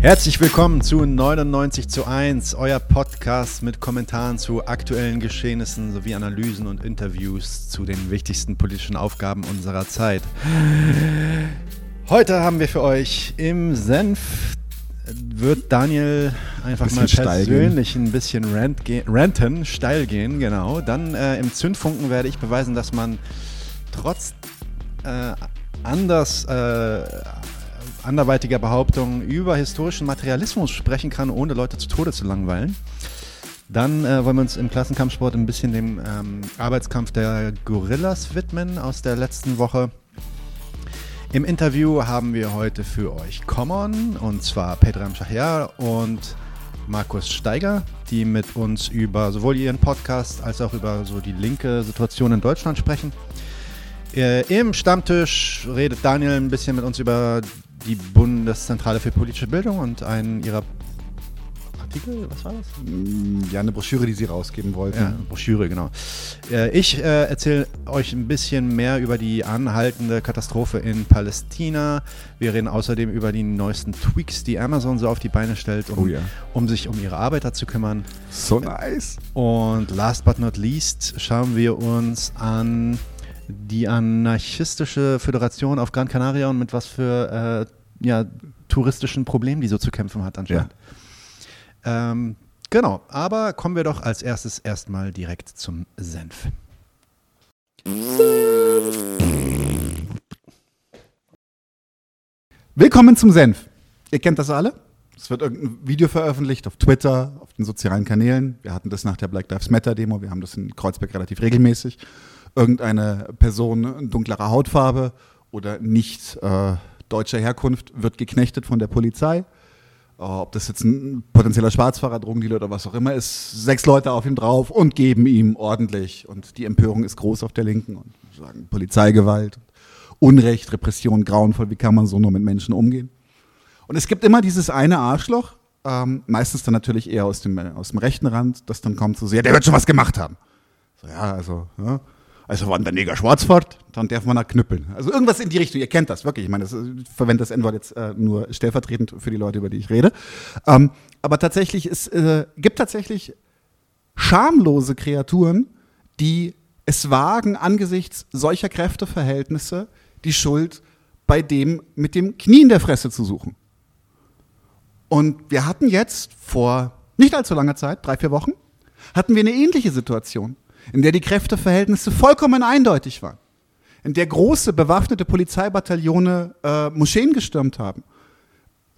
Herzlich willkommen zu 99 zu 1, euer Podcast mit Kommentaren zu aktuellen Geschehnissen sowie Analysen und Interviews zu den wichtigsten politischen Aufgaben unserer Zeit. Heute haben wir für euch im Senf wird Daniel einfach mal persönlich ein bisschen rant ranten, steil gehen, genau. Dann äh, im Zündfunken werde ich beweisen, dass man trotz äh, anders äh, anderweitiger Behauptungen über historischen Materialismus sprechen kann, ohne Leute zu Tode zu langweilen. Dann äh, wollen wir uns im Klassenkampfsport ein bisschen dem ähm, Arbeitskampf der Gorillas widmen aus der letzten Woche. Im Interview haben wir heute für euch Common und zwar Pedram Shahriar und Markus Steiger, die mit uns über sowohl ihren Podcast als auch über so die linke Situation in Deutschland sprechen. Äh, Im Stammtisch redet Daniel ein bisschen mit uns über die Bundeszentrale für politische Bildung und einen ihrer Artikel, was war das? Mm, ja, eine Broschüre, die sie rausgeben wollten. Ja, Broschüre, genau. Äh, ich äh, erzähle euch ein bisschen mehr über die anhaltende Katastrophe in Palästina. Wir reden außerdem über die neuesten Tweaks, die Amazon so auf die Beine stellt, um, oh ja. um sich um ihre Arbeiter zu kümmern. So nice. Und last but not least schauen wir uns an die anarchistische Föderation auf Gran Canaria und mit was für äh, ja, touristischen Problemen die so zu kämpfen hat anscheinend. Ja. Ähm, genau, aber kommen wir doch als erstes erstmal direkt zum Senf. Willkommen zum Senf. Ihr kennt das alle? Es wird irgendein Video veröffentlicht auf Twitter, auf den sozialen Kanälen. Wir hatten das nach der Black Lives Matter Demo, wir haben das in Kreuzberg relativ regelmäßig irgendeine Person dunklerer Hautfarbe oder nicht äh, deutscher Herkunft wird geknechtet von der Polizei. Uh, ob das jetzt ein potenzieller Schwarzfahrer, Drogendealer oder was auch immer ist, sechs Leute auf ihm drauf und geben ihm ordentlich. Und die Empörung ist groß auf der Linken und sagen Polizeigewalt, Unrecht, Repression, grauenvoll, wie kann man so nur mit Menschen umgehen? Und es gibt immer dieses eine Arschloch, ähm, meistens dann natürlich eher aus dem, aus dem rechten Rand, das dann kommt so, ja, der wird schon was gemacht haben. So, ja, also, ja, also wenn der Neger schwarz fährt, dann darf man da knüppeln. Also irgendwas in die Richtung, ihr kennt das wirklich. Ich meine, das, ich verwende das N-Wort jetzt äh, nur stellvertretend für die Leute, über die ich rede. Ähm, aber tatsächlich, es äh, gibt tatsächlich schamlose Kreaturen, die es wagen, angesichts solcher Kräfteverhältnisse die Schuld bei dem mit dem Knie in der Fresse zu suchen. Und wir hatten jetzt vor nicht allzu langer Zeit, drei, vier Wochen, hatten wir eine ähnliche Situation in der die Kräfteverhältnisse vollkommen eindeutig waren, in der große bewaffnete Polizeibataillone äh, Moscheen gestürmt haben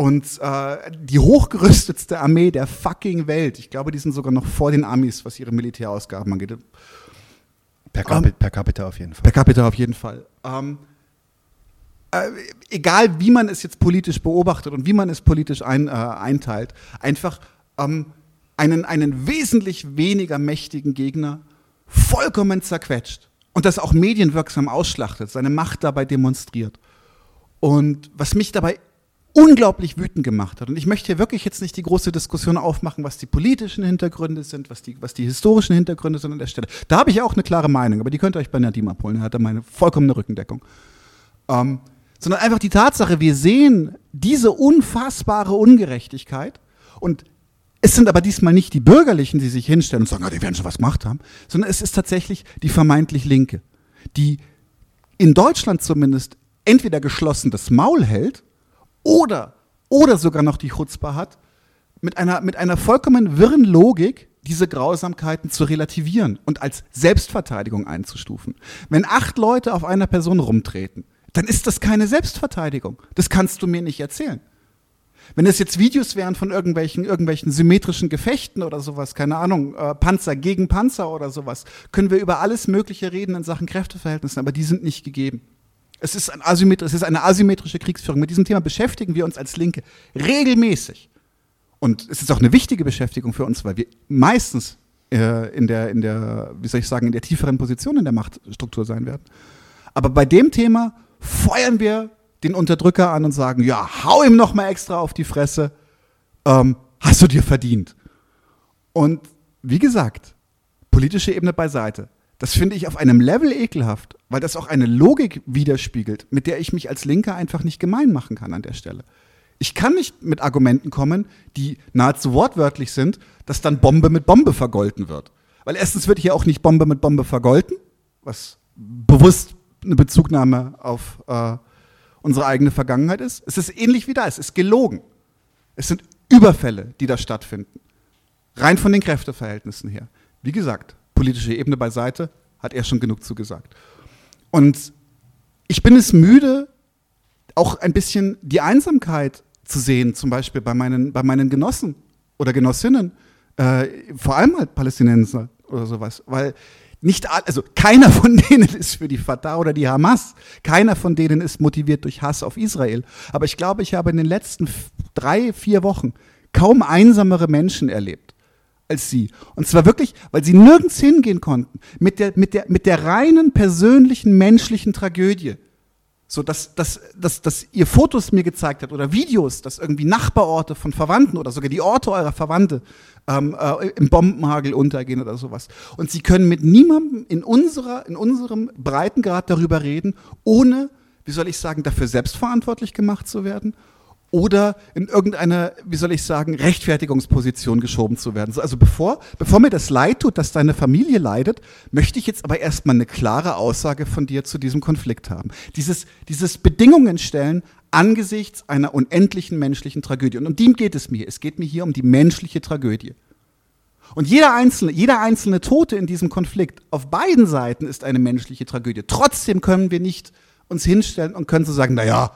und äh, die hochgerüstetste Armee der fucking Welt, ich glaube, die sind sogar noch vor den Amis, was ihre Militärausgaben angeht. Per, Capi ähm, per Capita auf jeden Fall. Per Capita auf jeden Fall. Ähm, äh, egal wie man es jetzt politisch beobachtet und wie man es politisch ein, äh, einteilt, einfach ähm, einen, einen wesentlich weniger mächtigen Gegner vollkommen zerquetscht und das auch medienwirksam ausschlachtet, seine Macht dabei demonstriert. Und was mich dabei unglaublich wütend gemacht hat. Und ich möchte hier wirklich jetzt nicht die große Diskussion aufmachen, was die politischen Hintergründe sind, was die, was die historischen Hintergründe sind an der Stelle. Da habe ich auch eine klare Meinung, aber die könnt ihr euch bei Nadim abholen. Er hat da meine vollkommene Rückendeckung. Ähm, sondern einfach die Tatsache, wir sehen diese unfassbare Ungerechtigkeit und es sind aber diesmal nicht die Bürgerlichen, die sich hinstellen und sagen, ah, die werden schon was gemacht haben, sondern es ist tatsächlich die vermeintlich Linke, die in Deutschland zumindest entweder geschlossen das Maul hält oder, oder sogar noch die Chutzpah hat, mit einer, mit einer vollkommen wirren Logik diese Grausamkeiten zu relativieren und als Selbstverteidigung einzustufen. Wenn acht Leute auf einer Person rumtreten, dann ist das keine Selbstverteidigung. Das kannst du mir nicht erzählen. Wenn es jetzt Videos wären von irgendwelchen, irgendwelchen symmetrischen Gefechten oder sowas, keine Ahnung, äh, Panzer gegen Panzer oder sowas, können wir über alles Mögliche reden in Sachen Kräfteverhältnissen, aber die sind nicht gegeben. Es ist, ein es ist eine asymmetrische Kriegsführung. Mit diesem Thema beschäftigen wir uns als Linke regelmäßig. Und es ist auch eine wichtige Beschäftigung für uns, weil wir meistens äh, in, der, in der, wie soll ich sagen, in der tieferen Position in der Machtstruktur sein werden. Aber bei dem Thema feuern wir den Unterdrücker an und sagen, ja, hau ihm noch mal extra auf die Fresse, ähm, hast du dir verdient. Und wie gesagt, politische Ebene beiseite. Das finde ich auf einem Level ekelhaft, weil das auch eine Logik widerspiegelt, mit der ich mich als Linker einfach nicht gemein machen kann an der Stelle. Ich kann nicht mit Argumenten kommen, die nahezu wortwörtlich sind, dass dann Bombe mit Bombe vergolten wird. Weil erstens wird hier auch nicht Bombe mit Bombe vergolten, was bewusst eine Bezugnahme auf äh, unsere eigene Vergangenheit ist. Es ist ähnlich wie da, es ist gelogen. Es sind Überfälle, die da stattfinden. Rein von den Kräfteverhältnissen her. Wie gesagt, politische Ebene beiseite, hat er schon genug zugesagt. Und ich bin es müde, auch ein bisschen die Einsamkeit zu sehen, zum Beispiel bei meinen, bei meinen Genossen oder Genossinnen, äh, vor allem halt Palästinenser oder sowas, weil nicht also keiner von denen ist für die Fatah oder die Hamas, keiner von denen ist motiviert durch Hass auf Israel. Aber ich glaube, ich habe in den letzten drei, vier Wochen kaum einsamere Menschen erlebt als sie. Und zwar wirklich, weil sie nirgends hingehen konnten, mit der, mit der, mit der reinen persönlichen menschlichen Tragödie. So, dass, dass, dass, dass ihr Fotos mir gezeigt hat oder Videos, dass irgendwie Nachbarorte von Verwandten oder sogar die Orte eurer Verwandte ähm, äh, im Bombenhagel untergehen oder sowas. Und sie können mit niemandem in, unserer, in unserem Breitengrad darüber reden, ohne, wie soll ich sagen, dafür selbstverantwortlich gemacht zu werden oder in irgendeine, wie soll ich sagen, Rechtfertigungsposition geschoben zu werden. Also bevor, bevor mir das leid tut, dass deine Familie leidet, möchte ich jetzt aber erstmal eine klare Aussage von dir zu diesem Konflikt haben. Dieses, dieses Bedingungen stellen angesichts einer unendlichen menschlichen Tragödie. Und um die geht es mir. Es geht mir hier um die menschliche Tragödie. Und jeder einzelne, jeder einzelne Tote in diesem Konflikt auf beiden Seiten ist eine menschliche Tragödie. Trotzdem können wir nicht uns hinstellen und können so sagen, na ja,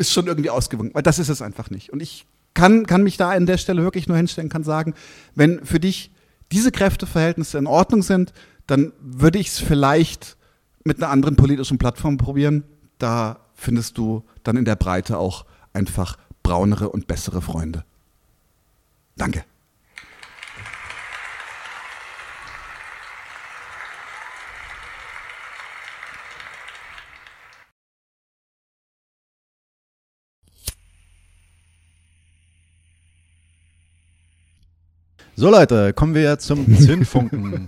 ist schon irgendwie ausgewogen, weil das ist es einfach nicht. Und ich kann, kann mich da an der Stelle wirklich nur hinstellen, kann sagen, wenn für dich diese Kräfteverhältnisse in Ordnung sind, dann würde ich es vielleicht mit einer anderen politischen Plattform probieren. Da findest du dann in der Breite auch einfach braunere und bessere Freunde. Danke. So Leute, kommen wir zum Zündfunken.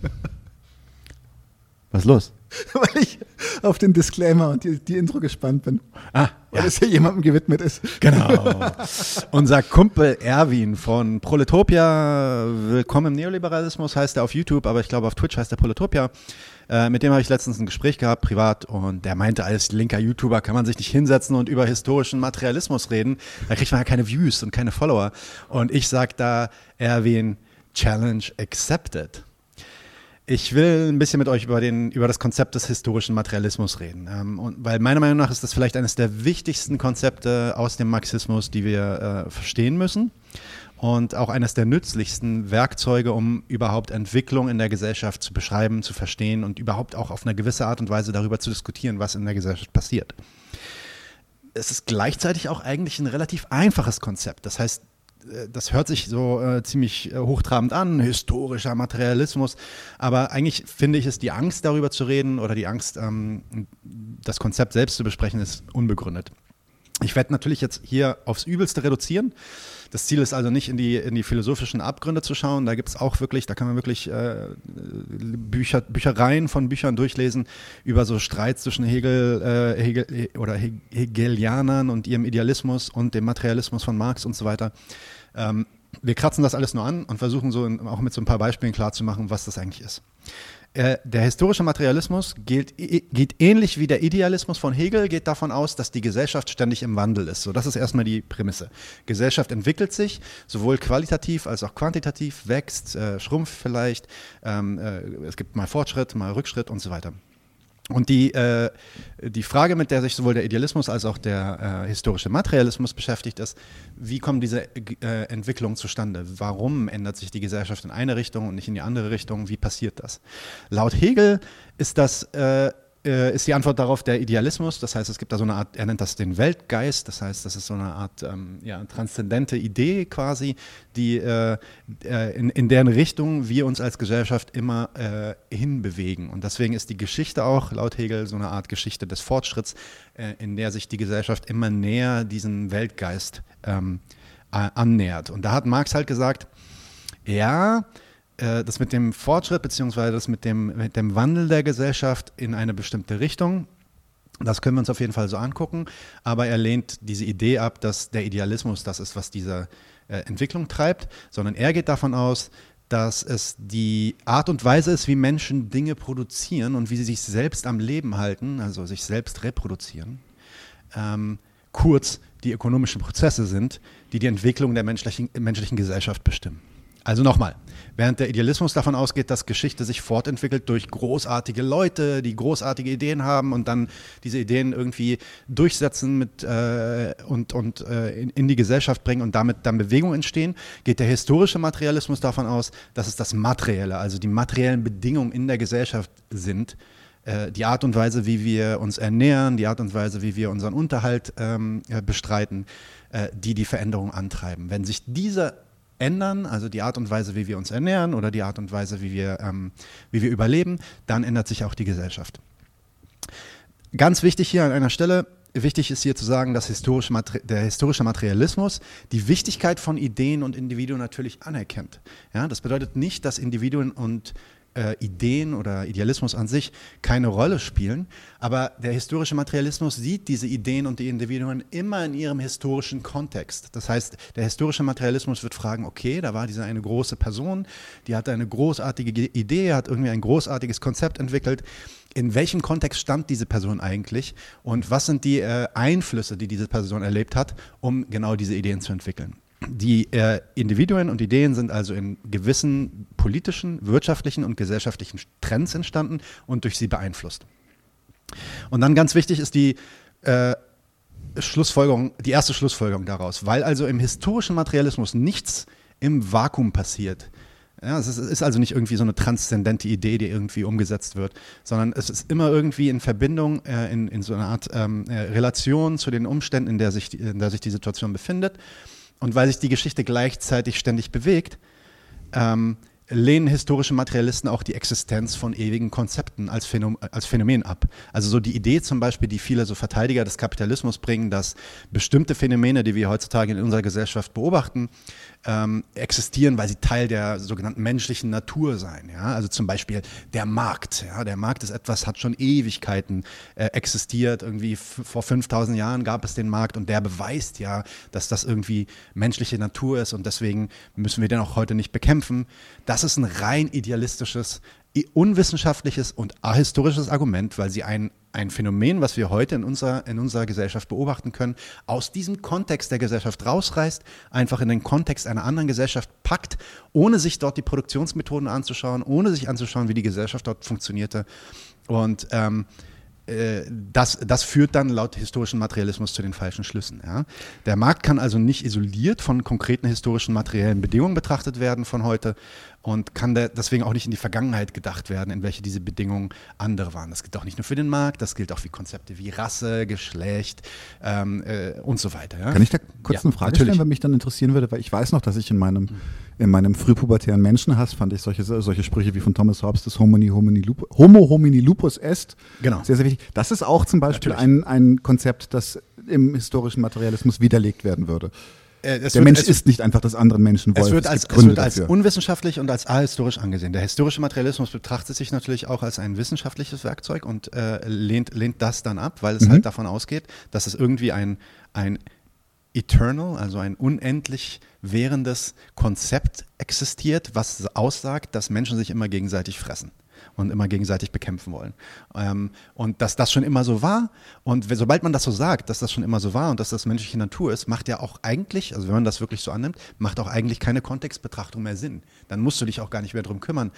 Was ist los? Weil ich auf den Disclaimer und die, die Intro gespannt bin. Ah, weil ja. es hier jemandem gewidmet ist. Genau. Unser Kumpel Erwin von Proletopia, willkommen im Neoliberalismus heißt er auf YouTube, aber ich glaube auf Twitch heißt er Proletopia. Äh, mit dem habe ich letztens ein Gespräch gehabt, privat, und der meinte, als linker YouTuber kann man sich nicht hinsetzen und über historischen Materialismus reden. Da kriegt man ja keine Views und keine Follower. Und ich sage da, Erwin, Challenge accepted. Ich will ein bisschen mit euch über, den, über das Konzept des historischen Materialismus reden. Ähm, und, weil meiner Meinung nach ist das vielleicht eines der wichtigsten Konzepte aus dem Marxismus, die wir äh, verstehen müssen. Und auch eines der nützlichsten Werkzeuge, um überhaupt Entwicklung in der Gesellschaft zu beschreiben, zu verstehen und überhaupt auch auf eine gewisse Art und Weise darüber zu diskutieren, was in der Gesellschaft passiert. Es ist gleichzeitig auch eigentlich ein relativ einfaches Konzept. Das heißt, das hört sich so äh, ziemlich äh, hochtrabend an, historischer Materialismus, aber eigentlich finde ich es, die Angst darüber zu reden oder die Angst, ähm, das Konzept selbst zu besprechen, ist unbegründet. Ich werde natürlich jetzt hier aufs Übelste reduzieren. Das Ziel ist also nicht in die, in die philosophischen Abgründe zu schauen. Da gibt es auch wirklich, da kann man wirklich äh, Bücher, Büchereien von Büchern durchlesen über so Streits zwischen Hegel, äh, Hegel oder Hegelianern und ihrem Idealismus und dem Materialismus von Marx und so weiter. Ähm, wir kratzen das alles nur an und versuchen so in, auch mit so ein paar Beispielen klarzumachen, was das eigentlich ist. Äh, der historische Materialismus gilt, geht ähnlich wie der Idealismus von Hegel, geht davon aus, dass die Gesellschaft ständig im Wandel ist. So, das ist erstmal die Prämisse. Gesellschaft entwickelt sich, sowohl qualitativ als auch quantitativ, wächst, äh, schrumpft vielleicht, ähm, äh, es gibt mal Fortschritt, mal Rückschritt und so weiter. Und die, äh, die Frage, mit der sich sowohl der Idealismus als auch der äh, historische Materialismus beschäftigt, ist, wie kommen diese äh, Entwicklungen zustande? Warum ändert sich die Gesellschaft in eine Richtung und nicht in die andere Richtung? Wie passiert das? Laut Hegel ist das äh, ist die Antwort darauf der Idealismus. Das heißt, es gibt da so eine Art, er nennt das den Weltgeist. Das heißt, das ist so eine Art ähm, ja, transzendente Idee quasi, die äh, äh, in, in deren Richtung wir uns als Gesellschaft immer äh, hinbewegen. Und deswegen ist die Geschichte auch laut Hegel so eine Art Geschichte des Fortschritts, äh, in der sich die Gesellschaft immer näher diesen Weltgeist ähm, annähert. Und da hat Marx halt gesagt, ja, das mit dem Fortschritt beziehungsweise das mit dem, mit dem Wandel der Gesellschaft in eine bestimmte Richtung, Das können wir uns auf jeden Fall so angucken, aber er lehnt diese Idee ab, dass der Idealismus das ist, was diese äh, Entwicklung treibt, sondern er geht davon aus, dass es die Art und Weise ist, wie Menschen Dinge produzieren und wie sie sich selbst am Leben halten, also sich selbst reproduzieren. Ähm, kurz die ökonomischen Prozesse sind, die die Entwicklung der menschlichen, menschlichen Gesellschaft bestimmen. Also nochmal, während der Idealismus davon ausgeht, dass Geschichte sich fortentwickelt durch großartige Leute, die großartige Ideen haben und dann diese Ideen irgendwie durchsetzen mit, äh, und, und äh, in, in, die Gesellschaft bringen und damit dann Bewegungen entstehen, geht der historische Materialismus davon aus, dass es das Materielle, also die materiellen Bedingungen in der Gesellschaft sind, äh, die Art und Weise, wie wir uns ernähren, die Art und Weise, wie wir unseren Unterhalt ähm, äh, bestreiten, äh, die die Veränderung antreiben. Wenn sich diese ändern, also die Art und Weise, wie wir uns ernähren oder die Art und Weise, wie wir, ähm, wie wir überleben, dann ändert sich auch die Gesellschaft. Ganz wichtig hier an einer Stelle, wichtig ist hier zu sagen, dass historische der historische Materialismus die Wichtigkeit von Ideen und Individuen natürlich anerkennt. Ja, das bedeutet nicht, dass Individuen und äh, Ideen oder Idealismus an sich keine Rolle spielen, aber der historische Materialismus sieht diese Ideen und die Individuen immer in ihrem historischen Kontext. Das heißt, der historische Materialismus wird fragen, okay, da war diese eine große Person, die hatte eine großartige Idee, hat irgendwie ein großartiges Konzept entwickelt. In welchem Kontext stand diese Person eigentlich und was sind die äh, Einflüsse, die diese Person erlebt hat, um genau diese Ideen zu entwickeln? Die äh, Individuen und Ideen sind also in gewissen politischen, wirtschaftlichen und gesellschaftlichen Trends entstanden und durch sie beeinflusst. Und dann ganz wichtig ist die äh, Schlussfolgerung, die erste Schlussfolgerung daraus, weil also im historischen Materialismus nichts im Vakuum passiert. Ja, es ist, also nicht irgendwie so eine transzendente Idee, die irgendwie umgesetzt wird, sondern es ist immer irgendwie in Verbindung, äh, in, in, so einer Art ähm, äh, Relation zu den Umständen, in der, sich, in der sich die Situation befindet. Und weil sich die Geschichte gleichzeitig ständig bewegt, ähm, lehnen historische Materialisten auch die Existenz von ewigen Konzepten als Phänomen, als Phänomen ab. Also so die Idee zum Beispiel, die viele so Verteidiger des Kapitalismus bringen, dass bestimmte Phänomene, die wir heutzutage in unserer Gesellschaft beobachten, ähm, existieren, weil sie Teil der sogenannten menschlichen Natur seien. Ja? Also zum Beispiel der Markt. Ja? Der Markt ist etwas, hat schon Ewigkeiten äh, existiert. Irgendwie vor 5000 Jahren gab es den Markt und der beweist ja, dass das irgendwie menschliche Natur ist und deswegen müssen wir den auch heute nicht bekämpfen. Das ist ein rein idealistisches unwissenschaftliches und ahistorisches Argument, weil sie ein, ein Phänomen, was wir heute in unserer, in unserer Gesellschaft beobachten können, aus diesem Kontext der Gesellschaft rausreißt, einfach in den Kontext einer anderen Gesellschaft packt, ohne sich dort die Produktionsmethoden anzuschauen, ohne sich anzuschauen, wie die Gesellschaft dort funktionierte. Und ähm, äh, das, das führt dann laut historischen Materialismus zu den falschen Schlüssen. Ja. Der Markt kann also nicht isoliert von konkreten historischen materiellen Bedingungen betrachtet werden von heute und kann deswegen auch nicht in die Vergangenheit gedacht werden, in welche diese Bedingungen andere waren. Das gilt auch nicht nur für den Markt, das gilt auch für Konzepte wie Rasse, Geschlecht ähm, äh, und so weiter. Ja. Kann ich da kurz ja, eine Frage natürlich. stellen, weil mich dann interessieren würde, weil ich weiß noch, dass ich in meinem, in meinem frühpubertären Menschenhass fand ich solche, solche Sprüche wie von Thomas Hobbes, das Homini homini lupus, Homo homini lupus est. Genau. Sehr, sehr wichtig. Das ist auch zum Beispiel ein, ein Konzept, das im historischen Materialismus widerlegt werden würde. Äh, der wird, Mensch ist nicht einfach das anderen Menschen wollen. Es wird, als, es wird als unwissenschaftlich und als ahistorisch angesehen. Der historische Materialismus betrachtet sich natürlich auch als ein wissenschaftliches Werkzeug und äh, lehnt, lehnt das dann ab, weil es mhm. halt davon ausgeht, dass es irgendwie ein, ein eternal, also ein unendlich währendes Konzept existiert, was aussagt, dass Menschen sich immer gegenseitig fressen und immer gegenseitig bekämpfen wollen. Ähm, und dass das schon immer so war und sobald man das so sagt, dass das schon immer so war und dass das menschliche Natur ist, macht ja auch eigentlich, also wenn man das wirklich so annimmt, macht auch eigentlich keine Kontextbetrachtung mehr Sinn. Dann musst du dich auch gar nicht mehr darum kümmern,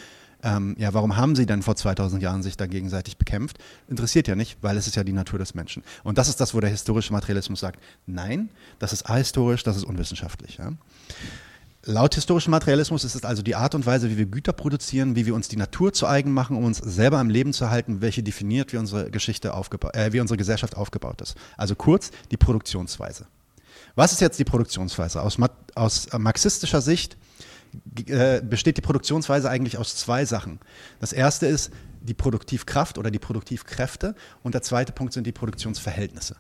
ähm, ja, warum haben sie denn vor 2000 Jahren sich da gegenseitig bekämpft? Interessiert ja nicht, weil es ist ja die Natur des Menschen. Und das ist das, wo der historische Materialismus sagt, nein, das ist ahistorisch, das ist unwissenschaftlich. Ja? Laut historischem Materialismus ist es also die Art und Weise, wie wir Güter produzieren, wie wir uns die Natur zu eigen machen, um uns selber am Leben zu halten, welche definiert, wie unsere Geschichte aufgebaut, äh, wie unsere Gesellschaft aufgebaut ist. Also kurz die Produktionsweise. Was ist jetzt die Produktionsweise? Aus, aus marxistischer Sicht äh, besteht die Produktionsweise eigentlich aus zwei Sachen. Das erste ist die Produktivkraft oder die Produktivkräfte und der zweite Punkt sind die Produktionsverhältnisse.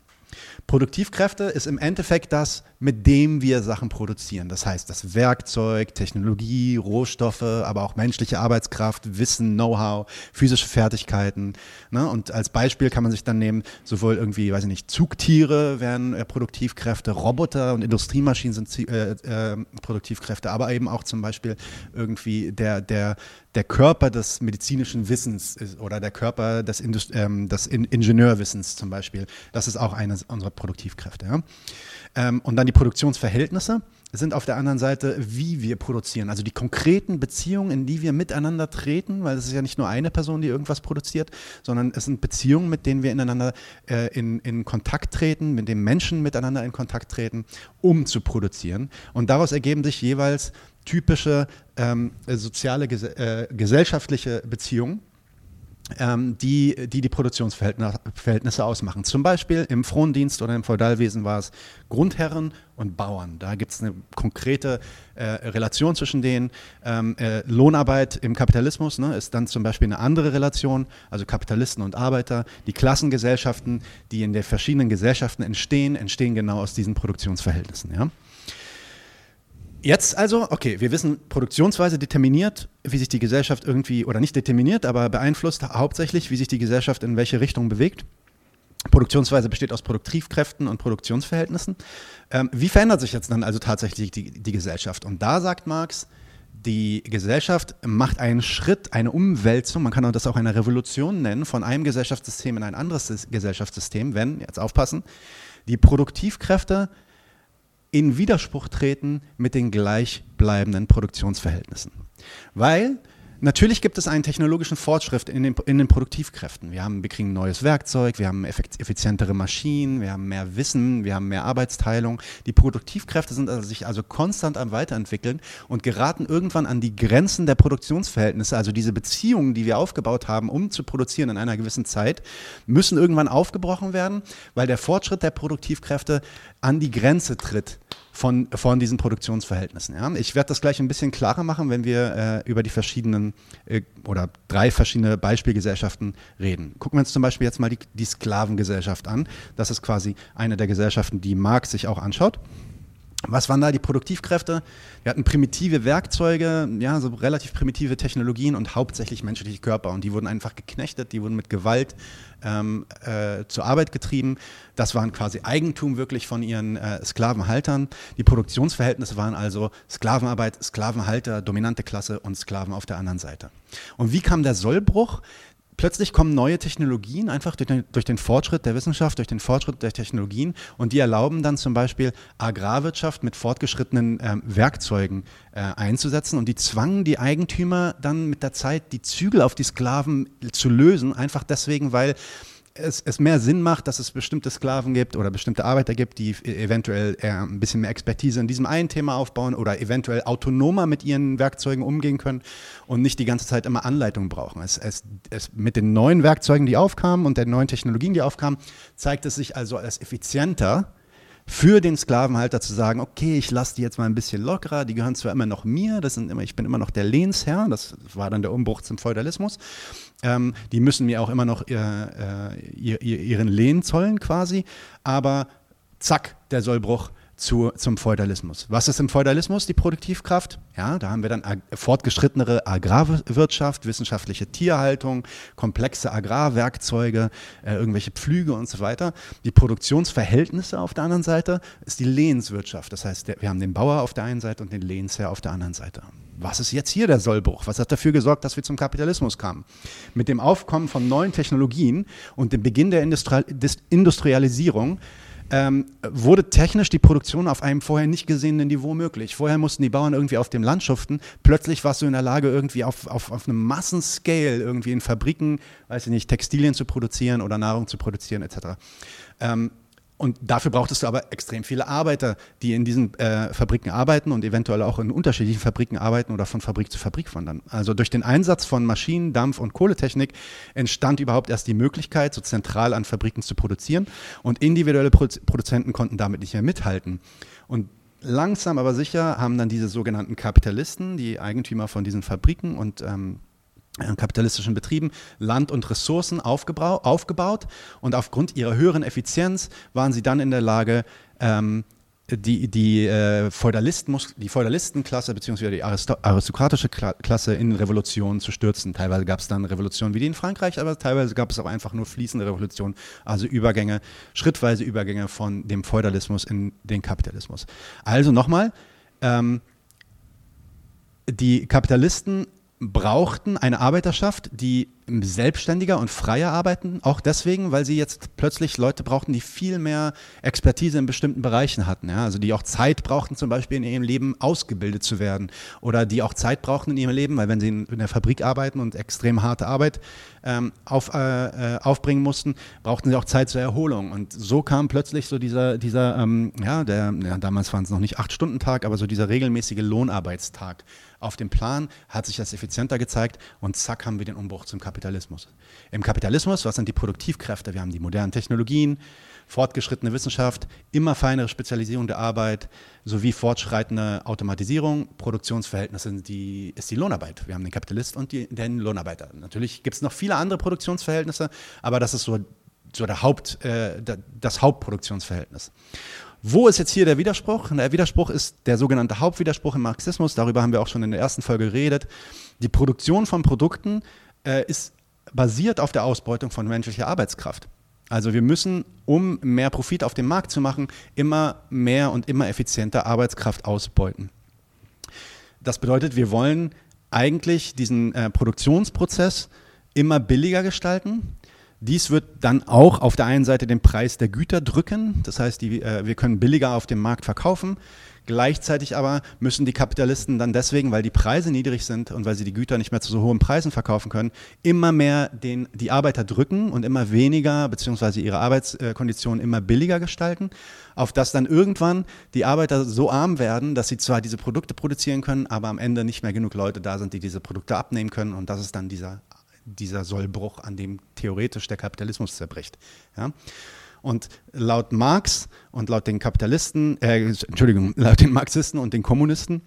Produktivkräfte ist im Endeffekt das, mit dem wir Sachen produzieren. Das heißt, das Werkzeug, Technologie, Rohstoffe, aber auch menschliche Arbeitskraft, Wissen, Know-how, physische Fertigkeiten. Ne? Und als Beispiel kann man sich dann nehmen, sowohl irgendwie, weiß ich nicht, Zugtiere wären äh, Produktivkräfte, Roboter und Industriemaschinen sind äh, äh, Produktivkräfte, aber eben auch zum Beispiel irgendwie der, der, der Körper des medizinischen Wissens ist, oder der Körper des, Indust ähm, des In Ingenieurwissens zum Beispiel. Das ist auch eine unserer Produktivkräfte. Ja? Ähm, und dann die Produktionsverhältnisse sind auf der anderen Seite, wie wir produzieren. Also die konkreten Beziehungen, in die wir miteinander treten, weil es ist ja nicht nur eine Person, die irgendwas produziert, sondern es sind Beziehungen, mit denen wir ineinander äh, in, in Kontakt treten, mit denen Menschen miteinander in Kontakt treten, um zu produzieren. Und daraus ergeben sich jeweils typische ähm, soziale, äh, gesellschaftliche Beziehungen ähm, die, die die Produktionsverhältnisse ausmachen. Zum Beispiel im Frondienst oder im Feudalwesen war es Grundherren und Bauern. Da gibt es eine konkrete äh, Relation zwischen denen. Ähm, äh, Lohnarbeit im Kapitalismus ne, ist dann zum Beispiel eine andere Relation, also Kapitalisten und Arbeiter. Die Klassengesellschaften, die in den verschiedenen Gesellschaften entstehen, entstehen genau aus diesen Produktionsverhältnissen. Ja? Jetzt also, okay, wir wissen, Produktionsweise determiniert, wie sich die Gesellschaft irgendwie, oder nicht determiniert, aber beeinflusst hauptsächlich, wie sich die Gesellschaft in welche Richtung bewegt. Produktionsweise besteht aus Produktivkräften und Produktionsverhältnissen. Ähm, wie verändert sich jetzt dann also tatsächlich die, die Gesellschaft? Und da sagt Marx, die Gesellschaft macht einen Schritt, eine Umwälzung, man kann das auch eine Revolution nennen, von einem Gesellschaftssystem in ein anderes Gesellschaftssystem, wenn, jetzt aufpassen, die Produktivkräfte in Widerspruch treten mit den gleichbleibenden Produktionsverhältnissen. Weil Natürlich gibt es einen technologischen Fortschritt in den, in den Produktivkräften. Wir, haben, wir kriegen neues Werkzeug, wir haben effizientere Maschinen, wir haben mehr Wissen, wir haben mehr Arbeitsteilung. Die Produktivkräfte sind also sich also konstant am Weiterentwickeln und geraten irgendwann an die Grenzen der Produktionsverhältnisse. Also diese Beziehungen, die wir aufgebaut haben, um zu produzieren in einer gewissen Zeit, müssen irgendwann aufgebrochen werden, weil der Fortschritt der Produktivkräfte an die Grenze tritt von, von diesen Produktionsverhältnissen. Ja? Ich werde das gleich ein bisschen klarer machen, wenn wir äh, über die verschiedenen äh, oder drei verschiedene Beispielgesellschaften reden. Gucken wir uns zum Beispiel jetzt mal die, die Sklavengesellschaft an. Das ist quasi eine der Gesellschaften, die Marx sich auch anschaut. Was waren da die Produktivkräfte? Wir hatten primitive Werkzeuge, ja, so relativ primitive Technologien und hauptsächlich menschliche Körper. Und die wurden einfach geknechtet, die wurden mit Gewalt ähm, äh, zur Arbeit getrieben. Das waren quasi Eigentum wirklich von ihren äh, Sklavenhaltern. Die Produktionsverhältnisse waren also Sklavenarbeit, Sklavenhalter, dominante Klasse und Sklaven auf der anderen Seite. Und wie kam der Sollbruch? Plötzlich kommen neue Technologien einfach durch den, durch den, Fortschritt der Wissenschaft, durch den Fortschritt der Technologien und die erlauben dann zum Beispiel Agrarwirtschaft mit fortgeschrittenen ähm, Werkzeugen äh, einzusetzen und die zwangen die Eigentümer dann mit der Zeit die Zügel auf die Sklaven zu lösen, einfach deswegen, weil es, es mehr Sinn macht, dass es bestimmte Sklaven gibt oder bestimmte Arbeiter gibt, die eventuell ein bisschen mehr Expertise in diesem einen Thema aufbauen oder eventuell autonomer mit ihren Werkzeugen umgehen können und nicht die ganze Zeit immer Anleitungen brauchen. Es, es, es, mit den neuen Werkzeugen, die aufkamen und den neuen Technologien, die aufkamen, zeigt es sich also als effizienter, für den Sklavenhalter zu sagen, okay, ich lasse die jetzt mal ein bisschen lockerer, die gehören zwar immer noch mir, das sind immer, ich bin immer noch der Lehnsherr, das war dann der Umbruch zum Feudalismus, ähm, die müssen mir auch immer noch äh, ihr, ihren Lehn zollen quasi, aber zack, der Sollbruch, zu, zum Feudalismus. Was ist im Feudalismus die Produktivkraft? Ja, da haben wir dann fortgeschrittenere Agrarwirtschaft, wissenschaftliche Tierhaltung, komplexe Agrarwerkzeuge, äh, irgendwelche Pflüge und so weiter. Die Produktionsverhältnisse auf der anderen Seite ist die Lehnswirtschaft. Das heißt, wir haben den Bauer auf der einen Seite und den Lehnsherr auf der anderen Seite. Was ist jetzt hier der Sollbruch? Was hat dafür gesorgt, dass wir zum Kapitalismus kamen? Mit dem Aufkommen von neuen Technologien und dem Beginn der Industrialisierung ähm, wurde technisch die Produktion auf einem vorher nicht gesehenen Niveau möglich. Vorher mussten die Bauern irgendwie auf dem Land schuften. Plötzlich warst du in der Lage, irgendwie auf, auf, auf einem Massenscale irgendwie in Fabriken, weiß ich nicht, Textilien zu produzieren oder Nahrung zu produzieren etc. Ähm, und dafür brauchtest du aber extrem viele Arbeiter, die in diesen äh, Fabriken arbeiten und eventuell auch in unterschiedlichen Fabriken arbeiten oder von Fabrik zu Fabrik wandern. Also durch den Einsatz von Maschinen, Dampf und Kohletechnik entstand überhaupt erst die Möglichkeit, so zentral an Fabriken zu produzieren. Und individuelle Produzenten konnten damit nicht mehr mithalten. Und langsam aber sicher haben dann diese sogenannten Kapitalisten, die Eigentümer von diesen Fabriken und ähm, äh, kapitalistischen Betrieben Land und Ressourcen aufgebaut und aufgrund ihrer höheren Effizienz waren sie dann in der Lage, ähm, die, die, äh, Feudalisten, die Feudalistenklasse bzw. die aristokratische Klasse in Revolutionen zu stürzen. Teilweise gab es dann Revolutionen wie die in Frankreich, aber teilweise gab es auch einfach nur fließende Revolutionen, also Übergänge, schrittweise Übergänge von dem Feudalismus in den Kapitalismus. Also nochmal, ähm, die Kapitalisten brauchten eine Arbeiterschaft, die selbstständiger und freier arbeiten, auch deswegen, weil sie jetzt plötzlich Leute brauchten, die viel mehr Expertise in bestimmten Bereichen hatten. Ja? Also die auch Zeit brauchten, zum Beispiel in ihrem Leben ausgebildet zu werden oder die auch Zeit brauchten in ihrem Leben, weil wenn sie in, der Fabrik arbeiten und extrem harte Arbeit ähm, auf, äh, äh, aufbringen mussten, brauchten sie auch Zeit zur Erholung. Und so kam plötzlich so dieser, dieser ähm, ja, der, ja, damals waren es noch nicht Acht-Stunden-Tag, aber so dieser regelmäßige Lohnarbeitstag auf dem Plan, hat sich das effizienter gezeigt und zack haben wir den Umbruch zum Kapitalismus. Im Kapitalismus, was sind die Produktivkräfte? Wir haben die modernen Technologien, fortgeschrittene Wissenschaft, immer feinere Spezialisierung der Arbeit sowie fortschreitende Automatisierung. Produktionsverhältnisse die, ist die Lohnarbeit. Wir haben den Kapitalist und die, den Lohnarbeiter. Natürlich gibt es noch viele andere Produktionsverhältnisse, aber das ist so, so der Haupt, äh, das Hauptproduktionsverhältnis. Wo ist jetzt hier der Widerspruch? Der Widerspruch ist der sogenannte Hauptwiderspruch im Marxismus. Darüber haben wir auch schon in der ersten Folge geredet. Die Produktion von Produkten äh, ist basiert auf der Ausbeutung von menschlicher Arbeitskraft. Also wir müssen, um mehr Profit auf dem Markt zu machen, immer mehr und immer effizienter Arbeitskraft ausbeuten. Das bedeutet, wir wollen eigentlich diesen äh, Produktionsprozess immer billiger gestalten dies wird dann auch auf der einen Seite den Preis der Güter drücken, das heißt, die, äh, wir können billiger auf dem Markt verkaufen. Gleichzeitig aber müssen die Kapitalisten dann deswegen, weil die Preise niedrig sind und weil sie die Güter nicht mehr zu so hohen Preisen verkaufen können, immer mehr den, die Arbeiter drücken und immer weniger, beziehungsweise ihre Arbeitskonditionen immer billiger gestalten, auf das dann irgendwann die Arbeiter so arm werden, dass sie zwar diese Produkte produzieren können, aber am Ende nicht mehr genug Leute da sind, die diese Produkte abnehmen können und das ist dann dieser dieser Sollbruch, an dem theoretisch der Kapitalismus zerbricht. Ja? Und laut Marx und laut den Kapitalisten, äh, Entschuldigung, laut den Marxisten und den Kommunisten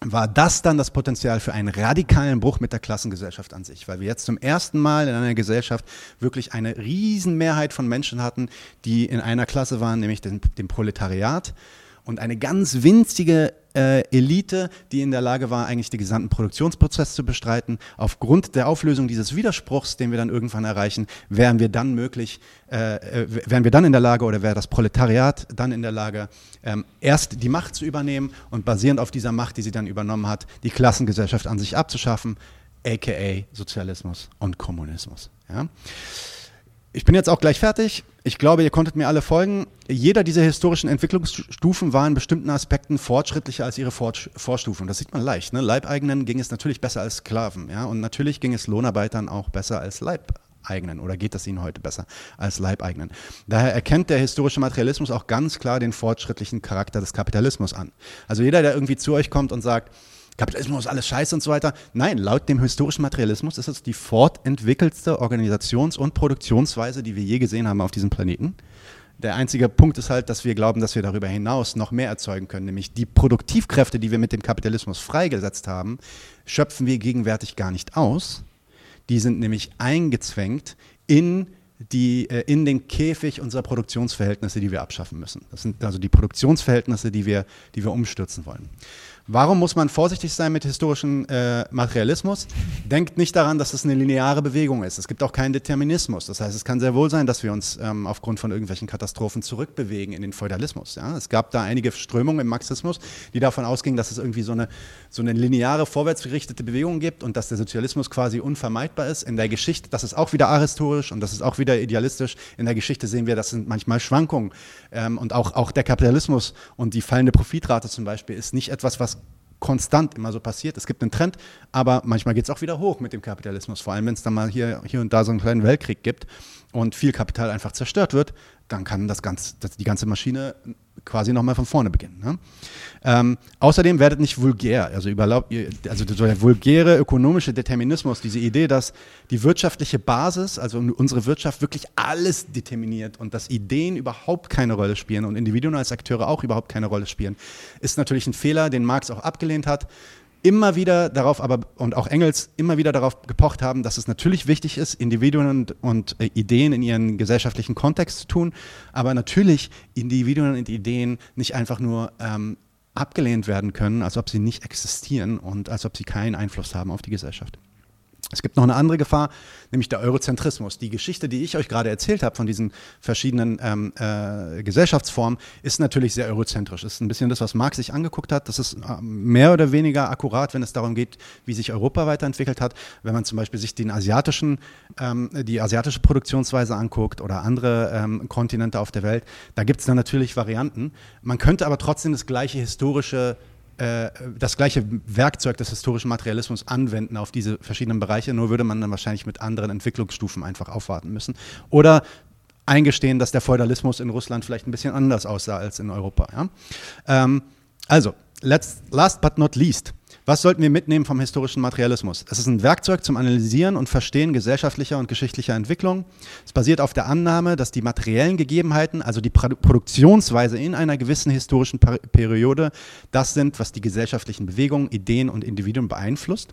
war das dann das Potenzial für einen radikalen Bruch mit der Klassengesellschaft an sich, weil wir jetzt zum ersten Mal in einer Gesellschaft wirklich eine Riesenmehrheit von Menschen hatten, die in einer Klasse waren, nämlich dem, dem Proletariat und eine ganz winzige äh, Elite, die in der Lage war, eigentlich den gesamten Produktionsprozess zu bestreiten. Aufgrund der Auflösung dieses Widerspruchs, den wir dann irgendwann erreichen, wären wir dann möglich, äh, äh, wären wir dann in der Lage oder wäre das Proletariat dann in der Lage, ähm, erst die Macht zu übernehmen und basierend auf dieser Macht, die sie dann übernommen hat, die Klassengesellschaft an sich abzuschaffen, aka Sozialismus und Kommunismus. Ja? Ich bin jetzt auch gleich fertig. Ich glaube, ihr konntet mir alle folgen. Jeder dieser historischen Entwicklungsstufen war in bestimmten Aspekten fortschrittlicher als ihre Vorstufen. Das sieht man leicht. Ne? Leibeigenen ging es natürlich besser als Sklaven. Ja? Und natürlich ging es Lohnarbeitern auch besser als Leibeigenen. Oder geht das ihnen heute besser als Leibeigenen? Daher erkennt der historische Materialismus auch ganz klar den fortschrittlichen Charakter des Kapitalismus an. Also jeder, der irgendwie zu euch kommt und sagt, Kapitalismus alles scheiße und so weiter. Nein, laut dem historischen Materialismus ist es die fortentwickelste Organisations- und Produktionsweise, die wir je gesehen haben auf diesem Planeten. Der einzige Punkt ist halt, dass wir glauben, dass wir darüber hinaus noch mehr erzeugen können, nämlich die Produktivkräfte, die wir mit dem Kapitalismus freigesetzt haben, schöpfen wir gegenwärtig gar nicht aus. Die sind nämlich eingezwängt in die äh, in den Käfig unserer Produktionsverhältnisse, die wir abschaffen müssen. Das sind also die Produktionsverhältnisse, die wir, die wir umstürzen wollen. Warum muss man vorsichtig sein mit historischem äh, Materialismus? Denkt nicht daran, dass es eine lineare Bewegung ist. Es gibt auch keinen Determinismus. Das heißt, es kann sehr wohl sein, dass wir uns ähm, aufgrund von irgendwelchen Katastrophen zurückbewegen in den Feudalismus. Ja? Es gab da einige Strömungen im Marxismus, die davon ausgingen, dass es irgendwie so eine, so eine lineare, vorwärtsgerichtete Bewegung gibt und dass der Sozialismus quasi unvermeidbar ist. In der Geschichte, das ist auch wieder ahistorisch und das ist auch wieder idealistisch. In der Geschichte sehen wir, das sind manchmal Schwankungen. Ähm, und auch, auch der Kapitalismus und die fallende Profitrate zum Beispiel ist nicht etwas, was konstant immer so passiert. Es gibt einen Trend, aber manchmal geht es auch wieder hoch mit dem Kapitalismus. Vor allem, wenn es dann mal hier, hier und da so einen kleinen Weltkrieg gibt und viel Kapital einfach zerstört wird, dann kann das ganz, das, die ganze Maschine quasi nochmal von vorne beginnen. Ne? Ähm, außerdem werdet nicht vulgär, also, überlaub, also der vulgäre ökonomische Determinismus, diese Idee, dass die wirtschaftliche Basis, also unsere Wirtschaft wirklich alles determiniert und dass Ideen überhaupt keine Rolle spielen und Individuen als Akteure auch überhaupt keine Rolle spielen, ist natürlich ein Fehler, den Marx auch abgelehnt hat. Immer wieder darauf, aber und auch Engels immer wieder darauf gepocht haben, dass es natürlich wichtig ist, Individuen und, und äh, Ideen in ihren gesellschaftlichen Kontext zu tun, aber natürlich Individuen und Ideen nicht einfach nur ähm, abgelehnt werden können, als ob sie nicht existieren und als ob sie keinen Einfluss haben auf die Gesellschaft. Es gibt noch eine andere Gefahr, nämlich der Eurozentrismus. Die Geschichte, die ich euch gerade erzählt habe von diesen verschiedenen ähm, äh, Gesellschaftsformen, ist natürlich sehr eurozentrisch. Das ist ein bisschen das, was Marx sich angeguckt hat. Das ist äh, mehr oder weniger akkurat, wenn es darum geht, wie sich Europa weiterentwickelt hat. Wenn man zum Beispiel sich den asiatischen, ähm, die asiatische Produktionsweise anguckt oder andere ähm, Kontinente auf der Welt, da gibt es dann natürlich Varianten. Man könnte aber trotzdem das gleiche historische äh, das gleiche Werkzeug des historischen Materialismus anwenden auf diese verschiedenen Bereiche, nur würde man dann wahrscheinlich mit anderen Entwicklungsstufen einfach aufwarten müssen. Oder eingestehen, dass der Feudalismus in Russland vielleicht ein bisschen anders aussah als in Europa. Ja? Ähm, also, last but not least, was sollten wir mitnehmen vom historischen Materialismus? Es ist ein Werkzeug zum Analysieren und Verstehen gesellschaftlicher und geschichtlicher Entwicklung. Es basiert auf der Annahme, dass die materiellen Gegebenheiten, also die Produktionsweise in einer gewissen historischen Periode, das sind, was die gesellschaftlichen Bewegungen, Ideen und Individuen beeinflusst.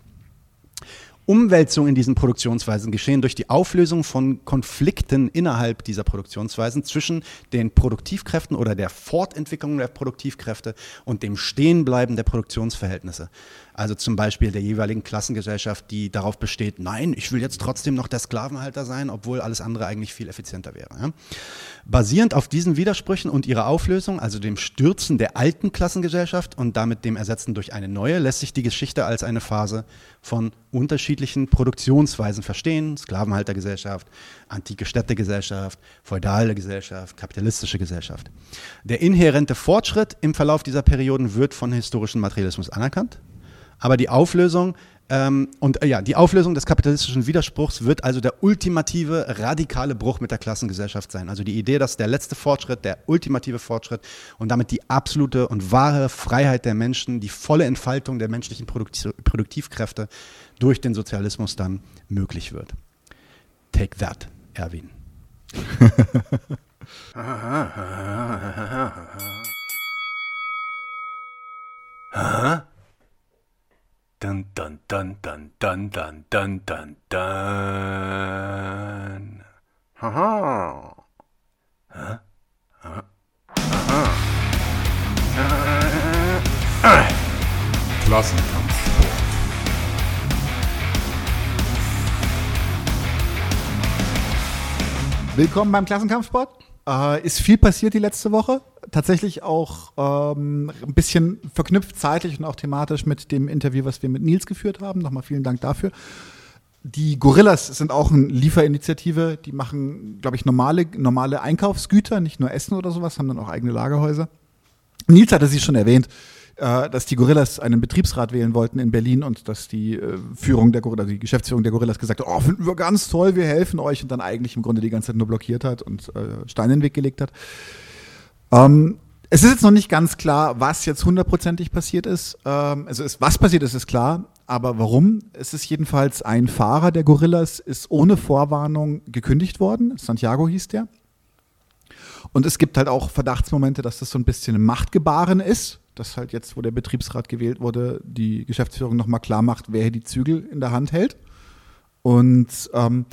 Umwälzungen in diesen Produktionsweisen geschehen durch die Auflösung von Konflikten innerhalb dieser Produktionsweisen zwischen den Produktivkräften oder der Fortentwicklung der Produktivkräfte und dem Stehenbleiben der Produktionsverhältnisse. Also zum Beispiel der jeweiligen Klassengesellschaft, die darauf besteht, nein, ich will jetzt trotzdem noch der Sklavenhalter sein, obwohl alles andere eigentlich viel effizienter wäre. Ja? Basierend auf diesen Widersprüchen und ihrer Auflösung, also dem Stürzen der alten Klassengesellschaft und damit dem Ersetzen durch eine neue, lässt sich die Geschichte als eine Phase von unterschiedlichen Produktionsweisen verstehen. Sklavenhaltergesellschaft, antike Städtegesellschaft, feudale Gesellschaft, kapitalistische Gesellschaft. Der inhärente Fortschritt im Verlauf dieser Perioden wird von historischem Materialismus anerkannt. Aber die Auflösung ähm, und äh, ja, die Auflösung des kapitalistischen Widerspruchs wird also der ultimative, radikale Bruch mit der Klassengesellschaft sein. Also die Idee, dass der letzte Fortschritt, der ultimative Fortschritt und damit die absolute und wahre Freiheit der Menschen, die volle Entfaltung der menschlichen Produktiv Produktivkräfte durch den Sozialismus dann möglich wird. Take that, Erwin. Aha. Dun dun dun dun dun dun dun dun dun. Haha. Huh? Huh? Aha. Klassenkampfsport. Willkommen beim Klassenkampfsport. Äh, ist viel passiert die letzte Woche. Tatsächlich auch ähm, ein bisschen verknüpft zeitlich und auch thematisch mit dem Interview, was wir mit Nils geführt haben. Nochmal vielen Dank dafür. Die Gorillas sind auch eine Lieferinitiative. Die machen, glaube ich, normale, normale Einkaufsgüter, nicht nur Essen oder sowas, haben dann auch eigene Lagerhäuser. Nils hatte sie schon erwähnt, äh, dass die Gorillas einen Betriebsrat wählen wollten in Berlin und dass die äh, Führung der Gorillas, die Geschäftsführung der Gorillas gesagt hat, oh, finden wir ganz toll, wir helfen euch und dann eigentlich im Grunde die ganze Zeit nur blockiert hat und äh, Steine in den Weg gelegt hat. Ähm, es ist jetzt noch nicht ganz klar, was jetzt hundertprozentig passiert ist. Ähm, also ist, was passiert ist, ist klar, aber warum? Es ist jedenfalls ein Fahrer der Gorillas, ist ohne Vorwarnung gekündigt worden. Santiago hieß der. Und es gibt halt auch Verdachtsmomente, dass das so ein bisschen ein Machtgebaren ist dass halt jetzt, wo der Betriebsrat gewählt wurde, die Geschäftsführung nochmal klar macht, wer hier die Zügel in der Hand hält. Und ähm,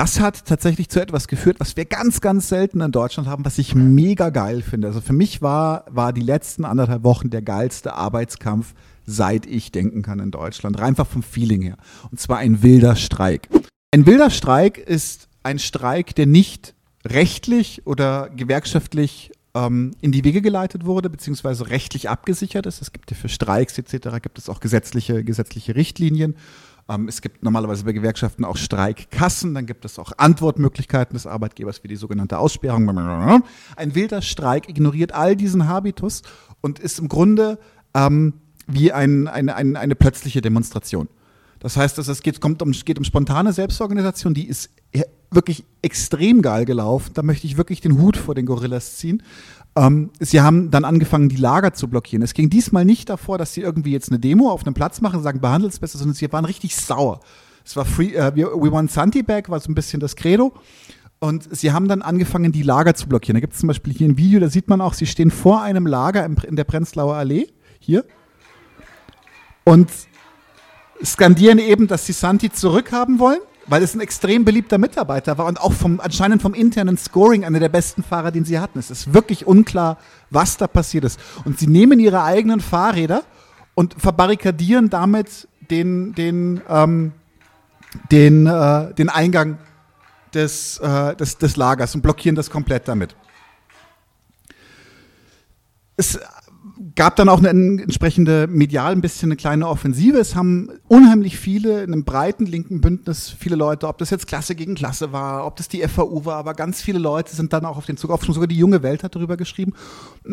das hat tatsächlich zu etwas geführt, was wir ganz, ganz selten in Deutschland haben, was ich mega geil finde. Also für mich war, war die letzten anderthalb Wochen der geilste Arbeitskampf, seit ich denken kann in Deutschland. Einfach vom Feeling her. Und zwar ein wilder Streik. Ein wilder Streik ist ein Streik, der nicht rechtlich oder gewerkschaftlich ähm, in die Wege geleitet wurde, beziehungsweise rechtlich abgesichert ist. Es gibt ja für Streiks etc. gibt es auch gesetzliche, gesetzliche Richtlinien. Ähm, es gibt normalerweise bei Gewerkschaften auch Streikkassen, dann gibt es auch Antwortmöglichkeiten des Arbeitgebers wie die sogenannte Aussperrung. Ein wilder Streik ignoriert all diesen Habitus und ist im Grunde ähm, wie ein, eine, eine, eine plötzliche Demonstration. Das heißt, es geht, kommt um, geht um spontane Selbstorganisation, die ist wirklich extrem geil gelaufen. Da möchte ich wirklich den Hut vor den Gorillas ziehen. Ähm, sie haben dann angefangen, die Lager zu blockieren. Es ging diesmal nicht davor, dass sie irgendwie jetzt eine Demo auf einem Platz machen, sagen, behandelt es besser, sondern sie waren richtig sauer. Es war free, uh, we want Santi back, war so ein bisschen das Credo. Und sie haben dann angefangen, die Lager zu blockieren. Da gibt es zum Beispiel hier ein Video, da sieht man auch, sie stehen vor einem Lager in der Prenzlauer Allee, hier. Und skandieren eben, dass sie Santi zurückhaben wollen, weil es ein extrem beliebter Mitarbeiter war und auch vom, anscheinend vom internen Scoring einer der besten Fahrer, den sie hatten. Es ist wirklich unklar, was da passiert ist. Und sie nehmen ihre eigenen Fahrräder und verbarrikadieren damit den, den, ähm, den, äh, den Eingang des, äh, des, des Lagers und blockieren das komplett damit. Es gab dann auch eine entsprechende medial ein bisschen eine kleine Offensive. Es haben unheimlich viele in einem breiten linken Bündnis, viele Leute, ob das jetzt Klasse gegen Klasse war, ob das die FAU war, aber ganz viele Leute sind dann auch auf den Zug aufgesprungen. Sogar die junge Welt hat darüber geschrieben.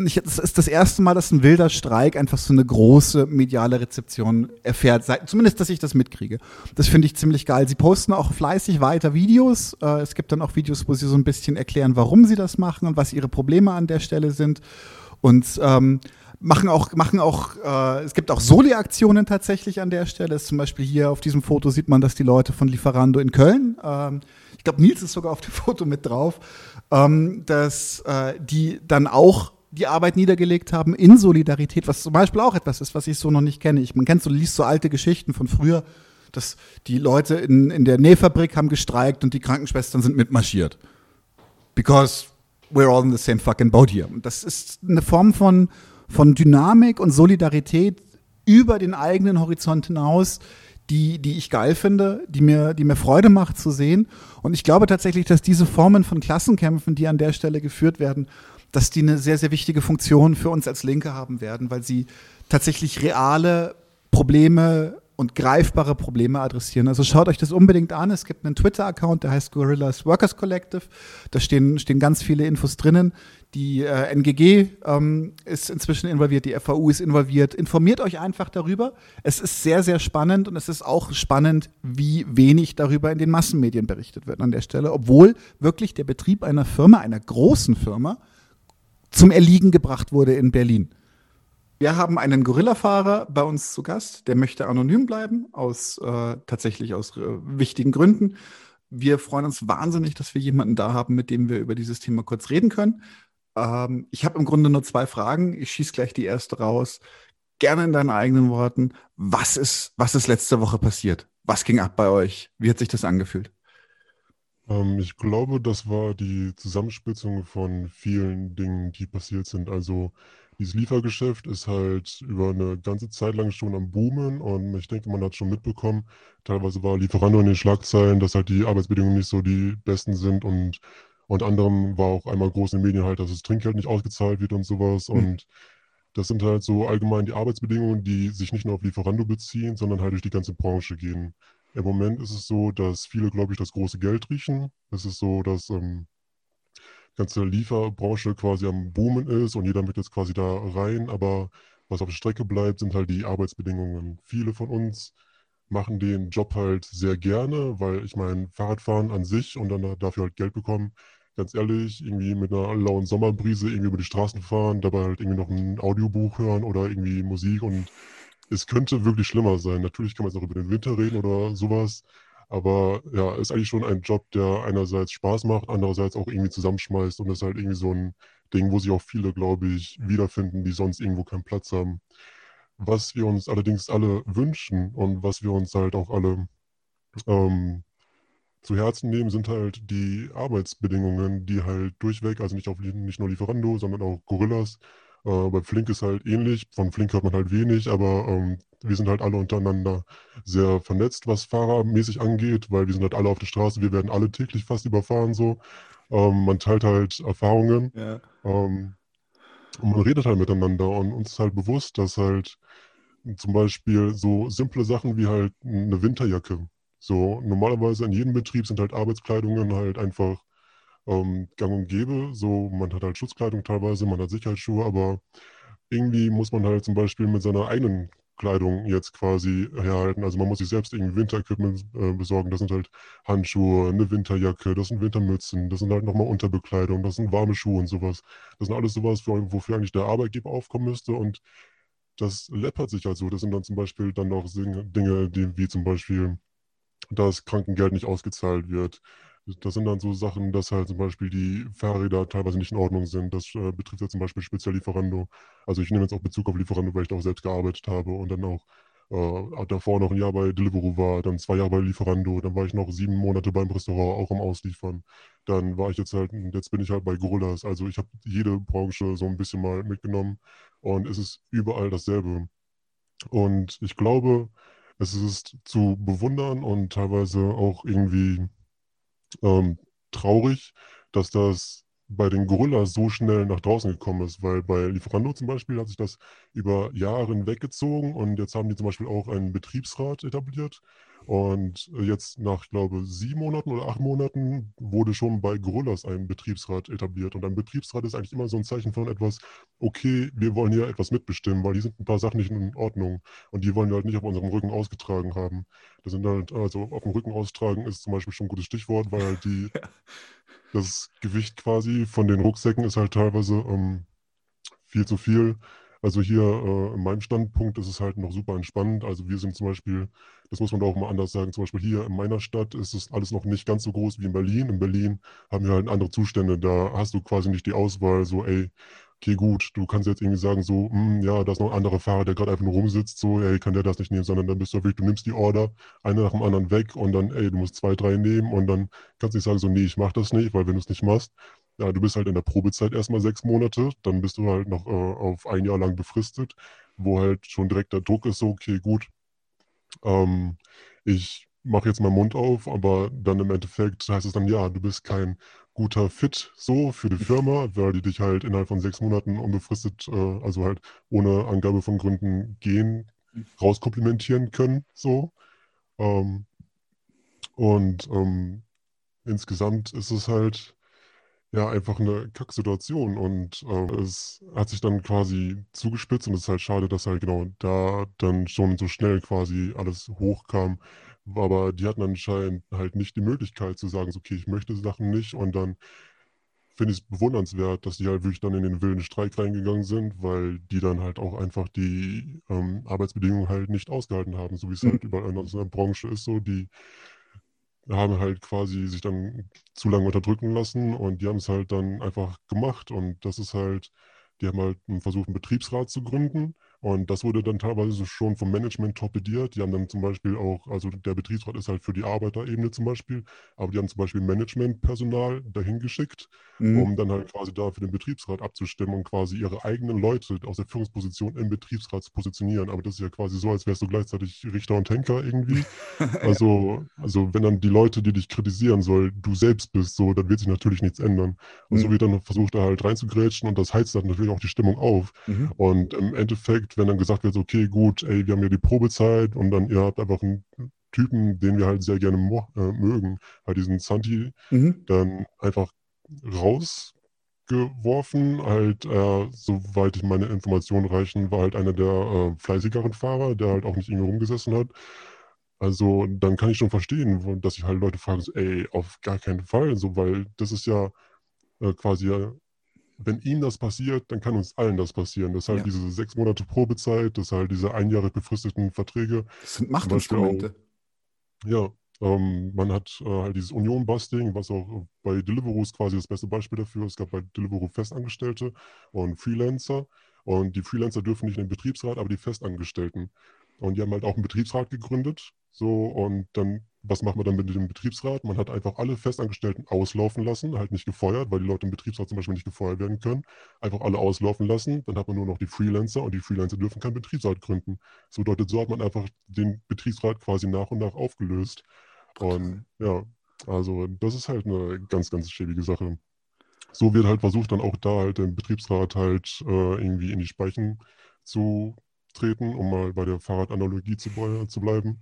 Ich, das ist das erste Mal, dass ein wilder Streik einfach so eine große mediale Rezeption erfährt. Zumindest, dass ich das mitkriege. Das finde ich ziemlich geil. Sie posten auch fleißig weiter Videos. Äh, es gibt dann auch Videos, wo sie so ein bisschen erklären, warum sie das machen und was ihre Probleme an der Stelle sind. Und ähm, machen auch, machen auch, äh, es gibt auch Soli-Aktionen tatsächlich an der Stelle. Das zum Beispiel hier auf diesem Foto sieht man, dass die Leute von Lieferando in Köln, ähm, ich glaube, Nils ist sogar auf dem Foto mit drauf, ähm, dass äh, die dann auch die Arbeit niedergelegt haben in Solidarität, was zum Beispiel auch etwas ist, was ich so noch nicht kenne. Ich, man kennt so, liest so alte Geschichten von früher, dass die Leute in, in der Nähfabrik haben gestreikt und die Krankenschwestern sind mitmarschiert. Because we're all in the same fucking boat here. Und das ist eine Form von von Dynamik und Solidarität über den eigenen Horizont hinaus, die, die ich geil finde, die mir, die mir Freude macht zu sehen. Und ich glaube tatsächlich, dass diese Formen von Klassenkämpfen, die an der Stelle geführt werden, dass die eine sehr, sehr wichtige Funktion für uns als Linke haben werden, weil sie tatsächlich reale Probleme und greifbare Probleme adressieren. Also schaut euch das unbedingt an. Es gibt einen Twitter-Account, der heißt Gorillas Workers Collective. Da stehen, stehen ganz viele Infos drinnen. Die äh, NGG ähm, ist inzwischen involviert, die FAU ist involviert. Informiert euch einfach darüber. Es ist sehr, sehr spannend und es ist auch spannend, wie wenig darüber in den Massenmedien berichtet wird an der Stelle, obwohl wirklich der Betrieb einer Firma, einer großen Firma, zum Erliegen gebracht wurde in Berlin. Wir haben einen Gorilla-Fahrer bei uns zu Gast, der möchte anonym bleiben, aus äh, tatsächlich aus äh, wichtigen Gründen. Wir freuen uns wahnsinnig, dass wir jemanden da haben, mit dem wir über dieses Thema kurz reden können. Ähm, ich habe im Grunde nur zwei Fragen. Ich schieße gleich die erste raus. Gerne in deinen eigenen Worten. Was ist, was ist letzte Woche passiert? Was ging ab bei euch? Wie hat sich das angefühlt? Ähm, ich glaube, das war die Zusammenspitzung von vielen Dingen, die passiert sind. Also dieses Liefergeschäft ist halt über eine ganze Zeit lang schon am Boomen und ich denke, man hat schon mitbekommen, teilweise war Lieferando in den Schlagzeilen, dass halt die Arbeitsbedingungen nicht so die besten sind und unter anderem war auch einmal groß in den Medien halt, dass das Trinkgeld nicht ausgezahlt wird und sowas mhm. und das sind halt so allgemein die Arbeitsbedingungen, die sich nicht nur auf Lieferando beziehen, sondern halt durch die ganze Branche gehen. Im Moment ist es so, dass viele, glaube ich, das große Geld riechen. Es ist so, dass ähm, ganze Lieferbranche quasi am Boomen ist und jeder möchte jetzt quasi da rein, aber was auf der Strecke bleibt, sind halt die Arbeitsbedingungen. Viele von uns machen den Job halt sehr gerne, weil ich meine, Fahrradfahren an sich und dann dafür halt Geld bekommen, ganz ehrlich, irgendwie mit einer lauen Sommerbrise irgendwie über die Straßen fahren, dabei halt irgendwie noch ein Audiobuch hören oder irgendwie Musik und es könnte wirklich schlimmer sein. Natürlich kann man jetzt auch über den Winter reden oder sowas, aber ja, ist eigentlich schon ein Job, der einerseits Spaß macht, andererseits auch irgendwie zusammenschmeißt und ist halt irgendwie so ein Ding, wo sich auch viele, glaube ich, wiederfinden, die sonst irgendwo keinen Platz haben. Was wir uns allerdings alle wünschen und was wir uns halt auch alle ähm, zu Herzen nehmen, sind halt die Arbeitsbedingungen, die halt durchweg, also nicht, auf, nicht nur Lieferando, sondern auch Gorillas, äh, bei Flink ist halt ähnlich. Von Flink hört man halt wenig, aber ähm, wir sind halt alle untereinander sehr vernetzt, was fahrermäßig angeht, weil wir sind halt alle auf der Straße, wir werden alle täglich fast überfahren so. Ähm, man teilt halt Erfahrungen ja. ähm, und man redet halt miteinander und uns ist halt bewusst, dass halt zum Beispiel so simple Sachen wie halt eine Winterjacke. So normalerweise in jedem Betrieb sind halt Arbeitskleidungen halt einfach ähm, gang und gäbe. So, man hat halt Schutzkleidung teilweise, man hat Sicherheitsschuhe, aber irgendwie muss man halt zum Beispiel mit seiner eigenen Kleidung jetzt quasi herhalten. Also man muss sich selbst irgendwie Winterequipment äh, besorgen. Das sind halt Handschuhe, eine Winterjacke, das sind Wintermützen, das sind halt nochmal Unterbekleidung, das sind warme Schuhe und sowas. Das sind alles sowas, für, wofür eigentlich der Arbeitgeber aufkommen müsste und das läppert sich halt so. Das sind dann zum Beispiel dann auch Dinge, die, wie zum Beispiel, dass Krankengeld nicht ausgezahlt wird, das sind dann so Sachen, dass halt zum Beispiel die Fahrräder teilweise nicht in Ordnung sind. Das äh, betrifft ja zum Beispiel speziell Lieferando. Also ich nehme jetzt auch Bezug auf Lieferando, weil ich da auch selbst gearbeitet habe und dann auch äh, davor noch ein Jahr bei Deliveroo war, dann zwei Jahre bei Lieferando, dann war ich noch sieben Monate beim Restaurant, auch am Ausliefern. Dann war ich jetzt halt, jetzt bin ich halt bei Gorillas. Also ich habe jede Branche so ein bisschen mal mitgenommen und es ist überall dasselbe. Und ich glaube, es ist zu bewundern und teilweise auch irgendwie ähm, traurig, dass das bei den Gorillas so schnell nach draußen gekommen ist, weil bei Lieferando zum Beispiel hat sich das über Jahre hinweggezogen und jetzt haben die zum Beispiel auch einen Betriebsrat etabliert und jetzt nach, ich glaube, sieben Monaten oder acht Monaten wurde schon bei Gorillas ein Betriebsrat etabliert und ein Betriebsrat ist eigentlich immer so ein Zeichen von etwas, okay, wir wollen hier etwas mitbestimmen, weil die sind ein paar Sachen nicht in Ordnung und die wollen wir halt nicht auf unserem Rücken ausgetragen haben. Das sind halt, also auf dem Rücken austragen ist zum Beispiel schon ein gutes Stichwort, weil halt die das Gewicht quasi von den Rucksäcken ist halt teilweise ähm, viel zu viel. Also hier äh, in meinem Standpunkt ist es halt noch super entspannt. Also wir sind zum Beispiel, das muss man auch mal anders sagen, zum Beispiel hier in meiner Stadt ist es alles noch nicht ganz so groß wie in Berlin. In Berlin haben wir halt andere Zustände. Da hast du quasi nicht die Auswahl, so ey, okay, gut, du kannst jetzt irgendwie sagen, so, mh, hm, ja, da ist noch ein anderer Fahrer, der gerade einfach nur rumsitzt, so, ey, kann der das nicht nehmen, sondern dann bist du wirklich, du nimmst die Order, eine nach dem anderen weg und dann, ey, du musst zwei, drei nehmen und dann kannst du nicht sagen, so, nee, ich mach das nicht, weil wenn du es nicht machst, ja, du bist halt in der Probezeit erstmal sechs Monate, dann bist du halt noch äh, auf ein Jahr lang befristet, wo halt schon direkt der Druck ist, so, okay, gut, ähm, ich mache jetzt meinen Mund auf, aber dann im Endeffekt heißt es dann, ja, du bist kein guter Fit so für die Firma, weil die dich halt innerhalb von sechs Monaten unbefristet, äh, also halt ohne Angabe von Gründen gehen, rauskomplimentieren können, so. Ähm, und ähm, insgesamt ist es halt ja einfach eine Kacksituation und äh, es hat sich dann quasi zugespitzt und es ist halt schade, dass halt genau da dann schon so schnell quasi alles hochkam, aber die hatten anscheinend halt nicht die Möglichkeit zu sagen, so, okay, ich möchte Sachen nicht. Und dann finde ich es bewundernswert, dass die halt wirklich dann in den wilden Streik reingegangen sind, weil die dann halt auch einfach die ähm, Arbeitsbedingungen halt nicht ausgehalten haben, so wie es mhm. halt überall in unserer Branche ist, so die haben halt quasi sich dann zu lange unterdrücken lassen und die haben es halt dann einfach gemacht und das ist halt, die haben halt versucht, einen Betriebsrat zu gründen und das wurde dann teilweise schon vom Management torpediert. Die haben dann zum Beispiel auch, also der Betriebsrat ist halt für die Arbeiterebene zum Beispiel, aber die haben zum Beispiel Managementpersonal dahin geschickt, mhm. um dann halt quasi da für den Betriebsrat abzustimmen und quasi ihre eigenen Leute aus der Führungsposition im Betriebsrat zu positionieren. Aber das ist ja quasi so, als wärst du gleichzeitig Richter und Henker irgendwie. Also, also wenn dann die Leute, die dich kritisieren soll, du selbst bist, so, dann wird sich natürlich nichts ändern. Und mhm. so wird dann versucht, da halt reinzugrätschen und das heizt dann natürlich auch die Stimmung auf. Mhm. Und im Endeffekt Endeffekt, wenn dann gesagt wird, okay, gut, ey, wir haben ja die Probezeit und dann ihr habt einfach einen Typen, den wir halt sehr gerne äh, mögen, halt diesen Santi, mhm. dann einfach rausgeworfen. Halt, äh, soweit meine Informationen reichen, war halt einer der äh, fleißigeren Fahrer, der halt auch nicht irgendwie rumgesessen hat. Also dann kann ich schon verstehen, dass sich halt Leute fragen, so, ey, auf gar keinen Fall, so, weil das ist ja äh, quasi wenn ihm das passiert, dann kann uns allen das passieren. Das ist halt ja. diese sechs Monate Probezeit, das ist halt diese ein Jahre befristeten Verträge. Das sind Machtinstrumente. Auch, ja, ähm, man hat äh, halt dieses Union-Busting, was auch bei Deliveroo ist quasi das beste Beispiel dafür. Es gab bei Deliveroo Festangestellte und Freelancer. Und die Freelancer dürfen nicht in den Betriebsrat, aber die Festangestellten. Und die haben halt auch einen Betriebsrat gegründet. So, und dann was macht man dann mit dem Betriebsrat? Man hat einfach alle Festangestellten auslaufen lassen, halt nicht gefeuert, weil die Leute im Betriebsrat zum Beispiel nicht gefeuert werden können. Einfach alle auslaufen lassen. Dann hat man nur noch die Freelancer und die Freelancer dürfen keinen Betriebsrat gründen. Das bedeutet, so hat man einfach den Betriebsrat quasi nach und nach aufgelöst. Und ja, also das ist halt eine ganz, ganz schäbige Sache. So wird halt versucht, dann auch da halt den Betriebsrat halt äh, irgendwie in die Speichen zu treten, um mal bei der Fahrradanalogie zu, zu bleiben.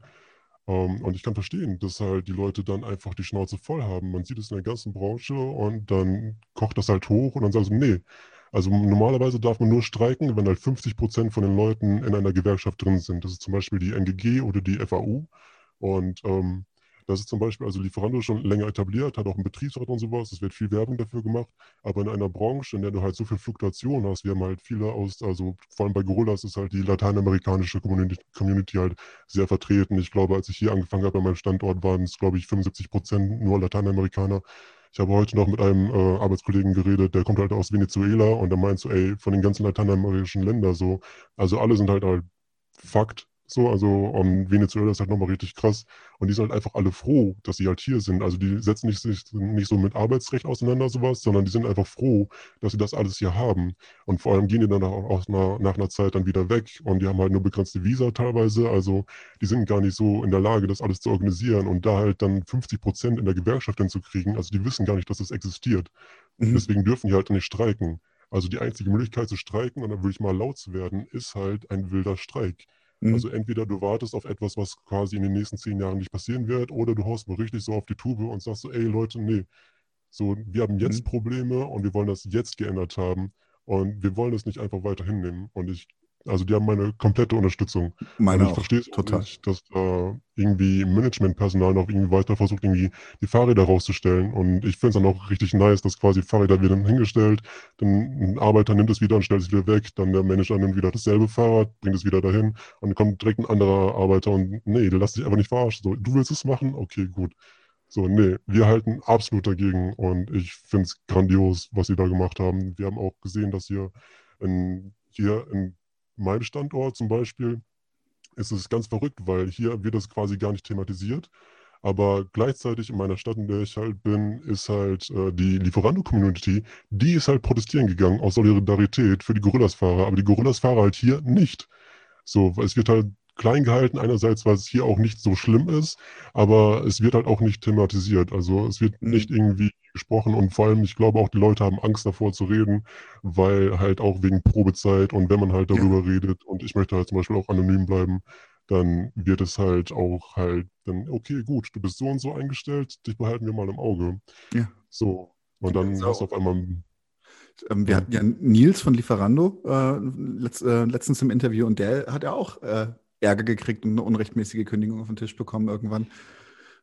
Um, ähm, und ich kann verstehen, dass halt die Leute dann einfach die Schnauze voll haben. Man sieht es in der ganzen Branche und dann kocht das halt hoch und dann sagen sie, nee. Also normalerweise darf man nur streiken, wenn halt 50 Prozent von den Leuten in einer Gewerkschaft drin sind. Das ist zum Beispiel die NGG oder die FAU. Und ähm, das ist zum Beispiel, also Lieferando schon länger etabliert, hat auch einen Betriebsrat und sowas, es wird viel Werbung dafür gemacht, aber in einer Branche, in der du halt so viel Fluktuation hast, wir haben halt viele aus, also vor allem bei Gorillas ist halt die lateinamerikanische Community, halt sehr vertreten. Ich glaube, als ich hier angefangen habe bei meinem Standort, waren es, glaube ich, 75 Prozent nur Lateinamerikaner. Ich habe heute noch mit einem äh, Arbeitskollegen geredet, der kommt halt aus Venezuela und der meint so, ey, von den ganzen lateinamerikanischen Ländern so, also alle sind halt halt Fakt, So, also um, Venezuela ist halt nochmal richtig krass. Und die sind halt einfach alle froh, dass sie halt hier sind. Also die setzen nicht, sich nicht so mit Arbeitsrecht auseinander, sowas, sondern die sind einfach froh, dass sie das alles hier haben. Und vor allem gehen die dann auch, auch nach, nach einer Zeit dann wieder weg. Und die haben halt nur begrenzte Visa teilweise. Also die sind gar nicht so in der Lage, das alles zu organisieren und da halt dann 50 Prozent in der Gewerkschaft hinzukriegen. Also die wissen gar nicht, dass das existiert. Mhm. Deswegen dürfen die halt nicht streiken. Also die einzige Möglichkeit zu streiken, und dann würde ich mal laut zu werden, ist halt ein wilder Streik. Mhm. Also entweder du wartest auf etwas, was quasi in den nächsten zehn Jahren nicht passieren wird, oder du haust mal richtig so auf die Tube und sagst so, ey Leute, nee, so, wir haben jetzt mhm. Probleme und wir wollen das jetzt geändert haben und wir wollen das nicht einfach weiter hinnehmen. Und ich also die haben meine komplette Unterstützung. Meine und ich verstehe es total. Nicht, dass da irgendwie Managementpersonal noch irgendwie weiter versucht, irgendwie die Fahrräder rauszustellen. Und ich finde es dann auch richtig nice, dass quasi Fahrräder wieder hingestellt, dann ein Arbeiter nimmt es wieder und stellt es wieder weg, dann der Manager nimmt wieder dasselbe Fahrrad, bringt es wieder dahin und dann kommt direkt ein anderer Arbeiter und nee, lass dich einfach nicht verarschen. So, du willst es machen? Okay, gut. So, nee, wir halten absolut dagegen und ich finde es grandios, was sie da gemacht haben. Wir haben auch gesehen, dass hier in, hier in meinem Standort zum Beispiel ist es ganz verrückt, weil hier wird das quasi gar nicht thematisiert. Aber gleichzeitig in meiner Stadt, in der ich halt bin, ist halt äh, die Lieferando-Community, die ist halt protestieren gegangen aus Solidarität für die Gorillas-Fahrer, aber die Gorillas-Fahrer halt hier nicht. So, es wird halt klein gehalten, einerseits, weil es hier auch nicht so schlimm ist, aber es wird halt auch nicht thematisiert. Also es wird mhm. nicht irgendwie gesprochen und vor allem, ich glaube auch, die Leute haben Angst davor zu reden, weil halt auch wegen Probezeit und wenn man halt darüber ja. redet und ich möchte halt zum Beispiel auch anonym bleiben, dann wird es halt auch halt dann, okay, gut, du bist so und so eingestellt, dich behalten wir mal im Auge. Ja. So. Und dann hast du auf einmal ähm, wir hatten ja Nils von Lieferando äh, letzt, äh, letztens im Interview und der hat ja auch äh, Ärger gekriegt und eine unrechtmäßige Kündigung auf den Tisch bekommen irgendwann.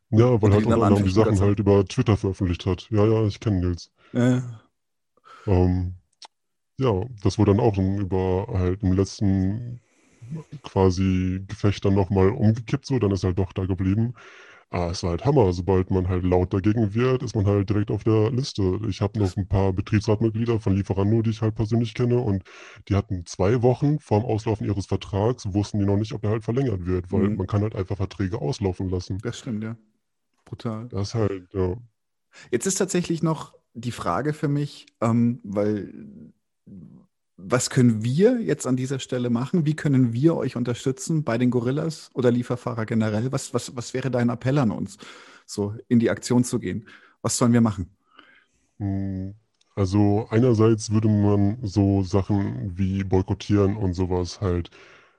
Ja, weil halt unter anderem die Sachen halt über Twitter veröffentlicht hat. Ja, ja, ich kenne Nils. Äh. Ähm, ja, das wurde dann auch über halt im letzten quasi Gefecht dann nochmal umgekippt, so, dann ist er halt doch da geblieben. Ah, es war halt Hammer. Sobald man halt laut dagegen wird, ist man halt direkt auf der Liste. Ich habe noch ein paar Betriebsratmitglieder von Lieferando, die ich halt persönlich kenne, und die hatten zwei Wochen vorm Auslaufen ihres Vertrags, wussten die noch nicht, ob er halt verlängert wird, weil mhm. man kann halt einfach Verträge auslaufen lassen. Das stimmt, ja. Brutal. Das halt, ja. Jetzt ist tatsächlich noch die Frage für mich, ähm, weil was können wir jetzt an dieser Stelle machen? Wie können wir euch unterstützen bei den Gorillas oder Lieferfahrer generell? Was, was, was wäre dein Appell an uns, so in die Aktion zu gehen? Was sollen wir machen? Hm, also einerseits würde man so Sachen wie boykottieren und sowas halt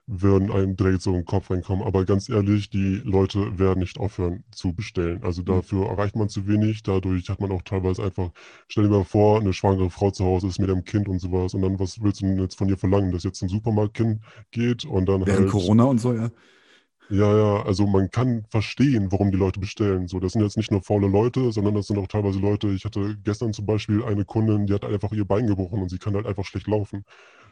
würden einem direkt so im Kopf reinkommen. Aber ganz ehrlich, die Leute werden nicht aufhören zu bestellen. Also mhm. dafür erreicht man zu wenig. Dadurch hat man auch teilweise einfach, stell dir mal vor, eine schwangere Frau zu Hause ist mit einem Kind und sowas. Und dann, was willst du denn jetzt von ihr verlangen, dass jetzt zum Supermarkt geht und dann Während halt. Corona und so, ja. Ja, ja, also man kann verstehen, warum die Leute bestellen. So, das sind jetzt nicht nur faule Leute, sondern das sind auch teilweise Leute. Ich hatte gestern zum Beispiel eine Kundin, die hat einfach ihr Bein gebrochen und sie kann halt einfach schlecht laufen.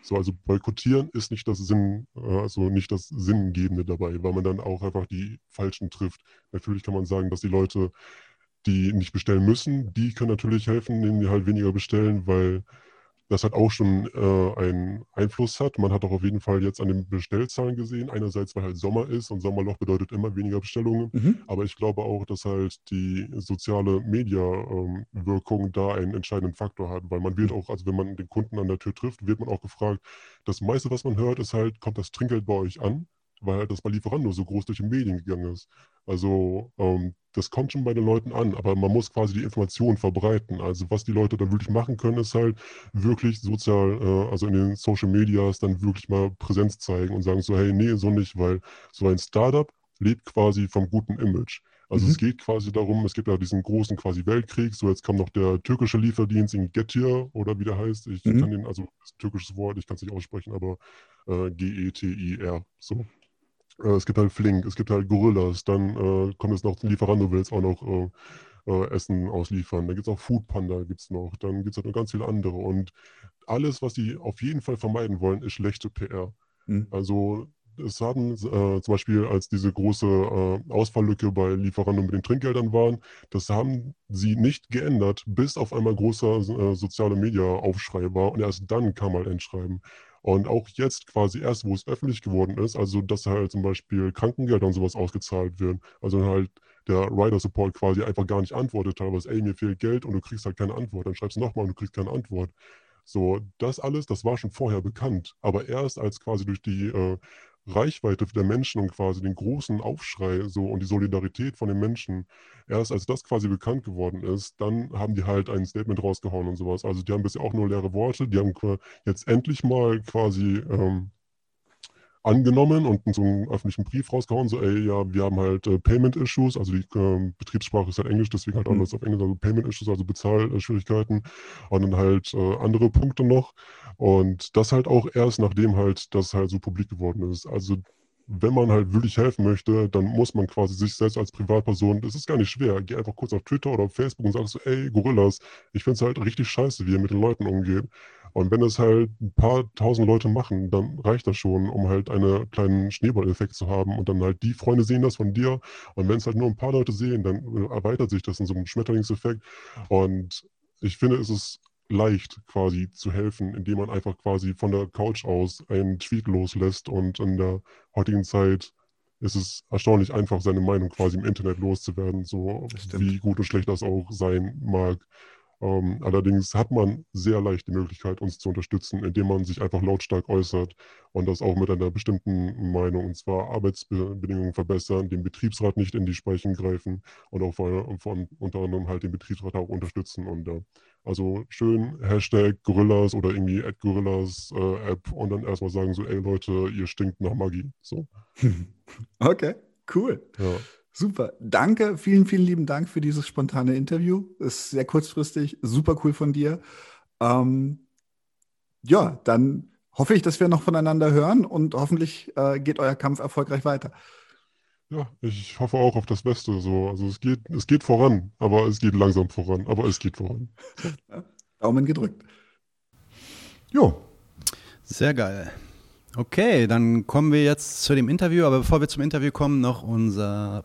So, also boykottieren ist nicht das Sinn, äh, also nicht das Sinngebende dabei, weil man dann auch einfach die Falschen trifft. Natürlich kann man sagen, dass die Leute, die nicht bestellen müssen, die können natürlich helfen, indem die halt weniger bestellen, weil das halt auch schon äh, einen Einfluss hat. Man hat auch auf jeden Fall jetzt an den Bestellzahlen gesehen. Einerseits, weil halt Sommer ist und Sommerloch bedeutet immer weniger Bestellungen. Mhm. Aber ich glaube auch, dass halt die soziale Media-Wirkung ähm, da einen entscheidenden Faktor hat, weil man wird mhm. auch, also wenn man den Kunden an der Tür trifft, wird man auch gefragt, das meiste, was man hört, ist halt, kommt das Trinkgeld bei euch an? Weil das bei Lieferando so groß durch die Medien gegangen ist. Also ähm, das kommt schon bei den Leuten an, aber man muss quasi die Information verbreiten. Also was die Leute dann wirklich machen können, ist halt wirklich sozial, äh, also in den Social Medias dann wirklich mal Präsenz zeigen und sagen so, hey, nee, so nicht, weil so ein Startup lebt quasi vom guten Image. Also mhm. es geht quasi darum, es gibt ja diesen großen quasi Weltkrieg, so jetzt kommt noch der türkische Lieferdienst in Getir oder wie der heißt. Ich mhm. kann den, also das ist ein türkisches Wort, ich kann es nicht aussprechen, aber äh, G-E-T-I-R, so. Äh, es gibt halt Flink, es gibt halt Gorillas, dann äh, kommt es noch zum Lieferando, will jetzt auch noch äh, Essen ausliefern. Dann gibt es auch Food Panda, gibt's noch. Dann gibt es halt noch ganz viele andere. Und alles, was die auf jeden Fall vermeiden wollen, ist schlechte PR. Mhm. Also es haben äh, zum Beispiel, als diese große äh, Ausfalllücke bei Lieferando mit den Trinkgeldern waren, das haben sie nicht geändert, bis auf einmal großer äh, soziale Media Aufschrei war und erst dann kam halt ein Schreiben. Und auch jetzt quasi erst, wo es öffentlich geworden ist, also dass halt zum Beispiel Krankengelder und sowas ausgezahlt werden, also halt der Rider Support quasi einfach gar nicht antwortet, teilweise, ey, mir fehlt Geld und du kriegst halt keine Antwort. Dann schreibst du nochmal und du kriegst keine Antwort. So, das alles, das war schon vorher bekannt. Aber erst als quasi durch die äh, Reichweite der Menschen und quasi den großen Aufschrei so und die Solidarität von den Menschen, erst als das quasi bekannt geworden ist, dann haben die halt ein Statement rausgehauen und sowas. Also die haben bisher auch nur leere Worte, die haben jetzt endlich mal quasi ähm, angenommen und so einen öffentlichen Brief rausgehauen, so, ey, ja, wir haben halt äh, Payment Issues, also die äh, Betriebssprache ist halt Englisch, deswegen halt mhm. alles auf Englisch, also Payment Issues, also Bezahlschwierigkeiten und dann halt äh, andere Punkte noch und das halt auch erst nachdem halt das halt so publik geworden ist. Also wenn man halt wirklich helfen möchte, dann muss man quasi sich selbst als Privatperson, das ist gar nicht schwer, geh einfach kurz auf Twitter oder auf Facebook und sagst so, ey, Gorillas, ich finde es halt richtig scheiße, wie ihr mit den Leuten umgeht. Und wenn das halt ein paar tausend Leute machen, dann reicht das schon, um halt einen kleinen Schneeballeffekt zu haben. Und dann halt die Freunde sehen das von dir. Und wenn es halt nur ein paar Leute sehen, dann erweitert sich das in so einem Schmetterlingseffekt. Und ich finde, es ist leicht quasi zu helfen, indem man einfach quasi von der Couch aus einen Tweet loslässt und in der heutigen Zeit ist es erstaunlich einfach, seine Meinung quasi im Internet loszuwerden, so wie gut und schlecht das auch sein mag. Ähm, allerdings hat man sehr leicht die Möglichkeit, uns zu unterstützen, indem man sich einfach lautstark äußert und das auch mit einer bestimmten Meinung, und zwar Arbeitsbedingungen verbessern, den Betriebsrat nicht in die Speichen greifen und auch von, von unter anderem halt den Betriebsrat auch unterstützen. Und äh, also schön Hashtag Gorillas oder irgendwie at Gorillas äh, App und dann erstmal sagen so, ey Leute, ihr stinkt nach Magie. So. Okay, cool. Ja. Super. Danke, vielen, vielen lieben Dank für dieses spontane Interview. Ist sehr kurzfristig, super cool von dir. Ähm, ja, dann hoffe ich, dass wir noch voneinander hören und hoffentlich äh, geht euer Kampf erfolgreich weiter. Ja, ich hoffe auch auf das Beste. So. Also es geht, es geht voran, aber es geht langsam voran, aber es geht voran. Daumen gedrückt. Jo. Sehr geil. Okay, dann kommen wir jetzt zu dem Interview, aber bevor wir zum Interview kommen, noch unser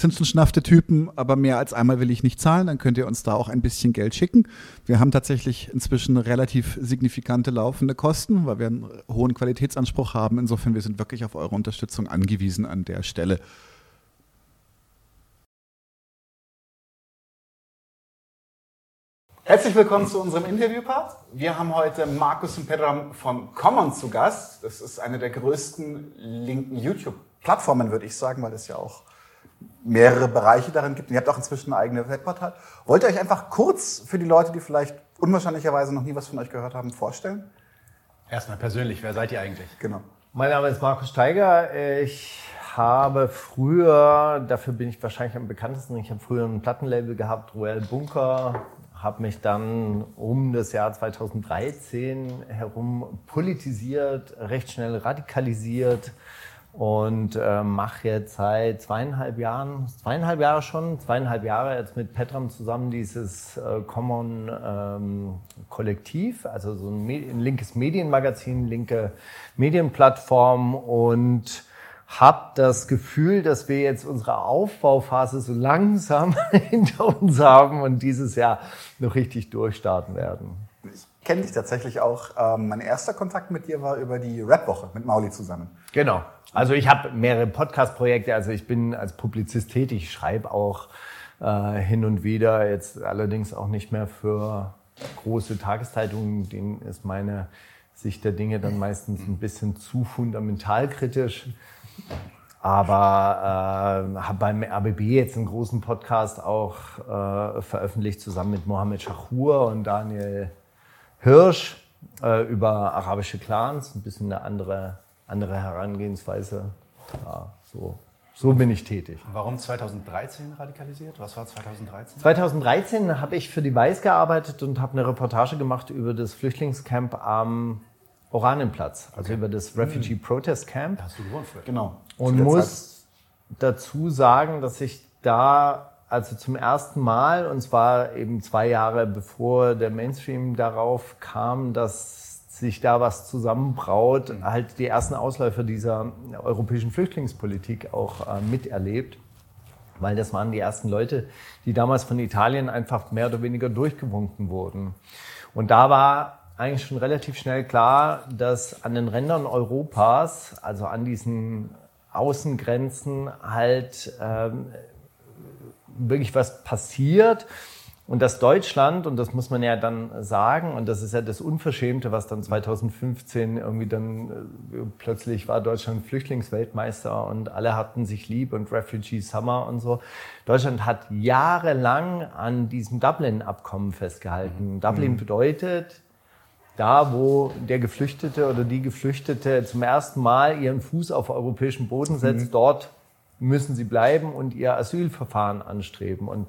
sind schon schnaffte Typen, aber mehr als einmal will ich nicht zahlen, dann könnt ihr uns da auch ein bisschen Geld schicken. Wir haben tatsächlich inzwischen relativ signifikante laufende Kosten, weil wir einen hohen Qualitätsanspruch haben. Insofern, wir sind wirklich auf eure Unterstützung angewiesen an der Stelle. Herzlich willkommen zu unserem Interviewpart. Wir haben heute Markus und Pedram von Common zu Gast. Das ist eine der größten linken YouTube-Plattformen, würde ich sagen, weil es ja auch mehrere Bereiche darin gibt. Und ihr habt auch inzwischen ein eigenes Webportal. Wollt ihr euch einfach kurz für die Leute, die vielleicht unwahrscheinlicherweise noch nie was von euch gehört haben, vorstellen? Erstmal persönlich, wer seid ihr eigentlich? Genau. Mein Name ist Markus Steiger. Ich habe früher, dafür bin ich wahrscheinlich am bekanntesten, ich habe früher ein Plattenlabel gehabt, Royal Bunker, habe mich dann um das Jahr 2013 herum politisiert, recht schnell radikalisiert, und äh, mache jetzt seit zweieinhalb Jahren, zweieinhalb Jahre schon, zweieinhalb Jahre jetzt mit Petram zusammen dieses äh, Common ähm, Kollektiv, also so ein, ein, linkes Medienmagazin, linke Medienplattform und habe das Gefühl, dass wir jetzt unsere Aufbauphase so langsam hinter uns haben und dieses Jahr noch richtig durchstarten werden. Kenne dich tatsächlich auch. Ähm, mein erster Kontakt mit dir war über die Rap-Woche mit Mauli zusammen. Genau. Also ich habe mehrere Podcast-Projekte, also ich bin als Publizist tätig, schreibe auch äh, hin und wieder, jetzt allerdings auch nicht mehr für große Tageszeitungen, denen ist meine Sicht der Dinge dann meistens ein bisschen zu fundamental kritisch. Aber äh, habe beim RBB jetzt einen großen Podcast auch äh, veröffentlicht, zusammen mit Mohammed Shahur und Daniel Hirsch äh, über arabische Clans. Ein bisschen eine andere, andere Herangehensweise. Ja, so so bin ich tätig. Warum 2013 radikalisiert? Was war 2013? 2013 habe ich für die Weiß gearbeitet und habe eine Reportage gemacht über das Flüchtlingscamp am Oranienplatz, also okay. über das Refugee hm. Protest Camp. Da hast du gewohnt, Fred. Genau. Und muss dazu sagen, dass ich da also zum ersten Mal, und zwar eben zwei Jahre bevor der Mainstream darauf kam, dass sich da was zusammenbraut, halt die ersten Ausläufer dieser europäischen Flüchtlingspolitik auch äh, miterlebt. Weil das waren die ersten Leute, die damals von Italien einfach mehr oder weniger durchgewunken wurden. Und da war eigentlich schon relativ schnell klar, dass an den Rändern Europas, also an diesen Außengrenzen, halt ähm, wirklich was passiert und dass Deutschland, und das muss man ja dann sagen, und das ist ja das Unverschämte, was dann 2015 irgendwie dann äh, plötzlich war Deutschland Flüchtlingsweltmeister und alle hatten sich lieb und Refugee Summer und so. Deutschland hat jahrelang an diesem Dublin-Abkommen festgehalten. Mhm. Dublin mhm. bedeutet, da, wo der Geflüchtete oder die Geflüchtete zum ersten Mal ihren Fuß auf europäischen Boden setzt, mhm. dort müssen sie bleiben und ihr Asylverfahren anstreben. Und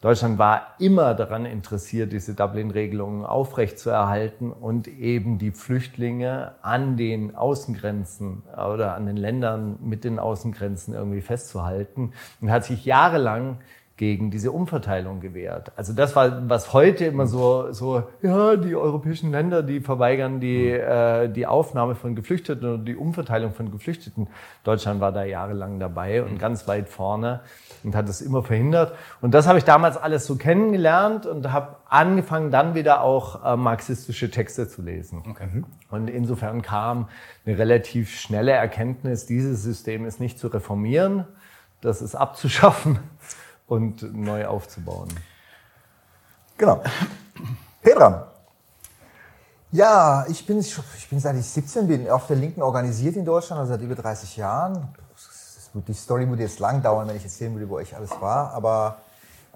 Deutschland war immer daran interessiert, diese Dublin-Regelungen aufrechtzuerhalten und eben die Flüchtlinge an den Außengrenzen oder an den Ländern mit den Außengrenzen irgendwie festzuhalten und hat sich jahrelang gegen diese Umverteilung gewehrt. Also das war, was heute immer so, so ja, die europäischen Länder, die verweigern die, äh, die Aufnahme von Geflüchteten oder die Umverteilung von Geflüchteten. Deutschland war da jahrelang dabei und ganz weit vorne und hat es immer verhindert. Und das habe ich damals alles so kennengelernt und habe angefangen, dann wieder auch äh, marxistische Texte zu lesen. Okay. Und insofern kam eine relativ schnelle Erkenntnis, dieses System ist nicht zu reformieren, das ist abzuschaffen und neu aufzubauen. Genau. Petra. Ja, ich bin, ich bin seit ich 17 bin auf der Linken organisiert in Deutschland, also seit über 30 Jahren. Die Story würde jetzt lang dauern, wenn ich erzählen würde, wo ich alles war, aber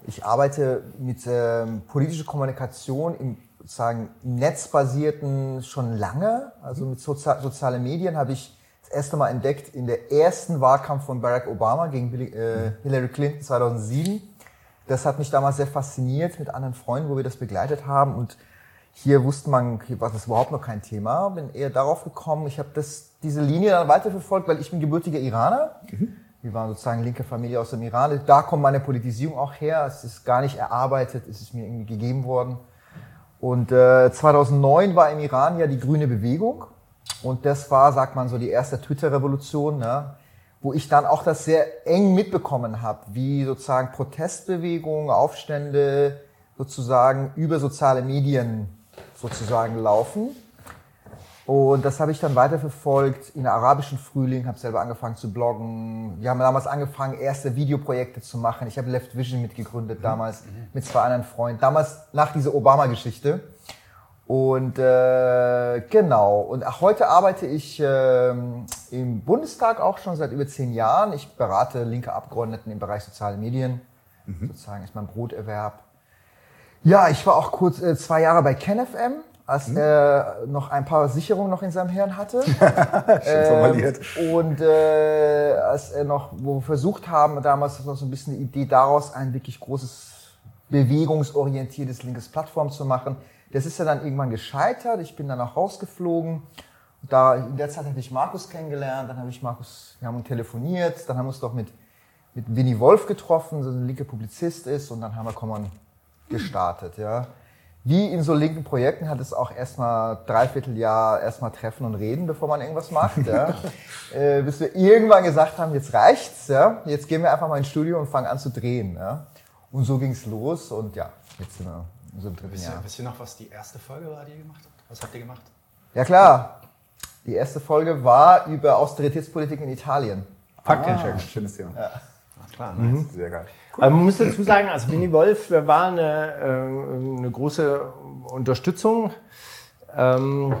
ich arbeite mit ähm, politischer Kommunikation im sozusagen netzbasierten schon lange. Also mit Sozi sozialen Medien habe ich das erste Mal entdeckt in der ersten Wahlkampf von Barack Obama gegen äh, Hillary Clinton 2007. Das hat mich damals sehr fasziniert mit anderen Freunden, wo wir das begleitet haben. Und hier wusste man, hier war das überhaupt noch kein Thema. Bin eher darauf gekommen. Ich habe das, diese Linie dann weiterverfolgt, weil ich bin gebürtiger Iraner. Mhm. Wir waren sozusagen linke Familie aus dem Iran. Da kommt meine Politisierung auch her. Es ist gar nicht erarbeitet, es ist mir irgendwie gegeben worden. Und äh, 2009 war im Iran ja die grüne Bewegung. Und das war, sagt man so, die erste Twitter-Revolution, ne? wo ich dann auch das sehr eng mitbekommen habe, wie sozusagen Protestbewegungen, Aufstände sozusagen über soziale Medien sozusagen laufen. Und das habe ich dann weiterverfolgt in der arabischen Frühling, habe selber angefangen zu bloggen. Wir haben damals angefangen, erste Videoprojekte zu machen. Ich habe Left Vision mitgegründet damals mhm. mit zwei anderen Freunden. Damals nach dieser Obama-Geschichte. Und äh, genau, und heute arbeite ich äh, im Bundestag auch schon seit über zehn Jahren. Ich berate linke Abgeordneten im Bereich soziale Medien. Mhm. Sozusagen ist mein Broterwerb. Ja, ich war auch kurz äh, zwei Jahre bei KenFM, als mhm. er noch ein paar Sicherungen noch in seinem Hirn hatte. Schön formuliert. Ähm, und äh, als er noch, wo wir versucht haben, damals war so ein bisschen die Idee daraus, ein wirklich großes bewegungsorientiertes linkes Plattform zu machen das ist ja dann irgendwann gescheitert. Ich bin dann auch rausgeflogen. Da, in der Zeit hatte ich Markus kennengelernt, dann habe ich Markus, wir haben telefoniert, dann haben wir uns doch mit, mit Winnie Wolf getroffen, so ein linker Publizist ist, und dann haben wir Common gestartet, ja. Wie in so linken Projekten hat es auch erstmal dreiviertel Jahr erstmal treffen und reden, bevor man irgendwas macht, ja. äh, bis wir irgendwann gesagt haben, jetzt reicht's, ja. Jetzt gehen wir einfach mal ins Studio und fangen an zu drehen, ja. Und so ging's los und ja, jetzt sind wir so einem dritten wisst Jahr. Ihr, wisst ihr noch, was die erste Folge war, die ihr gemacht habt? Was habt ihr gemacht? Ja klar. Die erste Folge war über Austeritätspolitik in Italien. Faktencheck, ah. schönes Thema. Ja. Klar, nice. Sehr geil. Aber man muss dazu sagen, also Winnie Wolf war eine, äh, eine große Unterstützung. Ähm,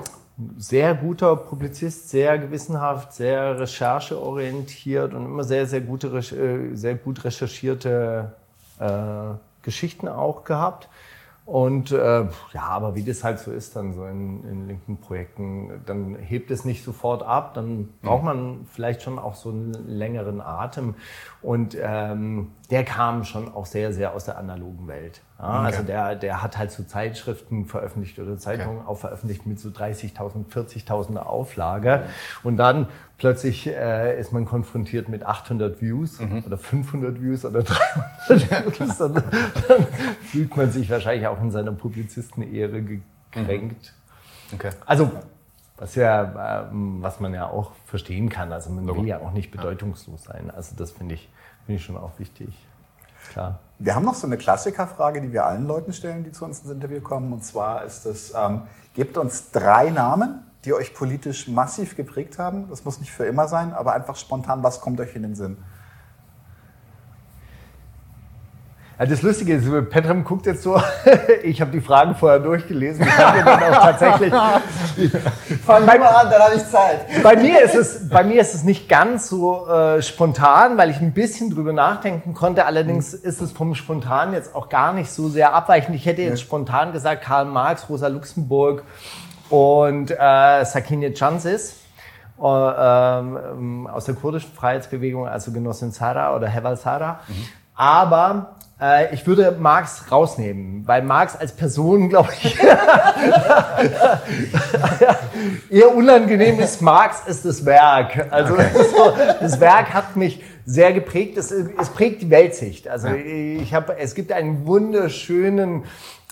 sehr guter Publizist, sehr gewissenhaft, sehr rechercheorientiert und immer sehr, sehr, gute, äh, sehr gut recherchierte äh, Geschichten auch gehabt. Und äh, ja, aber wie das halt so ist dann so in, in linken Projekten, dann hebt es nicht sofort ab, dann braucht man vielleicht schon auch so einen längeren Atem. Und ähm, der kam schon auch sehr, sehr aus der analogen Welt. Ja, Also der, der hat halt so Zeitschriften veröffentlicht oder Zeitungen auch veröffentlicht mit so 30.000, 40.000 Auflage. Und dann plötzlich äh, ist man konfrontiert mit 800 Views oder 500 Views oder 300 Views. Dann, dann fühlt man sich wahrscheinlich auch in seiner Publizistenehre gekränkt. Okay. Also, was ja, ähm, was man ja auch verstehen kann. Also man will ja auch nicht bedeutungslos sein. Also das finde ich, finde ich schon auch wichtig. Klar. Wir haben noch so eine Klassikerfrage, die wir allen Leuten stellen, die zu uns ins Interview kommen. Und zwar ist es, ähm, gebt uns drei Namen, die euch politisch massiv geprägt haben. Das muss nicht für immer sein, aber einfach spontan, was kommt euch in den Sinn? Ja, das Lustige ist, Petram guckt jetzt so, ich habe die Fragen vorher durchgelesen. Ich habe dann auch tatsächlich Fang mal an, dann habe ich Zeit. bei mir ist es, bei mir ist es nicht ganz so äh, spontan, weil ich ein bisschen drüber nachdenken konnte. Allerdings ist es vom Spontan jetzt auch gar nicht so sehr abweichend. Ich hätte jetzt spontan gesagt Karl Marx, Rosa Luxemburg und äh, Sakine Chansis äh, ähm, aus der kurdischen Freiheitsbewegung, also Genossin Sara oder Heval Sara. Aber äh, ich würde Marx rausnehmen, weil Marx als Person, glaube ich, eher unangenehm ist. Marx ist das Werk. Also so, das Werk hat mich sehr geprägt. Es, es prägt die Weltsicht. Also ich habe, es gibt einen wunderschönen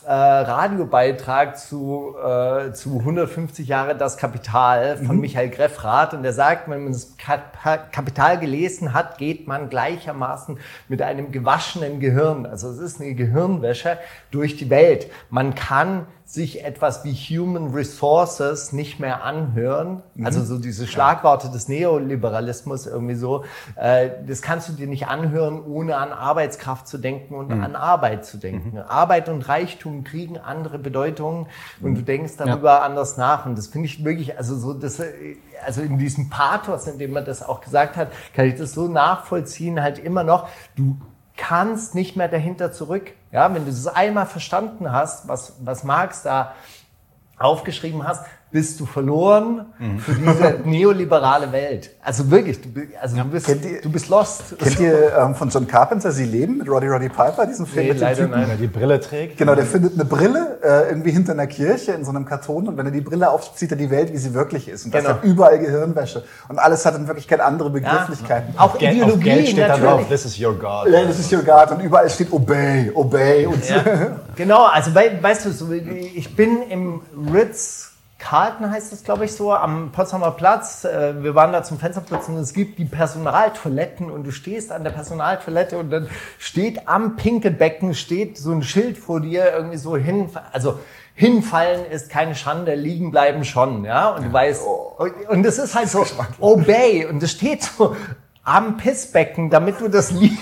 äh, Radiobeitrag zu, äh, zu 150 Jahre das Kapital von Michael Greffrath und der sagt, wenn man das Kap- Kapital gelesen hat, geht man gleichermaßen mit einem gewaschenen Gehirn, also es ist eine Gehirnwäsche durch die Welt. Man kann sich etwas wie Human Resources nicht mehr anhören, also so diese Schlagworte des Neoliberalismus irgendwie so, äh, das kannst du dir nicht anhören, ohne an Arbeitskraft zu denken und an Arbeit zu denken. Arbeit und Reichtum kriegen andere Bedeutungen und du denkst darüber anders nach. Und das finde ich wirklich, also so das, also in diesem Pathos, in dem man das auch gesagt hat, kann ich das so nachvollziehen, halt immer noch, du kannst nicht mehr dahinter zurück. Ja, wenn du das einmal verstanden hast, was, was Marx da aufgeschrieben hast, bist du verloren für diese neoliberale Welt. Also wirklich, du, also du, bist, Kennt ihr- du bist lost. Kennt ihr ähm, von John Carpenter Sie leben mit Roddy Roddy Piper, diesen Film Nee, mit dem leider Typen? nein. Wenn er die Brille trägt. Genau, der findet eine Brille äh, irgendwie hinter einer Kirche in so einem Karton und wenn er die Brille aufzieht, sieht er die Welt, wie sie wirklich ist. Und da Genau. ist dann überall Gehirnwäsche. Und alles hat in Wirklichkeit andere Begrifflichkeiten. Auch Geld, auf Ideologie Geld steht da natürlich. drauf, this is your God. Ja, das ist your God und überall steht Obey, Obey und so. Genau, also wei- weißt du, so, ich bin im Ritz Carlton heißt es, glaube ich, so, am Potsdamer Platz. Äh, Wir waren da zum Fensterputzen. Und es gibt die Personaltoiletten und du stehst an der Personaltoilette und dann steht am Pinkelbecken steht so ein Schild vor dir irgendwie so hin, also hinfallen ist keine Schande, liegen bleiben schon, ja, und du weißt, und- und es ist halt so, obey, und es steht so am Pissbecken, damit du das liest.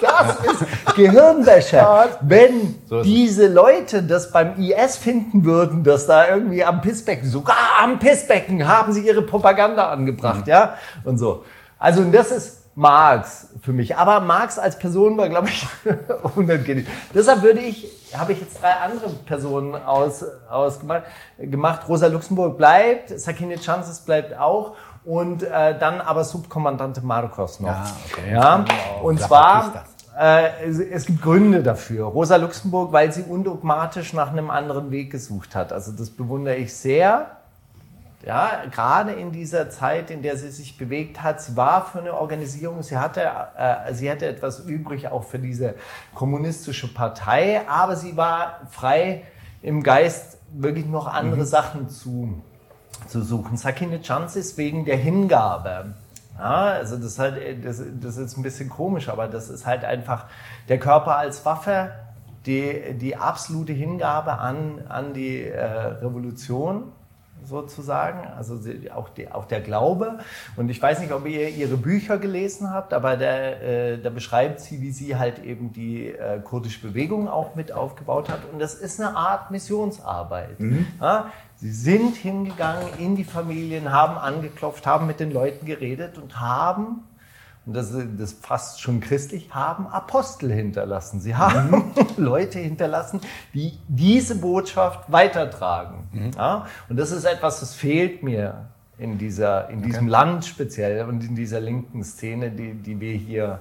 Das ist Gehirnwäsche. Wenn diese Leute das beim IS finden würden, dass da irgendwie am Pissbecken, sogar am Pissbecken haben sie ihre Propaganda angebracht, ja, und so. Also und das ist Marx für mich. Aber Marx als Person war, glaube ich, unangenehm. Deshalb würde ich, habe ich jetzt drei andere Personen aus, ausgemacht. Gemacht. Rosa Luxemburg bleibt, Sakine Chances bleibt auch und äh, dann aber Subkommandante Marcos noch. Ja, okay. Ja, und zwar, äh, es, es gibt Gründe dafür. Rosa Luxemburg, weil sie undogmatisch nach einem anderen Weg gesucht hat. Also das bewundere ich sehr. Ja, gerade in dieser Zeit, in der sie sich bewegt hat, sie war für eine Organisierung, sie hatte, äh, sie hatte etwas übrig auch für diese kommunistische Partei, aber sie war frei im Geist, wirklich noch andere Sachen zu, zu suchen. Sakine Chances wegen der Hingabe. Ja, also das, ist halt, das, das ist ein bisschen komisch, aber das ist halt einfach der Körper als Waffe, die, die absolute Hingabe an, an die äh, Revolution sozusagen, also auch, die, auch der Glaube. Und ich weiß nicht, ob ihr ihre Bücher gelesen habt, aber der, äh, da beschreibt sie, wie sie halt eben die äh, kurdische Bewegung auch mit aufgebaut hat. Und das ist eine Art Missionsarbeit. Mhm. Ja? Sie sind hingegangen in die Familien, haben angeklopft, haben mit den Leuten geredet und haben und das, das fast schon christlich, haben Apostel hinterlassen. Sie haben mhm. Leute hinterlassen, die diese Botschaft weitertragen. Mhm. Ja? Und das ist etwas, das fehlt mir in, dieser, in diesem okay. Land speziell und in dieser linken Szene, die, die wir hier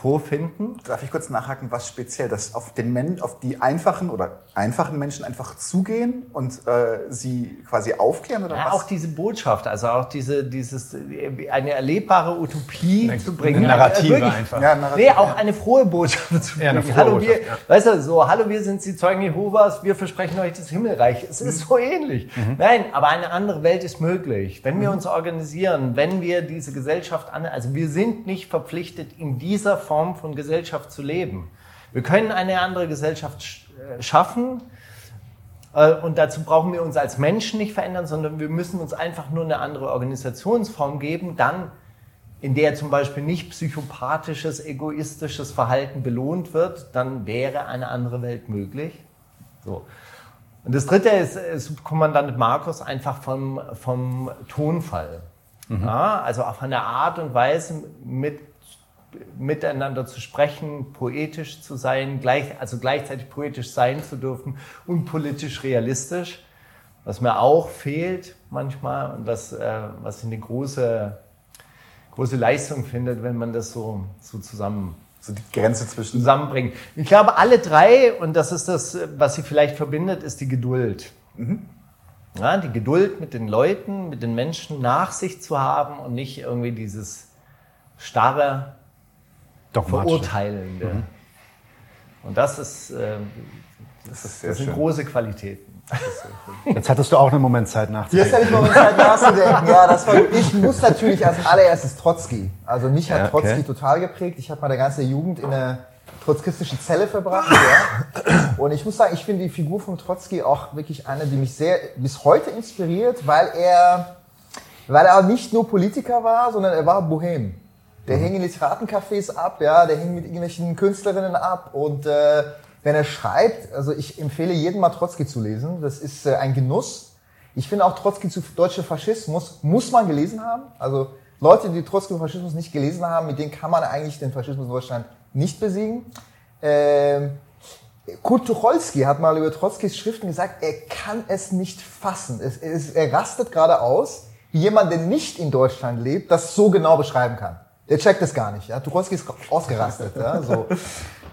vorfinden. Darf ich kurz nachhaken, was speziell, dass auf, den Men auf die einfachen oder einfachen Menschen einfach zugehen und äh, sie quasi aufklären oder ja, was? Auch diese Botschaft, also auch diese, dieses, eine erlebbare Utopie eine, zu bringen. Eine Narrative Wirklich, einfach. Ja, Narrative, nee, auch ja. eine frohe Botschaft zu bringen. Ja, hallo, wir, weißt du, so, hallo, wir sind die Zeugen Jehovas, wir versprechen euch das Himmelreich. Es ist so ähnlich. Mhm. Nein, aber eine andere Welt ist möglich. Wenn wir mhm. uns organisieren, wenn wir diese Gesellschaft an, also wir sind nicht verpflichtet, in dieser Form von Gesellschaft zu leben. Wir können eine andere Gesellschaft äh, schaffen äh, und dazu brauchen wir uns als Menschen nicht verändern, sondern wir müssen uns einfach nur eine andere Organisationsform geben, dann in der zum Beispiel nicht psychopathisches, egoistisches Verhalten belohnt wird, dann wäre eine andere Welt möglich. So. Und das dritte ist, ist Kommandant Markus einfach vom, vom Tonfall. Mhm. Ja, also auf eine Art und Weise mit miteinander zu sprechen, poetisch zu sein, gleich, also gleichzeitig poetisch sein zu dürfen und politisch realistisch, was mir auch fehlt manchmal und was, äh, was ich eine große, große Leistung findet, wenn man das so, so zusammen so die Grenze zwischen zusammenbringt. Ich glaube, alle drei, und das ist das, was sie vielleicht verbindet, ist die Geduld. Mhm. Ja, die Geduld mit den Leuten, mit den Menschen nach sich zu haben und nicht irgendwie dieses starre, Verurteilende. Mhm. Und das ist, äh, das, ist das sind schön. große Qualitäten. Jetzt hattest du auch einen Moment Zeit nachzudenken. Jetzt hatte ich einen Moment Zeit nachzudenken. Ja, das war, ich muss natürlich als allererstes Trotzki. Also mich hat ja, okay. Trotzki total geprägt. Ich habe meine ganze Jugend in einer trotzkistischen Zelle verbracht. Ja. Und ich muss sagen, ich finde die Figur von Trotzki auch wirklich eine, die mich sehr bis heute inspiriert, weil er, weil er nicht nur Politiker war, sondern er war Bohem. Der mhm. hing in Literatencafés ab, ja, der hing mit irgendwelchen Künstlerinnen ab und äh, wenn er schreibt, also ich empfehle jedem mal Trotzki zu lesen, das ist äh, ein Genuss. Ich finde auch Trotzki zu deutscher Faschismus muss man gelesen haben. Also Leute, die Trotzki zu Faschismus nicht gelesen haben, mit denen kann man eigentlich den Faschismus in Deutschland nicht besiegen. Ähm, Kurt Tucholsky hat mal über Trotzkis Schriften gesagt, er kann es nicht fassen. Es, es, er rastet gerade aus, wie jemand, der nicht in Deutschland lebt, das so genau beschreiben kann. Der checkt es gar nicht. Ja? Tucholsky ist ausgerastet. ja? so.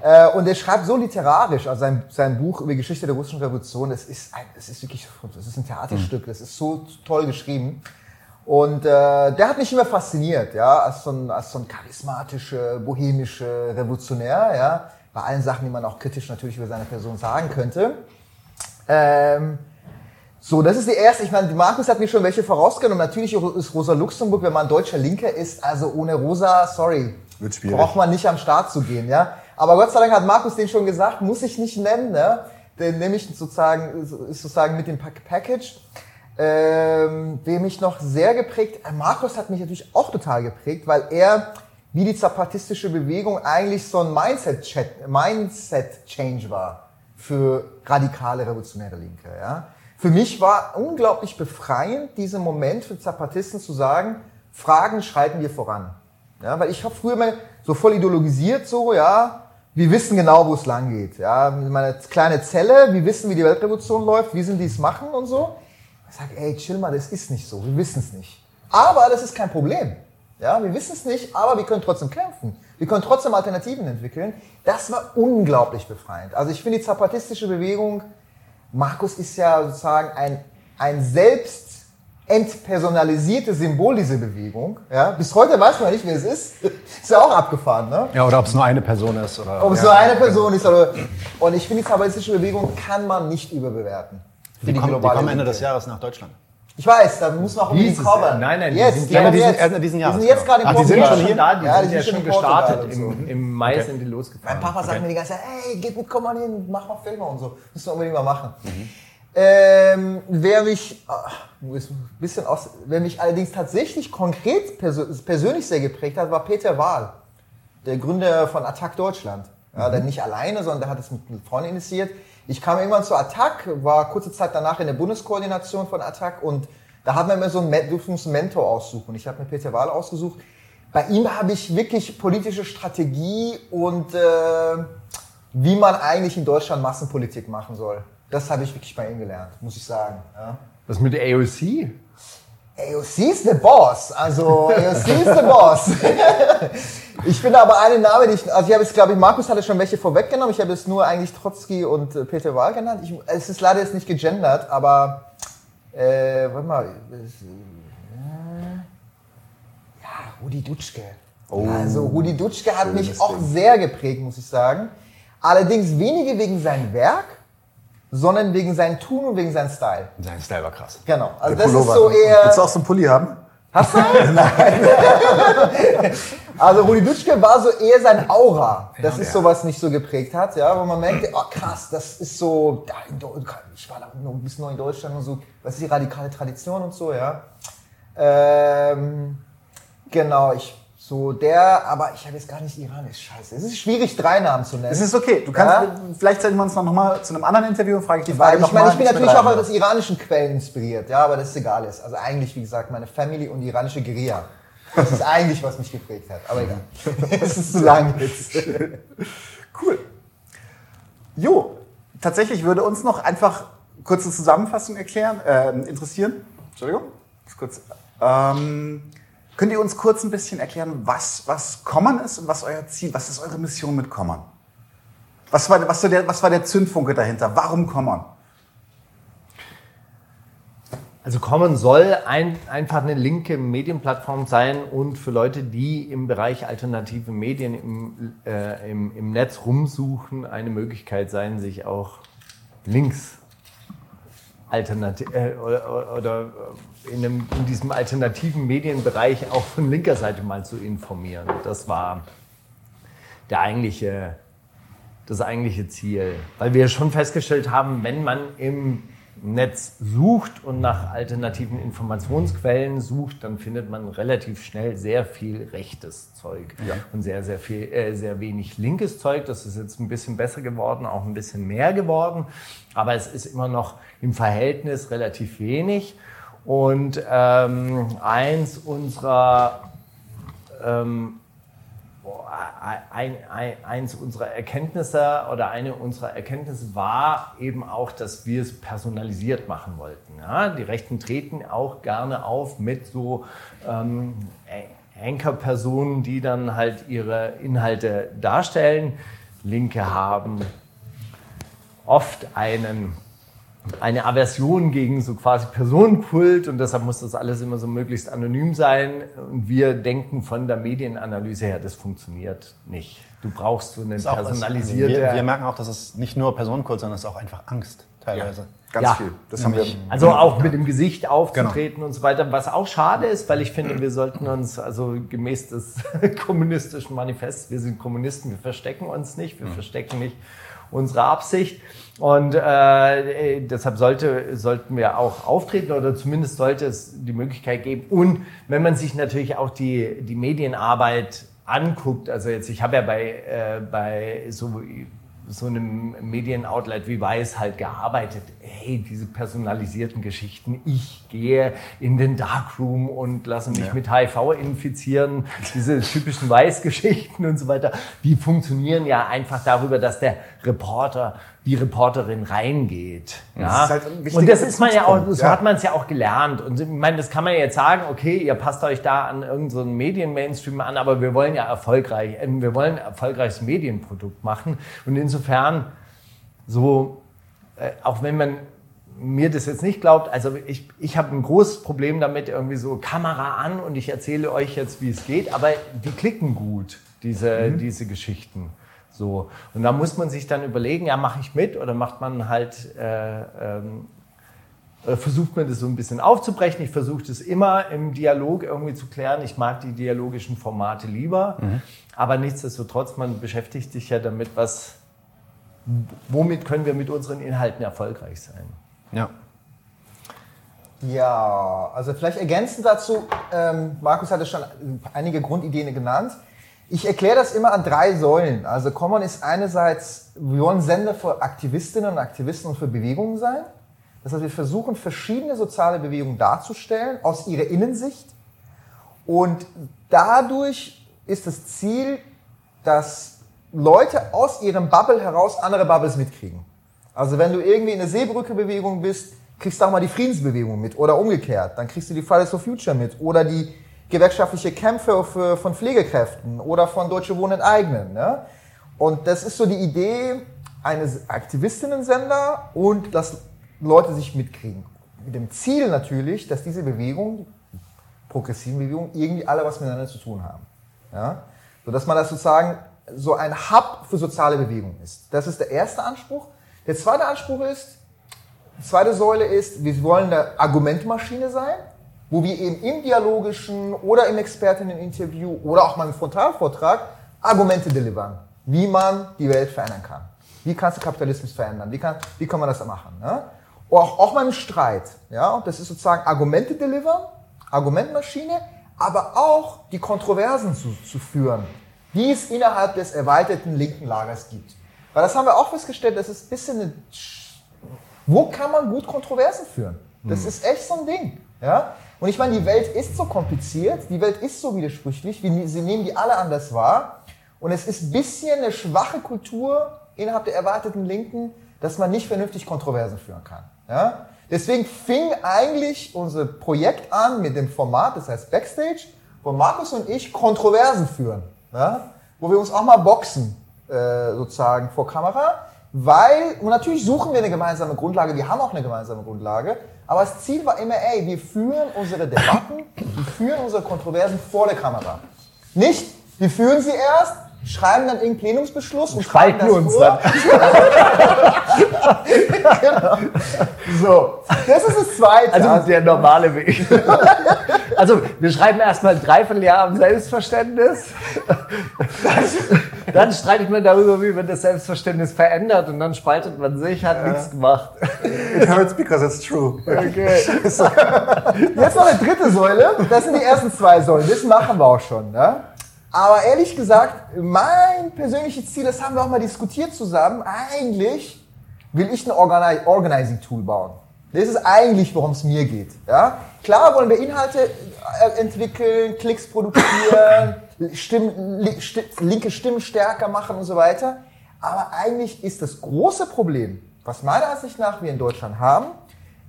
Äh, und er schreibt so literarisch, also sein, sein Buch über die Geschichte der russischen Revolution, das ist, ein, das ist wirklich, das ist ein Theaterstück, das ist so toll geschrieben. Und äh, der hat mich immer fasziniert, ja, als so ein, als so ein charismatischer, bohemischer Revolutionär, ja, bei allen Sachen, die man auch kritisch natürlich über seine Person sagen könnte. Ähm, so, das ist die erste. Ich meine, Markus hat mir schon welche vorausgenommen. Natürlich ist Rosa Luxemburg, wenn man deutscher Linker ist, also ohne Rosa, sorry, Wird schwierig. braucht man nicht am Start zu gehen, ja. Aber Gott sei Dank hat Markus den schon gesagt, muss ich nicht nennen, ne? Den nehme ich sozusagen, ist sozusagen mit dem Package. Ähm, wer mich noch sehr geprägt, äh, Markus hat mich natürlich auch total geprägt, weil er wie die zapatistische Bewegung eigentlich so ein Mindset-Change Mindset war für radikale revolutionäre Linke, ja für mich war unglaublich befreiend, diesen Moment für Zapatisten zu sagen, Fragen schreiten wir voran. Ja, weil ich habe früher mal so voll ideologisiert, so, ja, wir wissen genau, wo es lang geht. Ja, meine kleine Zelle, wir wissen, wie die Weltrevolution läuft, wie sind die es machen und so. Ich sage, ey, chill mal, das ist nicht so, wir wissen es nicht. Aber das ist kein Problem. Ja, wir wissen es nicht, aber wir können trotzdem kämpfen. Wir können trotzdem Alternativen entwickeln. Das war unglaublich befreiend. Also ich finde die zapatistische Bewegung Markus ist ja sozusagen ein, ein selbst entpersonalisiertes Symbol dieser Bewegung. Ja? Bis heute weiß man nicht, wer es ist. ist ja auch abgefahren, ne? Ja, oder ob es nur eine Person ist. Oder, ob es ja. nur eine Person ist. Oder, und ich finde, die kapitalistische Bewegung kann man nicht überbewerten. Die, die, kommen, die kommen Ende des Jahres nach Deutschland. Ich weiß, da muss noch unbedingt kommen. Nein, nein, jetzt, die sind ja, diesen, jetzt. diesen Jahr. Die sind jetzt gerade im Ach, die sind schon hier? Da, die ja, sind ja schon gestartet. Im, Im Mai okay. sind die losgefahren. Mein Papa sagt okay. mir die ganze Zeit, hey, geht mit, komm mal hin, mach mal Filme und so. Müssen wir unbedingt mal machen. Mhm. Ähm, wer mich, ach, ist ein bisschen aus, wer mich allerdings tatsächlich konkret persö persönlich sehr geprägt hat, war Peter Wahl, der Gründer von Attac Deutschland. Ja, der nicht alleine, sondern der hat es mit einer Freundin initiiert. Ich kam irgendwann zu Attac, war kurze Zeit danach in der Bundeskoordination von Attac und da haben wir immer so einen, uns einen Mentor aussuchen. Ich habe mir Peter Wahl ausgesucht. Bei ihm habe ich wirklich politische Strategie und äh, wie man eigentlich in Deutschland Massenpolitik machen soll. Das habe ich wirklich bei ihm gelernt, muss ich sagen. Ja. Was mit der AOC? AOC ist the boss. Also AOC ist the boss. ich finde aber einen Namen, den ich, also ich habe jetzt, glaube ich, Markus hatte schon welche vorweggenommen. Ich habe jetzt nur eigentlich Trotzki und äh, Peter Wahl genannt. Ich, es ist leider jetzt nicht gegendert, aber äh, warte mal. Ja, Rudi Dutschke. Also Rudi Dutschke hat mich auch sehr geprägt, muss ich sagen. Allerdings weniger wegen seinem Werk, sondern wegen seinem Tun und wegen seinem Style. Sein Style war krass. Genau. Also Der das ist Pullover. so eher. Willst du auch so einen Pulli haben? Hast du? Nein. also Rudi Dutschke war so eher sein Aura. Das ist so, was mich so geprägt hat, ja, wo man merkte, oh krass, das ist so, da in Deu- ich war da noch ein bisschen neu in Deutschland und so, was ist die radikale Tradition und so, ja. Ähm, genau, ich so der, aber ich habe jetzt gar nicht iranisch, scheiße. Es ist schwierig, drei Namen zu nennen. Es ist okay. Du kannst, Ja. vielleicht setzen wir uns noch mal zu einem anderen Interview und frage ich die Weil Frage ich noch meine, ich bin natürlich auch aus iranischen Quellen inspiriert, ja, aber das ist egal ist. Also eigentlich, wie gesagt, meine Family und die iranische Guerilla. Das ist eigentlich, was mich geprägt hat. Aber egal. Es ist zu lang jetzt. Cool. Jo, tatsächlich würde uns noch einfach kurze Zusammenfassung erklären, äh, interessieren. Entschuldigung, kurz. Ähm, könnt ihr uns kurz ein bisschen erklären, was, was Common ist und was euer Ziel, was ist eure Mission mit Common? Was war, was, war der, was war der Zündfunke dahinter? Warum Common? Also Common soll ein, einfach eine linke Medienplattform sein und für Leute, die im Bereich alternative Medien im, äh, im, im Netz rumsuchen, eine Möglichkeit sein, sich auch links alternativ äh, oder, oder in, einem, in diesem alternativen Medienbereich auch von linker Seite mal zu informieren. Das war der eigentliche, das eigentliche Ziel. Weil wir schon festgestellt haben, wenn man im Netz sucht und nach alternativen Informationsquellen sucht, dann findet man relativ schnell sehr viel rechtes Zeug und sehr, sehr viel, äh, sehr wenig linkes Zeug. Das ist jetzt ein bisschen besser geworden, auch ein bisschen mehr geworden, aber es ist immer noch im Verhältnis relativ wenig. Und ähm, eins unserer ähm, ein, ein, eins unserer Erkenntnisse oder eine unserer Erkenntnisse war eben auch, dass wir es personalisiert machen wollten. Ja? Die Rechten treten auch gerne auf mit so ähm, Anchor-Personen, die dann halt ihre Inhalte darstellen. Linke haben oft einen eine Aversion gegen so quasi Personenkult und deshalb muss das alles immer so möglichst anonym sein. Und wir denken von der Medienanalyse her, das funktioniert nicht. Du brauchst so eine personalisierte. wir, wir merken auch, dass es nicht nur Personenkult, sondern es ist auch einfach Angst teilweise. Ganz Ja. viel. Das haben wir. Also auch mit dem Gesicht aufzutreten und so weiter, was auch schade ist, weil ich finde, wir sollten uns, also gemäß des kommunistischen Manifests, wir sind Kommunisten, wir verstecken uns nicht, wir verstecken nicht unsere Absicht. Und äh, deshalb sollte, sollten wir auch auftreten oder zumindest sollte es die Möglichkeit geben. Und wenn man sich natürlich auch die, die Medienarbeit anguckt, also jetzt, ich habe ja bei, äh, bei so so einem Medienoutlet wie Weiß halt gearbeitet. Hey, diese personalisierten Geschichten. Ich gehe in den Darkroom und lasse mich mit HIV infizieren. Diese typischen Weiß-Geschichten und so weiter. Die funktionieren ja einfach darüber, dass der Reporter, die Reporterin reingeht. Ja? ist halt und das ist man ja auch, so ja. hat man es ja auch gelernt. Und ich meine, das kann man jetzt sagen, okay, ihr passt euch da an irgendeinen so Medien-Mainstream an, aber wir wollen ja erfolgreich, äh, wir wollen ein erfolgreiches Medienprodukt machen. Und insofern, so, äh, auch wenn man mir das jetzt nicht glaubt, also ich, ich habe ein großes Problem damit, irgendwie so Kamera an und ich erzähle euch jetzt, wie es geht, aber die klicken gut, diese, diese Geschichten. So. Und da muss man sich dann überlegen, ja, mache ich mit oder macht man halt äh, ähm, versucht man das so ein bisschen aufzubrechen. Ich versuche das immer im Dialog irgendwie zu klären. Ich mag die dialogischen Formate lieber, aber nichtsdestotrotz, man beschäftigt sich ja damit, was, womit können wir mit unseren Inhalten erfolgreich sein. Ja. Ja, also vielleicht ergänzend dazu, ähm, Markus hatte schon einige Grundideen genannt. Ich erkläre das immer an drei Säulen. Also Common ist einerseits, wir wollen Sender für Aktivistinnen und Aktivisten und für Bewegungen sein. Das heißt, wir versuchen verschiedene soziale Bewegungen darzustellen aus ihrer Innensicht. Und dadurch ist das Ziel, dass Leute aus ihrem Bubble heraus andere Bubbles mitkriegen. Also wenn du irgendwie in der Seebrücke-Bewegung bist, kriegst du auch mal die Friedensbewegung mit oder umgekehrt. Dann kriegst du die Fridays for Future mit oder die gewerkschaftliche Kämpfe für, von Pflegekräften oder von Deutsche Wohnen enteignen. Ne? Und das ist so die Idee eines Aktivistinnen-Sender und dass Leute sich mitkriegen. Mit dem Ziel natürlich, dass diese Bewegung, progressiven Bewegungen, irgendwie alle was miteinander zu tun haben. Ja? So dass man das sozusagen so ein Hub für soziale Bewegung ist. Das ist der erste Anspruch. Der zweite Anspruch ist, die zweite Säule ist, wir wollen eine Argumentmaschine sein, wo wir eben im dialogischen oder im Expertinneninterview oder auch mal im Frontalvortrag Argumente delivern, wie man die Welt verändern kann. Wie kannst du Kapitalismus verändern? Wie kann, wie kann man das machen? Ne? Auch, auch mal im Streit. Ja? Das ist sozusagen Argumente delivern, Argumentmaschine, aber auch die Kontroversen zu, zu führen, die es innerhalb des erweiterten linken Lagers gibt. Weil das haben wir auch festgestellt, das ist ein bisschen eine, wo kann man gut Kontroversen führen? Das hm. ist echt so ein Ding. Ja? Und ich meine, die Welt ist so kompliziert, die Welt ist so widersprüchlich, wir, sie nehmen die alle anders wahr. Und es ist ein bisschen eine schwache Kultur innerhalb der erwarteten Linken, dass man nicht vernünftig Kontroversen führen kann. Ja? Deswegen fing eigentlich unser Projekt an mit dem Format, das heißt Backstage, wo Markus und ich Kontroversen führen. Ja? Wo wir uns auch mal boxen, äh, sozusagen vor Kamera. Weil, und natürlich suchen wir eine gemeinsame Grundlage, wir haben auch eine gemeinsame Grundlage, aber das Ziel war immer, ey, wir führen unsere Debatten, wir führen unsere Kontroversen vor der Kamera. Nicht, wir führen sie erst, schreiben dann irgendeinen Plenumsbeschluss und spalten uns vor. dann. genau. So, das ist das Zweite. Also der normale Weg. also wir schreiben erstmal ein Dreivierteljahr am Selbstverständnis. dann streitet man darüber, wie man das Selbstverständnis verändert und dann spaltet man sich, hat ja. nichts gemacht. It hurts because it's true. Okay. Jetzt noch eine dritte Säule. Das sind die ersten zwei Säulen. Das machen wir auch schon. Ne? Aber ehrlich gesagt, mein persönliches Ziel, das haben wir auch mal diskutiert zusammen, eigentlich will ich ein Organizing-Tool bauen. Das ist eigentlich, worum es mir geht. Ja? Klar wollen wir Inhalte äh, entwickeln, Klicks produzieren, Stimmen, linke Stimmen stärker machen und so weiter. Aber eigentlich ist das große Problem, was meiner Ansicht nach wir in Deutschland haben,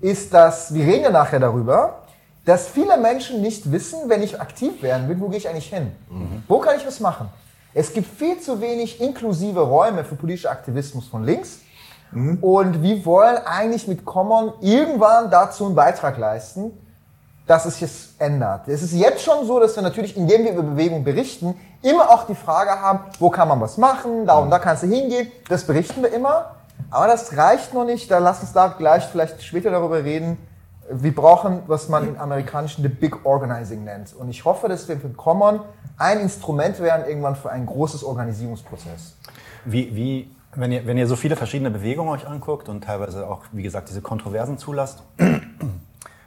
ist, dass, wir reden ja nachher darüber, dass viele Menschen nicht wissen, wenn ich aktiv werden will, wo gehe ich eigentlich hin? Mhm. Wo kann ich was machen? Es gibt viel zu wenig inklusive Räume für politischen Aktivismus von links. Mhm. Und wir wollen eigentlich mit Common irgendwann dazu einen Beitrag leisten, dass es sich ändert. Es ist jetzt schon so, dass wir natürlich, indem wir über Bewegung berichten, immer auch die Frage haben, wo kann man was machen, da und da kannst du hingehen. Das berichten wir immer. Aber das reicht noch nicht. Da lass uns da gleich vielleicht später darüber reden, wir brauchen, was man im Amerikanischen the Big Organizing nennt. Und ich hoffe, dass wir für Common ein Instrument werden irgendwann für ein großes Organisierungsprozess. Wie, wie wenn, ihr, wenn ihr so viele verschiedene Bewegungen euch anguckt und teilweise auch, wie gesagt, diese Kontroversen zulasst,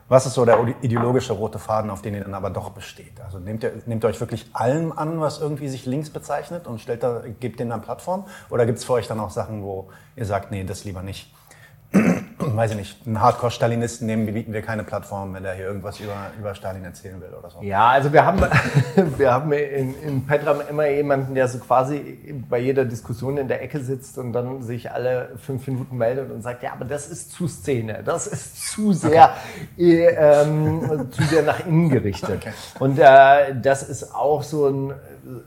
was ist so der ideologische rote Faden, auf den ihr dann aber doch besteht? Also nehmt ihr, nehmt ihr euch wirklich allem an, was irgendwie sich links bezeichnet und stellt da, gebt denen dann Plattform? Oder gibt es für euch dann auch Sachen, wo ihr sagt, nee, das lieber nicht? Weiß ich nicht, einen Hardcore-Stalinisten nehmen, bieten wir keine Plattform, wenn der hier irgendwas über, über Stalin erzählen will oder so. Ja, also wir haben, wir haben in, in Petram immer jemanden, der so quasi bei jeder Diskussion in der Ecke sitzt und dann sich alle fünf Minuten meldet und sagt, ja, aber das ist zu Szene, das ist zu sehr, okay. äh, ähm, zu sehr nach innen gerichtet. Okay. Und äh, das ist auch so ein,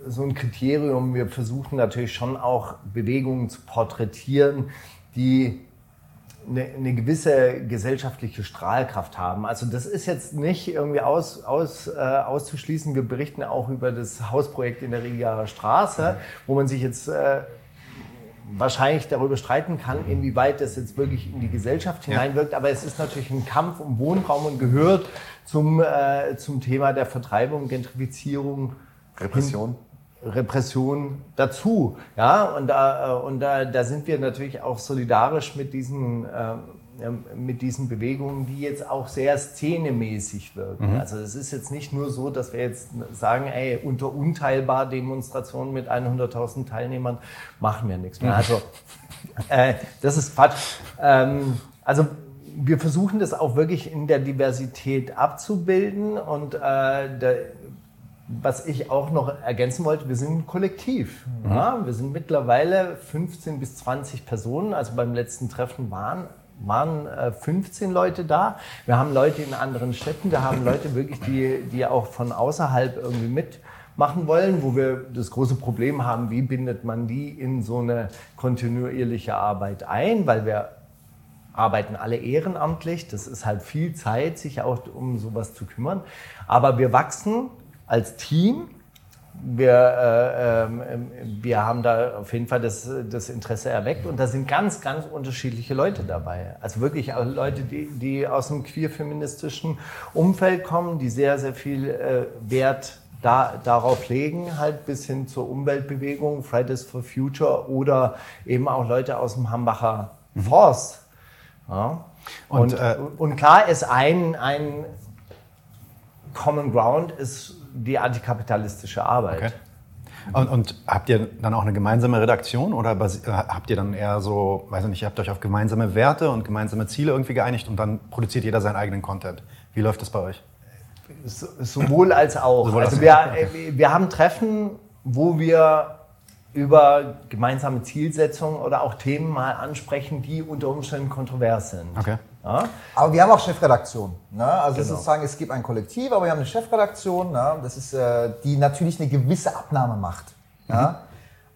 so ein Kriterium. Wir versuchen natürlich schon auch Bewegungen zu porträtieren, die eine, eine gewisse gesellschaftliche Strahlkraft haben. Also das ist jetzt nicht irgendwie aus, aus, äh, auszuschließen. Wir berichten auch über das Hausprojekt in der Rigaer Straße, wo man sich jetzt äh, wahrscheinlich darüber streiten kann, inwieweit das jetzt wirklich in die Gesellschaft hineinwirkt. Aber es ist natürlich ein Kampf um Wohnraum und gehört zum, äh, zum Thema der Vertreibung, Gentrifizierung. Repression. Repression dazu. Ja, und da, äh, und da, da sind wir natürlich auch solidarisch mit diesen, äh, ähm, mit diesen Bewegungen, die jetzt auch sehr szenemäßig wirken. Also es ist jetzt nicht nur so, dass wir jetzt sagen, ey, unter unteilbar Demonstrationen mit 100.000 Teilnehmern machen wir nichts mehr. Also äh, das ist Quatsch. Ähm, also wir versuchen das auch wirklich in der Diversität abzubilden und äh, der, was ich auch noch ergänzen wollte, wir sind ein Kollektiv. Mhm. Ja, wir sind mittlerweile 15 bis 20 Personen. Also beim letzten Treffen waren, waren äh, 15 Leute da. Wir haben Leute in anderen Städten, wir haben Leute wirklich, die, die auch von außerhalb irgendwie mitmachen wollen, wo wir das große Problem haben, wie bindet man die in so eine kontinuierliche Arbeit ein, weil wir arbeiten alle ehrenamtlich. Das ist halt viel Zeit, sich auch um sowas zu kümmern. Aber wir wachsen als Team. Wir, äh, äh, wir haben da auf jeden Fall das, das Interesse erweckt und da sind ganz, ganz unterschiedliche Leute dabei. Also wirklich Leute, die, die aus dem queer-feministischen Umfeld kommen, die sehr, sehr viel äh, Wert da, darauf legen, halt bis hin zur Umweltbewegung, Fridays for Future oder eben auch Leute aus dem Hambacher Forst. Ja. Und, und, äh, und klar ist ein, ein Common Ground ist die antikapitalistische Arbeit. Okay. Und, und, habt ihr dann auch eine gemeinsame Redaktion oder habt ihr dann eher so, weiß ich nicht, ihr habt euch auf gemeinsame Werte und gemeinsame Ziele irgendwie geeinigt und dann produziert jeder seinen eigenen Content? Wie läuft das bei euch? Sowohl als auch. Sowohl also wir, wir haben Treffen, wo wir über gemeinsame Zielsetzungen oder auch Themen mal ansprechen, die unter Umständen kontrovers sind. Okay. Ja? Aber wir haben auch Chefredaktion. Ne? Also genau. sozusagen, es gibt ein Kollektiv, aber wir haben eine Chefredaktion, ne? das ist, äh, die natürlich eine gewisse Abnahme macht. Mhm. Ja?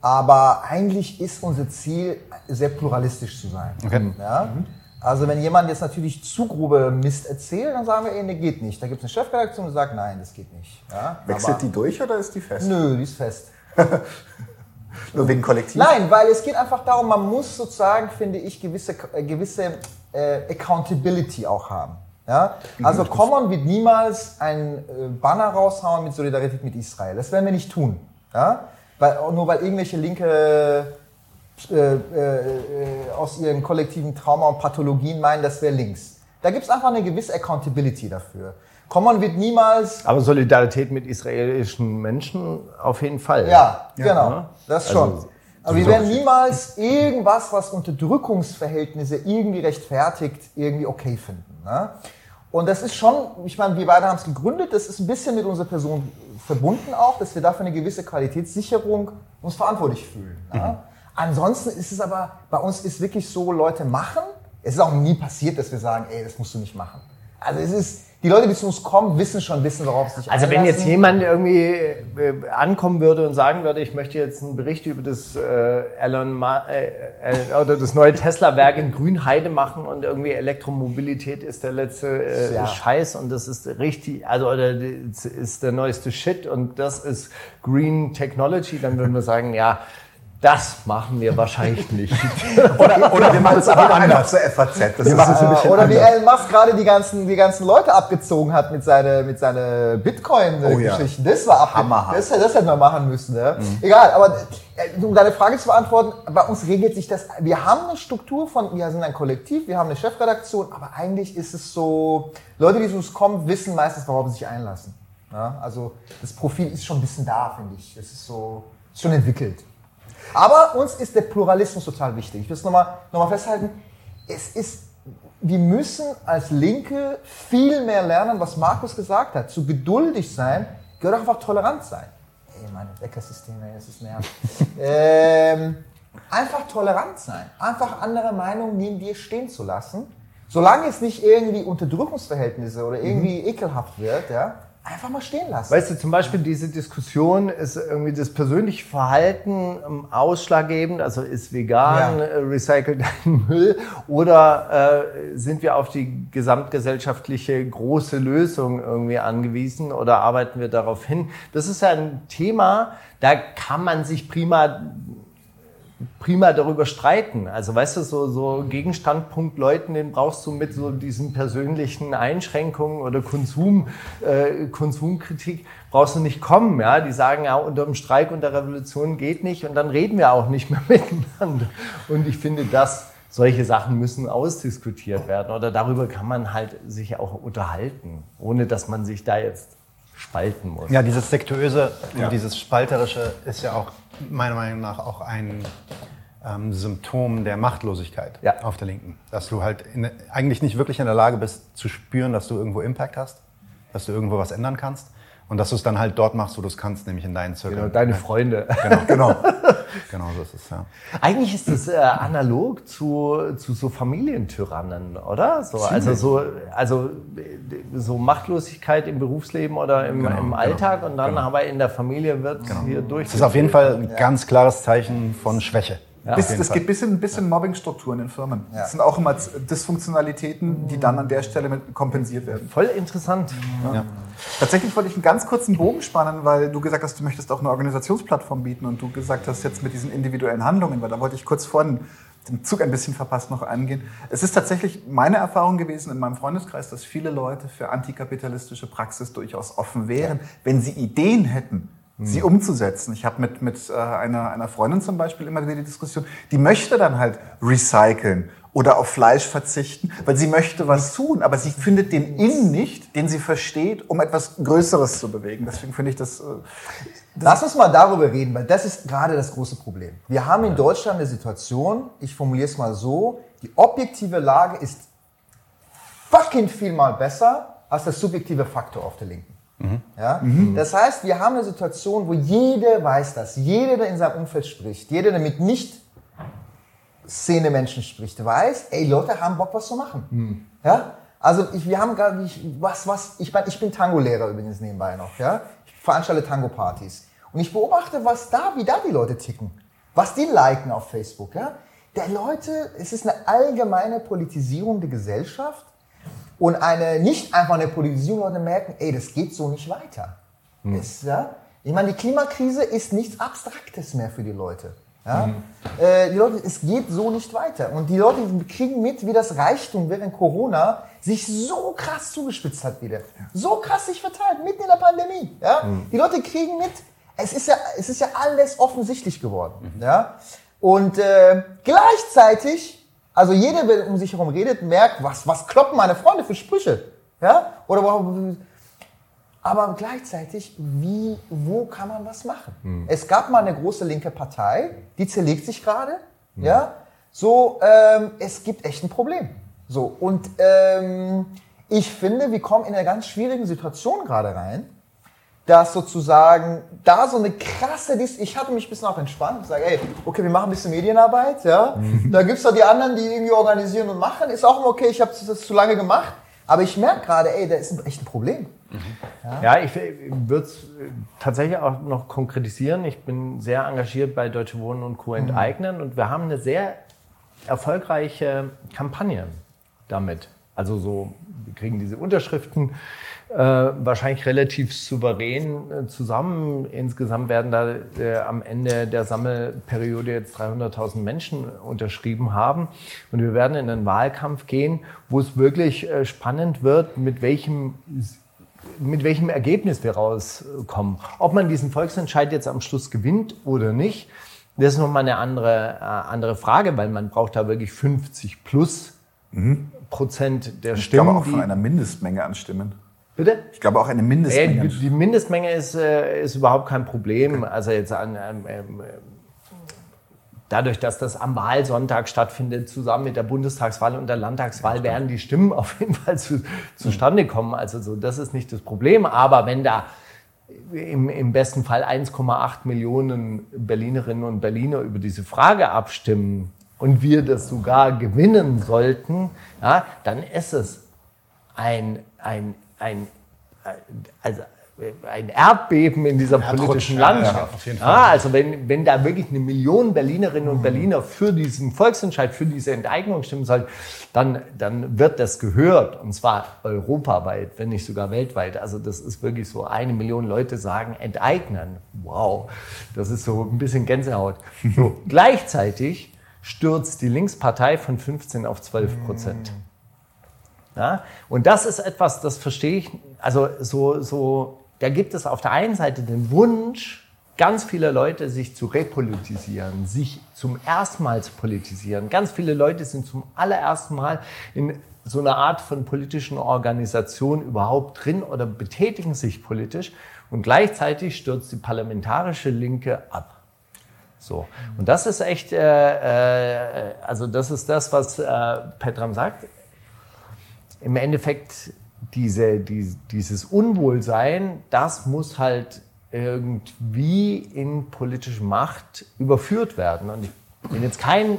Aber eigentlich ist unser Ziel, sehr pluralistisch zu sein. Okay. Ja? Mhm. Also wenn jemand jetzt natürlich zu grobe Mist erzählt, dann sagen wir, ey, nee, geht nicht. Da gibt es eine Chefredaktion, die sagt, nein, das geht nicht. Ja? Wechselt aber, die durch oder ist die fest? Nö, die ist fest. Nur wegen Kollektiv? Nein, weil es geht einfach darum, man muss sozusagen, finde ich, gewisse, äh, gewisse äh, Accountability auch haben. Ja? Also Common wird niemals ein äh, Banner raushauen mit Solidarität mit Israel. Das werden wir nicht tun. Ja? Weil, nur weil irgendwelche linke äh, äh, aus ihren kollektiven Trauma und Pathologien meinen, das wäre links. Da gibt es einfach eine gewisse Accountability dafür. Common wird niemals. Aber Solidarität mit israelischen Menschen auf jeden Fall. Ja, ja. genau. Das schon. Also, aber wir werden niemals irgendwas, was Unterdrückungsverhältnisse irgendwie rechtfertigt, irgendwie okay finden. Ne? Und das ist schon, ich meine, wir beide haben es gegründet, das ist ein bisschen mit unserer Person verbunden auch, dass wir dafür eine gewisse Qualitätssicherung uns verantwortlich fühlen. Ne? Mhm. Ansonsten ist es aber, bei uns ist wirklich so, Leute machen. Es ist auch nie passiert, dass wir sagen, ey, das musst du nicht machen. Also es ist, die Leute, die zu uns kommen, wissen schon, wissen, worauf sie sich Also wenn jetzt jemand irgendwie äh, ankommen würde und sagen würde, ich möchte jetzt einen Bericht über das äh, Elon Ma äh, äh, oder das neue Tesla-Werk in Grünheide machen und irgendwie Elektromobilität ist der letzte äh, ja. Scheiß und das ist richtig, also oder das ist der neueste Shit und das ist Green Technology, dann würden wir sagen, ja, das machen wir wahrscheinlich nicht. oder, oder wir machen es aber anders zur FAZ. Das ist ein oder wie Elon Musk gerade die ganzen, die ganzen Leute abgezogen hat mit seiner mit seine Bitcoin-Geschichten. Oh ja. Das war Hammer. Das, das hätten wir machen müssen. Ja? Mhm. Egal, aber äh, um deine Frage zu beantworten, bei uns regelt sich das. Wir haben eine Struktur von, wir sind ein Kollektiv, wir haben eine Chefredaktion, aber eigentlich ist es so, Leute, die zu uns kommen, wissen meistens, worauf sie sich einlassen. Ja? Also das Profil ist schon ein bisschen da, finde ich. Es ist so, ist schon entwickelt. Aber uns ist der Pluralismus total wichtig. Ich will es nochmal noch mal festhalten. Es ist, wir müssen als Linke viel mehr lernen, was Markus gesagt hat. Zu geduldig sein, gehört auch einfach tolerant sein. Ey, meine Weckersysteme, es ist nervig. ähm, einfach tolerant sein. Einfach andere Meinungen neben dir stehen zu lassen. Solange es nicht irgendwie Unterdrückungsverhältnisse oder irgendwie mhm. ekelhaft wird, ja, einfach mal stehen lassen. Weißt du, zum Beispiel diese Diskussion ist irgendwie das persönliche Verhalten ähm, ausschlaggebend, also ist vegan, ja. äh, recycelt Müll oder äh, sind wir auf die gesamtgesellschaftliche große Lösung irgendwie angewiesen oder arbeiten wir darauf hin? Das ist ja ein Thema, da kann man sich prima prima darüber streiten. Also weißt du, so, so Gegenstandpunkt Leuten, den brauchst du mit so diesen persönlichen Einschränkungen oder Konsum, äh, Konsumkritik, brauchst du nicht kommen. Ja? Die sagen ja, unter dem Streik und der Revolution geht nicht und dann reden wir auch nicht mehr miteinander. Und ich finde, das solche Sachen müssen ausdiskutiert werden oder darüber kann man halt sich auch unterhalten, ohne dass man sich da jetzt spalten muss. Ja, dieses Sektöse und dieses Spalterische ist ja auch meiner Meinung nach auch ein ähm, Symptom der Machtlosigkeit Ja. auf der Linken. Dass du halt in, eigentlich nicht wirklich in der Lage bist zu spüren, dass du irgendwo Impact hast, dass du irgendwo was ändern kannst und dass du es dann halt dort machst, wo du es kannst, nämlich in deinen Zirkeln. Genau, deine Freunde. Genau, genau. genau so ist es, ja. Eigentlich ist das äh, analog zu, zu so Familientyrannen, oder? So, also so, also so Machtlosigkeit im Berufsleben oder im, im Alltag und dann aber in der Familie wird hier durch. Das ist auf jeden Fall ein ganz klares Zeichen von Schwäche. Bis, das geht bis in, bis in Mobbingstrukturen in Firmen. Das sind auch immer Dysfunktionalitäten, die dann an der Stelle mit kompensiert werden. voll interessant. Tatsächlich wollte ich einen ganz kurzen Bogen spannen, weil du gesagt hast, du möchtest auch eine Organisationsplattform bieten und du gesagt hast jetzt mit diesen individuellen Handlungen, weil da wollte ich kurz vorhin den Zug ein bisschen verpasst noch angehen. Es ist tatsächlich meine Erfahrung gewesen in meinem Freundeskreis, dass viele Leute für antikapitalistische Praxis durchaus offen wären, wenn sie Ideen hätten, sie umzusetzen. Ich habe mit, mit äh, einer, einer Freundin zum Beispiel immer wieder die Diskussion, die möchte dann halt recyceln oder auf Fleisch verzichten, weil sie möchte was tun, aber sie findet den In nicht, den sie versteht, um etwas Größeres zu bewegen. Deswegen finde ich das... Äh, Lass uns mal darüber reden, weil das ist gerade das große Problem. Wir haben in Deutschland eine Situation, ich formuliere es mal so, die objektive Lage ist fucking viel mal besser als der subjektive Faktor auf der Linken. Ja? Das heißt, wir haben eine Situation, wo jeder weiß das, jeder, der in seinem Umfeld spricht, jeder, der mit nicht Szene-Menschen spricht, weiß, ey, Leute haben Bock, was zu machen. Ja? Also ich, wir haben gerade, ich, was, was, ich, mein, ich bin Tango-Lehrer übrigens nebenbei noch, ja? Ich veranstalte Tango-Partys. Und ich beobachte, was da, wie da die Leute ticken. Was die liken auf Facebook, ja? Der Leute, es ist eine allgemeine Politisierung der Gesellschaft und eine, nicht einfach eine Politisierung, Leute merken, ey, das geht so nicht weiter. Es, ja? Ich meine, die Klimakrise ist nichts Abstraktes mehr für die Leute. Ja? Äh, die Leute, es geht so nicht weiter. Und die Leute kriegen mit, wie das Reichtum während Corona sich so krass zugespitzt hat wieder. So krass sich verteilt, mitten in der Pandemie. Ja? Die Leute kriegen mit, es ist ja, es ist ja alles offensichtlich geworden. Ja? Und äh, gleichzeitig, also jeder, der um sich herum redet, merkt, was, was kloppen meine Freunde für Sprüche? Ja? Oder aber gleichzeitig, wie, wo kann man was machen? Es gab mal eine große linke Partei, die zerlegt sich gerade. Ja, so, ähm, es gibt echt ein Problem. So, und ähm, ich finde, wir kommen in eine ganz schwierige Situation gerade rein, dass sozusagen da so eine krasse, Dis ich hatte mich ein bisschen auch entspannt, ich sage, ey, okay, wir machen ein bisschen Medienarbeit, ja, da gibt's da die anderen, die irgendwie organisieren und machen, ist auch immer okay, ich habe das zu lange gemacht, aber ich merke gerade, ey, da ist ein- echt ein Problem. Ja, ich würde es tatsächlich auch noch konkretisieren. Ich bin sehr engagiert bei Deutsche Wohnen und Co. enteignen und wir haben eine sehr erfolgreiche Kampagne damit. Also so, wir kriegen diese Unterschriften äh, wahrscheinlich relativ souverän äh, zusammen. Insgesamt werden da äh, am Ende der Sammelperiode jetzt 300.000 Menschen unterschrieben haben. Und wir werden in einen Wahlkampf gehen, wo es wirklich äh, spannend wird, mit welchem mit welchem Ergebnis wir rauskommen. Ob man diesen Volksentscheid jetzt am Schluss gewinnt oder nicht, das ist nochmal eine andere, andere Frage, weil man braucht da wirklich 50 plus Prozent der Ich Stimmen. glaube auch von einer Mindestmenge an Stimmen. Bitte? Ich glaube auch eine Mindestmenge. an die, Mindestmenge ist, äh, ist überhaupt kein Problem. Also jetzt an, ähm, ähm, dadurch, dass das am Wahlsonntag stattfindet, zusammen mit der Bundestagswahl und der Landtagswahl, werden die Stimmen auf jeden Fall zu, zustande kommen. Also so, das ist nicht das Problem. Aber wenn da im, im besten Fall 1,8 Millionen Berlinerinnen und Berliner über diese Frage abstimmen und wir das sogar gewinnen sollten, ja, dann ist es ein, ein, ein, also ein Erdbeben in dieser politischen ja, Landschaft. ja, Ja, also wenn, wenn da wirklich eine Million Berlinerinnen und Berliner für diesen Volksentscheid, für diese Enteignung stimmen soll, dann, dann wird das gehört. Und zwar europaweit, wenn nicht sogar weltweit. Also das ist wirklich so, eine Million Leute sagen enteignen. Wow, das ist so ein bisschen Gänsehaut. So, gleichzeitig stürzt die Linkspartei von 15 auf 12 Prozent. Ja? Und das ist etwas, das verstehe ich, also so, so, da gibt es auf der einen Seite den Wunsch, ganz viele Leute sich zu repolitisieren, sich zum ersten Mal zu politisieren. Ganz viele Leute sind zum allerersten Mal in so einer Art von politischen Organisation überhaupt drin oder betätigen sich politisch und gleichzeitig stürzt die parlamentarische Linke ab. So. Und das ist echt, äh, äh, also das ist das, was äh, Petram sagt. Im Endeffekt diese, die, dieses Unwohlsein, das muss halt irgendwie in politische Macht überführt werden. Und ich bin jetzt kein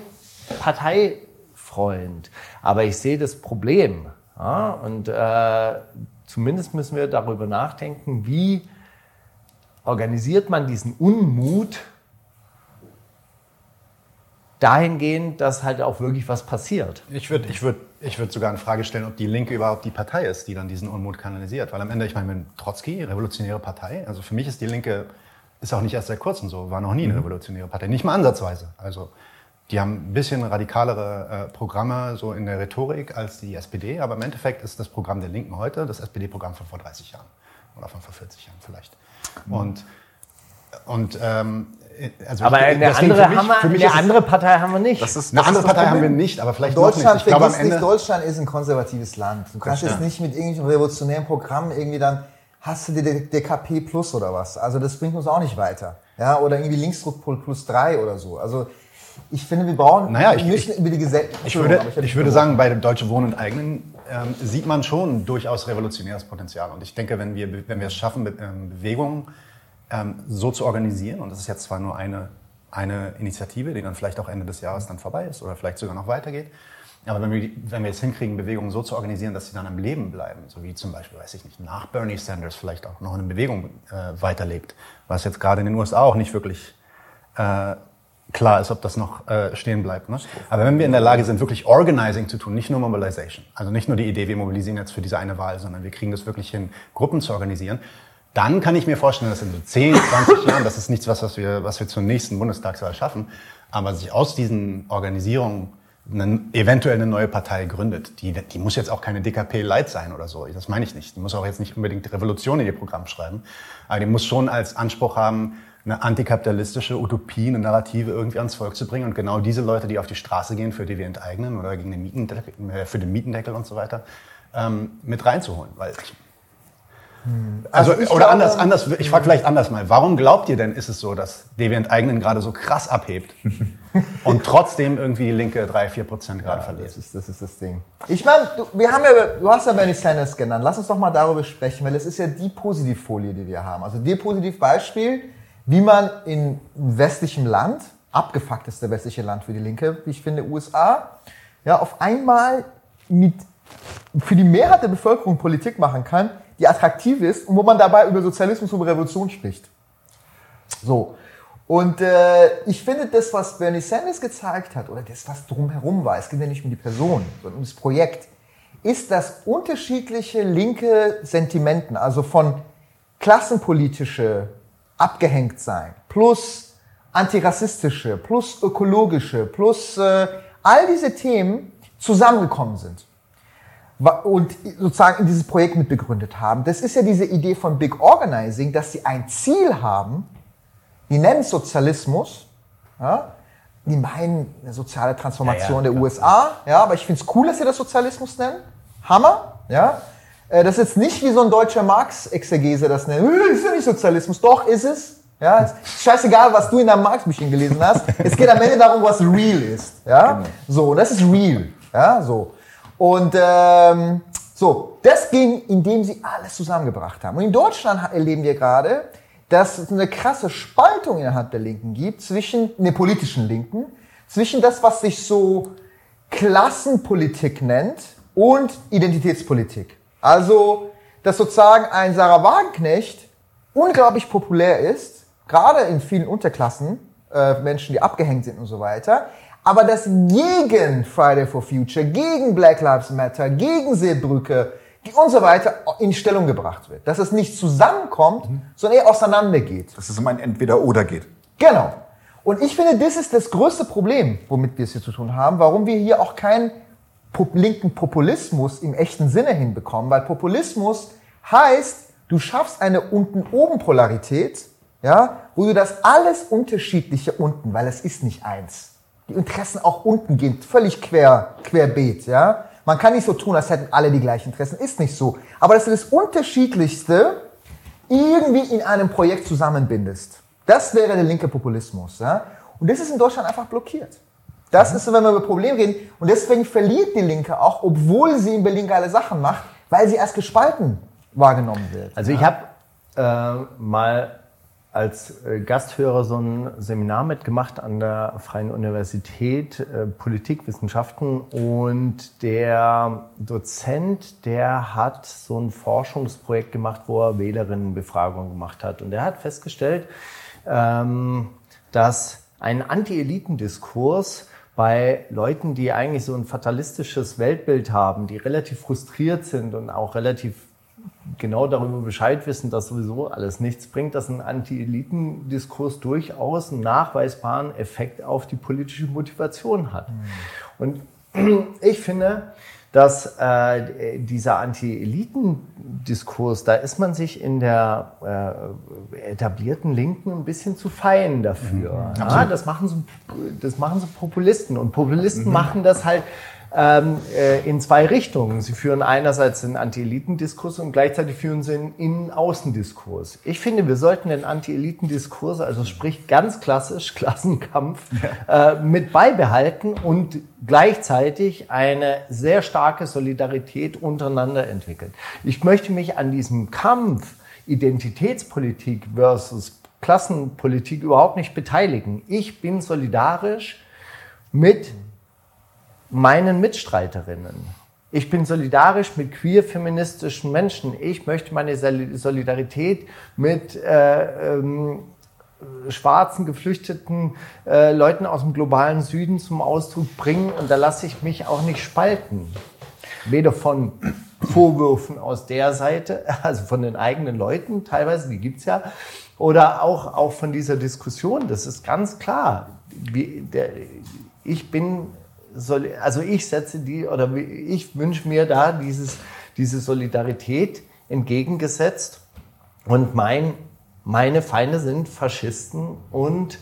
Parteifreund, aber ich sehe das Problem. Ja? Und äh, zumindest müssen wir darüber nachdenken, wie organisiert man diesen Unmut dahingehend, dass halt auch wirklich was passiert. Ich würde ich würd, ich würd sogar in Frage stellen, ob die Linke überhaupt die Partei ist, die dann diesen Unmut kanalisiert. Weil am Ende, ich meine, mit Trotzki, revolutionäre Partei, also für mich ist die Linke, ist auch nicht erst seit kurzem so, war noch nie eine mhm. revolutionäre Partei, nicht mal ansatzweise. Also die haben ein bisschen radikalere äh, Programme so in der Rhetorik als die SPD, aber im Endeffekt ist das Programm der Linken heute das SPD-Programm von vor 30 Jahren oder von vor 40 Jahren vielleicht. Mhm. Und, und ähm, also aber eine, andere, mich, haben wir, eine andere Partei haben wir nicht. Das ist, das eine andere Partei haben wir nicht, aber vielleicht Deutschland, noch nicht. Ich glaube, am Ende nicht, Deutschland ist ein konservatives Land. Du kannst jetzt nicht mit irgendwelchen revolutionären Programmen irgendwie dann, hast du die DKP plus oder was? Also das bringt uns auch nicht weiter. Ja, oder irgendwie Linksdruck plus drei oder so. Also ich finde, wir brauchen, naja, ich, müssen ich, über die Gesellschaft. Ich würde, ich, ich würde sagen, bei dem Deutsche Wohnen und Eigenen ähm, sieht man schon durchaus revolutionäres Potenzial. Und ich denke, wenn wir, wenn wir es schaffen, mit ähm, Bewegungen ähm, so zu organisieren, und das ist jetzt zwar nur eine, eine Initiative, die dann vielleicht auch Ende des Jahres dann vorbei ist oder vielleicht sogar noch weitergeht, aber wenn wir, wenn wir es hinkriegen, Bewegungen so zu organisieren, dass sie dann am Leben bleiben, so wie zum Beispiel, weiß ich nicht, nach Bernie Sanders vielleicht auch noch eine Bewegung äh, weiterlebt, was jetzt gerade in den USA auch nicht wirklich äh, klar ist, ob das noch äh, stehen bleibt. Ne? Aber wenn wir in der Lage sind, wirklich Organizing zu tun, nicht nur Mobilization, also nicht nur die Idee, wir mobilisieren jetzt für diese eine Wahl, sondern wir kriegen das wirklich hin, Gruppen zu organisieren, dann kann ich mir vorstellen, dass in so 10, 20 Jahren, das ist nichts, was wir, was wir zur nächsten Bundestagswahl schaffen, aber sich aus diesen Organisierungen eine, eventuell eine neue Partei gründet. Die, die muss jetzt auch keine DKP-Light sein oder so. Das meine ich nicht. Die muss auch jetzt nicht unbedingt Revolution in ihr Programm schreiben. Aber die muss schon als Anspruch haben, eine antikapitalistische Utopie, eine Narrative irgendwie ans Volk zu bringen. Und genau diese Leute, die auf die Straße gehen, für die wir enteignen oder gegen den Mietendeckel, äh, für den Mietendeckel und so weiter, ähm, mit reinzuholen. Weil ich. Also, also oder glaube, anders, anders, ich frage vielleicht anders mal. Warum glaubt ihr denn, ist es so, dass Deviant Eigenen gerade so krass abhebt und trotzdem irgendwie die Linke 3, 4 Prozent gerade ja, verliert? Das ist, das ist das Ding. Ich meine, du, wir haben ja, du hast ja Bernie Sanders genannt. Lass uns doch mal darüber sprechen, weil es ist ja die Positivfolie, die wir haben. Also die Positivbeispiel, wie man in westlichem Land, abgefuckteste westliche Land für die Linke, wie ich finde, USA, ja, auf einmal mit, für die Mehrheit der Bevölkerung Politik machen kann, die attraktiv ist und wo man dabei über Sozialismus und Revolution spricht. So. Und äh, ich finde, das, was Bernie Sanders gezeigt hat, oder das, was drumherum war, es geht ja nicht um die Person, sondern um das Projekt, ist, dass unterschiedliche linke Sentimenten, also von klassenpolitische abgehängt sein, plus antirassistische, plus ökologische, plus äh, all diese Themen zusammengekommen sind und sozusagen in dieses Projekt mit begründet haben. Das ist ja diese Idee von Big Organizing, dass sie ein Ziel haben, die nennen es Sozialismus, ja, die meinen eine soziale Transformation ja, ja, der USA, ja, aber ich finde es cool, dass sie das Sozialismus nennen. Hammer, ja. Äh, das ist jetzt nicht wie so ein deutscher Marx-Exegese das nennt. Äh, ist ja nicht Sozialismus. Doch, ist es. Ja, ist scheißegal, was du in deinem Marx-Büchchen gelesen hast. Es geht am Ende darum, was real ist. Ja, genau. so, das ist real. Ja, so. Und ähm, so, das ging, indem sie alles zusammengebracht haben. Und in Deutschland erleben wir gerade, dass es eine krasse Spaltung innerhalb der Linken gibt, zwischen, der politischen Linken, zwischen das, was sich so Klassenpolitik nennt und Identitätspolitik. Also, dass sozusagen ein Sarah Wagenknecht unglaublich populär ist, gerade in vielen Unterklassen, äh, Menschen, die abgehängt sind und so weiter, aber das gegen Friday for Future, gegen Black Lives Matter, gegen Seebrücke und so weiter in Stellung gebracht wird. Dass es nicht zusammenkommt, mhm. sondern eher auseinandergeht. Dass es um ein Entweder-Oder geht. Genau. Und ich finde, das ist das größte Problem, womit wir es hier zu tun haben, warum wir hier auch keinen linken Populismus im echten Sinne hinbekommen, weil Populismus heißt, du schaffst eine Unten-Oben-Polarität ja, wo du das alles unterschiedliche unten, weil es ist nicht eins. Die Interessen auch unten gehen völlig quer, querbeet, ja. Man kann nicht so tun, als hätten alle die gleichen Interessen, ist nicht so. Aber dass du das Unterschiedlichste irgendwie in einem Projekt zusammenbindest, das wäre der linke Populismus, ja. Und das ist in Deutschland einfach blockiert. Das ist so, wenn wir über Probleme reden. Und deswegen verliert die Linke auch, obwohl sie in Berlin geile Sachen macht, weil sie erst gespalten wahrgenommen wird. Also ich habe äh, mal als äh, Gasthörer so ein Seminar mitgemacht an der Freien Universität äh, Politikwissenschaften. Und der Dozent, der hat so ein Forschungsprojekt gemacht, wo er Wählerinnenbefragung gemacht hat. Und er hat festgestellt, ähm, dass ein Anti-Eliten-Diskurs bei Leuten, die eigentlich so ein fatalistisches Weltbild haben, die relativ frustriert sind und auch relativ genau darüber Bescheid wissen, dass sowieso alles nichts bringt, dass ein Anti-Eliten-Diskurs durchaus einen nachweisbaren Effekt auf die politische Motivation hat. Mhm. Und ich finde, dass äh, dieser Anti-Eliten-Diskurs, da ist man sich in der äh, etablierten Linken ein bisschen zu fein dafür. Mhm. Ja, das, machen so, das machen so Populisten. Und Populisten mhm. machen das halt ähm, äh, in zwei Richtungen. Sie führen einerseits den Anti-Eliten-Diskurs und gleichzeitig führen sie einen Innen-Außen-Diskurs. Ich finde, wir sollten den Anti-Eliten-Diskurs, also sprich ganz klassisch Klassenkampf, ja. äh, mit beibehalten und gleichzeitig eine sehr starke Solidarität untereinander entwickeln. Ich möchte mich an diesem Kampf Identitätspolitik versus Klassenpolitik überhaupt nicht beteiligen. Ich bin solidarisch mit meinen Mitstreiterinnen. Ich bin solidarisch mit queer-feministischen Menschen. Ich möchte meine Solidarität mit äh, ähm, schwarzen, geflüchteten äh, Leuten aus dem globalen Süden zum Ausdruck bringen. Und da lasse ich mich auch nicht spalten. Weder von Vorwürfen aus der Seite, also von den eigenen Leuten teilweise, die gibt's ja, oder auch, auch von dieser Diskussion. Das ist ganz klar. Ich bin also ich setze die oder ich wünsche mir da dieses, diese Solidarität entgegengesetzt und mein, meine Feinde sind Faschisten und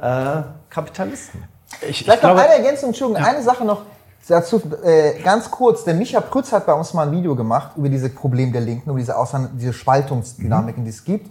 äh, Kapitalisten. Ich, Vielleicht ich noch glaube, eine Ergänzung, Entschuldigung, ja. eine Sache noch dazu, äh, ganz kurz. Der Micha Prütz hat bei uns mal ein Video gemacht über diese Problem der Linken, über diese, Ausein diese Spaltungsdynamiken, mhm. die es gibt.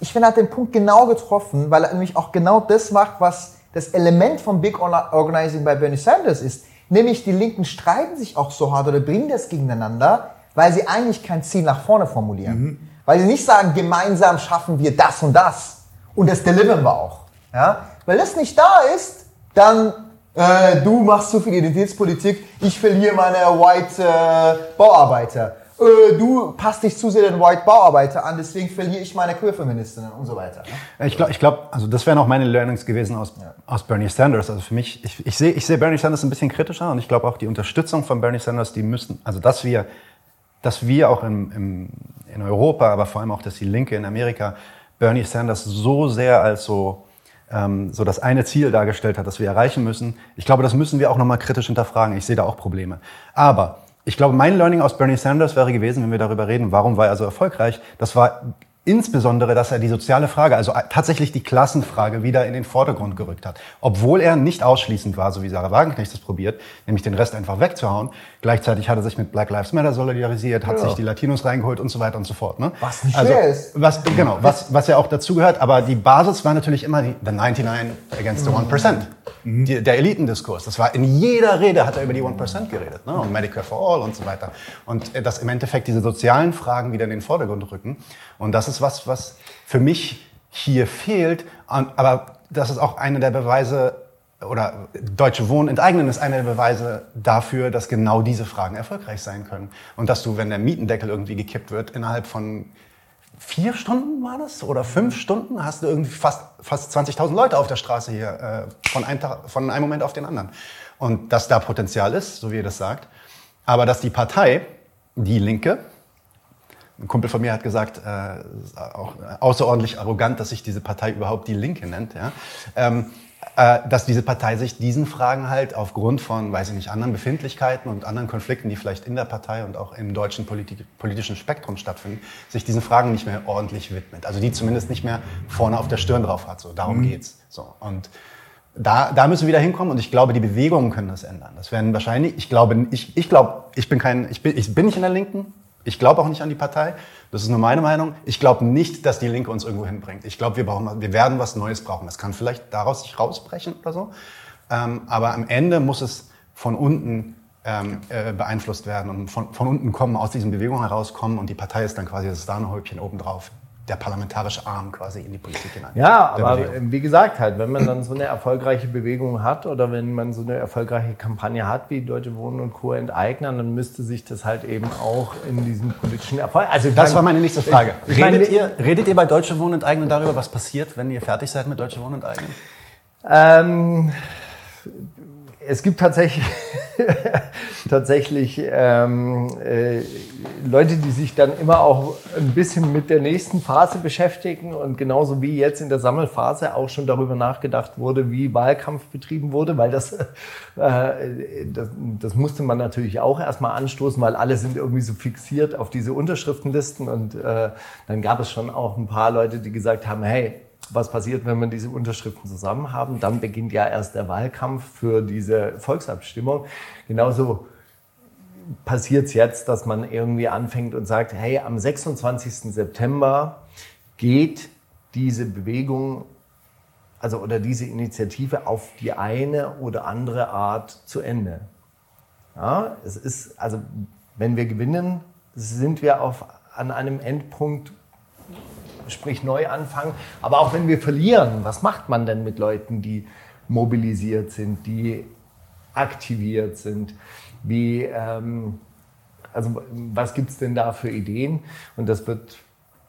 Ich finde, er hat den Punkt genau getroffen, weil er nämlich auch genau das macht, was das Element vom Big Organizing bei Bernie Sanders ist, nämlich die Linken streiten sich auch so hart oder bringen das gegeneinander, weil sie eigentlich kein Ziel nach vorne formulieren. Mhm. Weil sie nicht sagen, gemeinsam schaffen wir das und das und das delivern wir auch. Ja? Weil das nicht da ist, dann äh, du machst zu viel Identitätspolitik, ich verliere meine White äh, Bauarbeiter äh, du passt dich zu sehr den White Bauarbeiter an, deswegen verliere ich meine Queer-Feministinnen und so weiter. Ne? Ich glaube, ich glaub, also das wären auch meine Learnings gewesen aus, ja. aus Bernie Sanders. Also für mich, ich, ich sehe ich seh Bernie Sanders ein bisschen kritischer und ich glaube auch die Unterstützung von Bernie Sanders, die müssen, also dass wir, dass wir auch im, im, in Europa, aber vor allem auch, dass die Linke in Amerika Bernie Sanders so sehr als so ähm, so das eine Ziel dargestellt hat, das wir erreichen müssen. Ich glaube, das müssen wir auch nochmal kritisch hinterfragen. Ich sehe da auch Probleme. Aber ich glaube, mein Learning aus Bernie Sanders wäre gewesen, wenn wir darüber reden, warum war er so erfolgreich, das war Insbesondere, dass er die soziale Frage, also tatsächlich die Klassenfrage wieder in den Vordergrund gerückt hat. Obwohl er nicht ausschließend war, so wie Sarah Wagenknecht es probiert, nämlich den Rest einfach wegzuhauen. Gleichzeitig hat er sich mit Black Lives Matter solidarisiert, hat ja. sich die Latinos reingeholt und so weiter und so fort. Ne? Was nicht also, schwer ist. Was, genau, was, was ja auch dazugehört. Aber die Basis war natürlich immer die, the 99 against the 1%. Mhm. Die, der Elitendiskurs. Das war in jeder Rede hat er über die 1% geredet. Ne? Und Medicare for All und so weiter. Und äh, dass im Endeffekt diese sozialen Fragen wieder in den Vordergrund rücken. Und das ist was, was für mich hier fehlt. Aber das ist auch einer der Beweise, oder Deutsche Wohnen enteignen ist einer der Beweise dafür, dass genau diese Fragen erfolgreich sein können. Und dass du, wenn der Mietendeckel irgendwie gekippt wird, innerhalb von vier Stunden war das oder fünf Stunden hast du irgendwie fast, fast 20.000 Leute auf der Straße hier äh, von, einem Tag, von einem Moment auf den anderen. Und dass da Potenzial ist, so wie ihr das sagt. Aber dass die Partei, die Linke, ein Kumpel von mir hat gesagt, äh, auch außerordentlich arrogant, dass sich diese Partei überhaupt die Linke nennt. Ja? Ähm, äh, dass diese Partei sich diesen Fragen halt aufgrund von, weiß ich nicht, anderen Befindlichkeiten und anderen Konflikten, die vielleicht in der Partei und auch im deutschen Politik, politischen Spektrum stattfinden, sich diesen Fragen nicht mehr ordentlich widmet. Also die zumindest nicht mehr vorne auf der Stirn drauf hat. So, darum mhm. geht's. So und da, da müssen wir wieder hinkommen und ich glaube, die Bewegungen können das ändern. Das werden wahrscheinlich, ich glaube, ich, ich glaube, ich bin kein, ich bin, ich bin nicht in der Linken, ich glaube auch nicht an die Partei. Das ist nur meine Meinung. Ich glaube nicht, dass die Linke uns irgendwo hinbringt. Ich glaube, wir, brauchen, wir werden was Neues brauchen. Das kann vielleicht daraus sich rausbrechen oder so. Ähm, aber am Ende muss es von unten ähm, äh, beeinflusst werden und von, von unten kommen, aus diesen Bewegungen herauskommen und die Partei ist dann quasi das Sahnehäubchen obendrauf der parlamentarische Arm quasi in die Politik hinein. Ja, aber Bewegung. wie gesagt, halt, wenn man dann so eine erfolgreiche Bewegung hat oder wenn man so eine erfolgreiche Kampagne hat, wie Deutsche Wohnen und Co. enteignen, dann müsste sich das halt eben auch in diesem politischen Erfolg. Also das meine, war meine nächste Frage. Ich, ich redet, meine, ihr, redet ihr bei Deutsche Wohnen enteignen darüber, was passiert, wenn ihr fertig seid mit Deutsche Wohnen enteignen? Ähm, es gibt tatsächlich, tatsächlich ähm, äh, Leute, die sich dann immer auch ein bisschen mit der nächsten Phase beschäftigen und genauso wie jetzt in der Sammelphase auch schon darüber nachgedacht wurde, wie Wahlkampf betrieben wurde, weil das, äh, das, das musste man natürlich auch erstmal anstoßen, weil alle sind irgendwie so fixiert auf diese Unterschriftenlisten und äh, dann gab es schon auch ein paar Leute, die gesagt haben, hey, was passiert, wenn man diese Unterschriften zusammen haben. Dann beginnt ja erst der Wahlkampf für diese Volksabstimmung. Genauso passiert es jetzt, dass man irgendwie anfängt und sagt, hey, am 26. September geht diese Bewegung, also oder diese Initiative auf die eine oder andere Art zu Ende. Ja, es ist, also wenn wir gewinnen, sind wir auf, an einem Endpunkt, sprich neu anfangen. Aber auch wenn wir verlieren, was macht man denn mit Leuten, die mobilisiert sind, die aktiviert sind? Wie, ähm, also was gibt es denn da für Ideen? Und das wird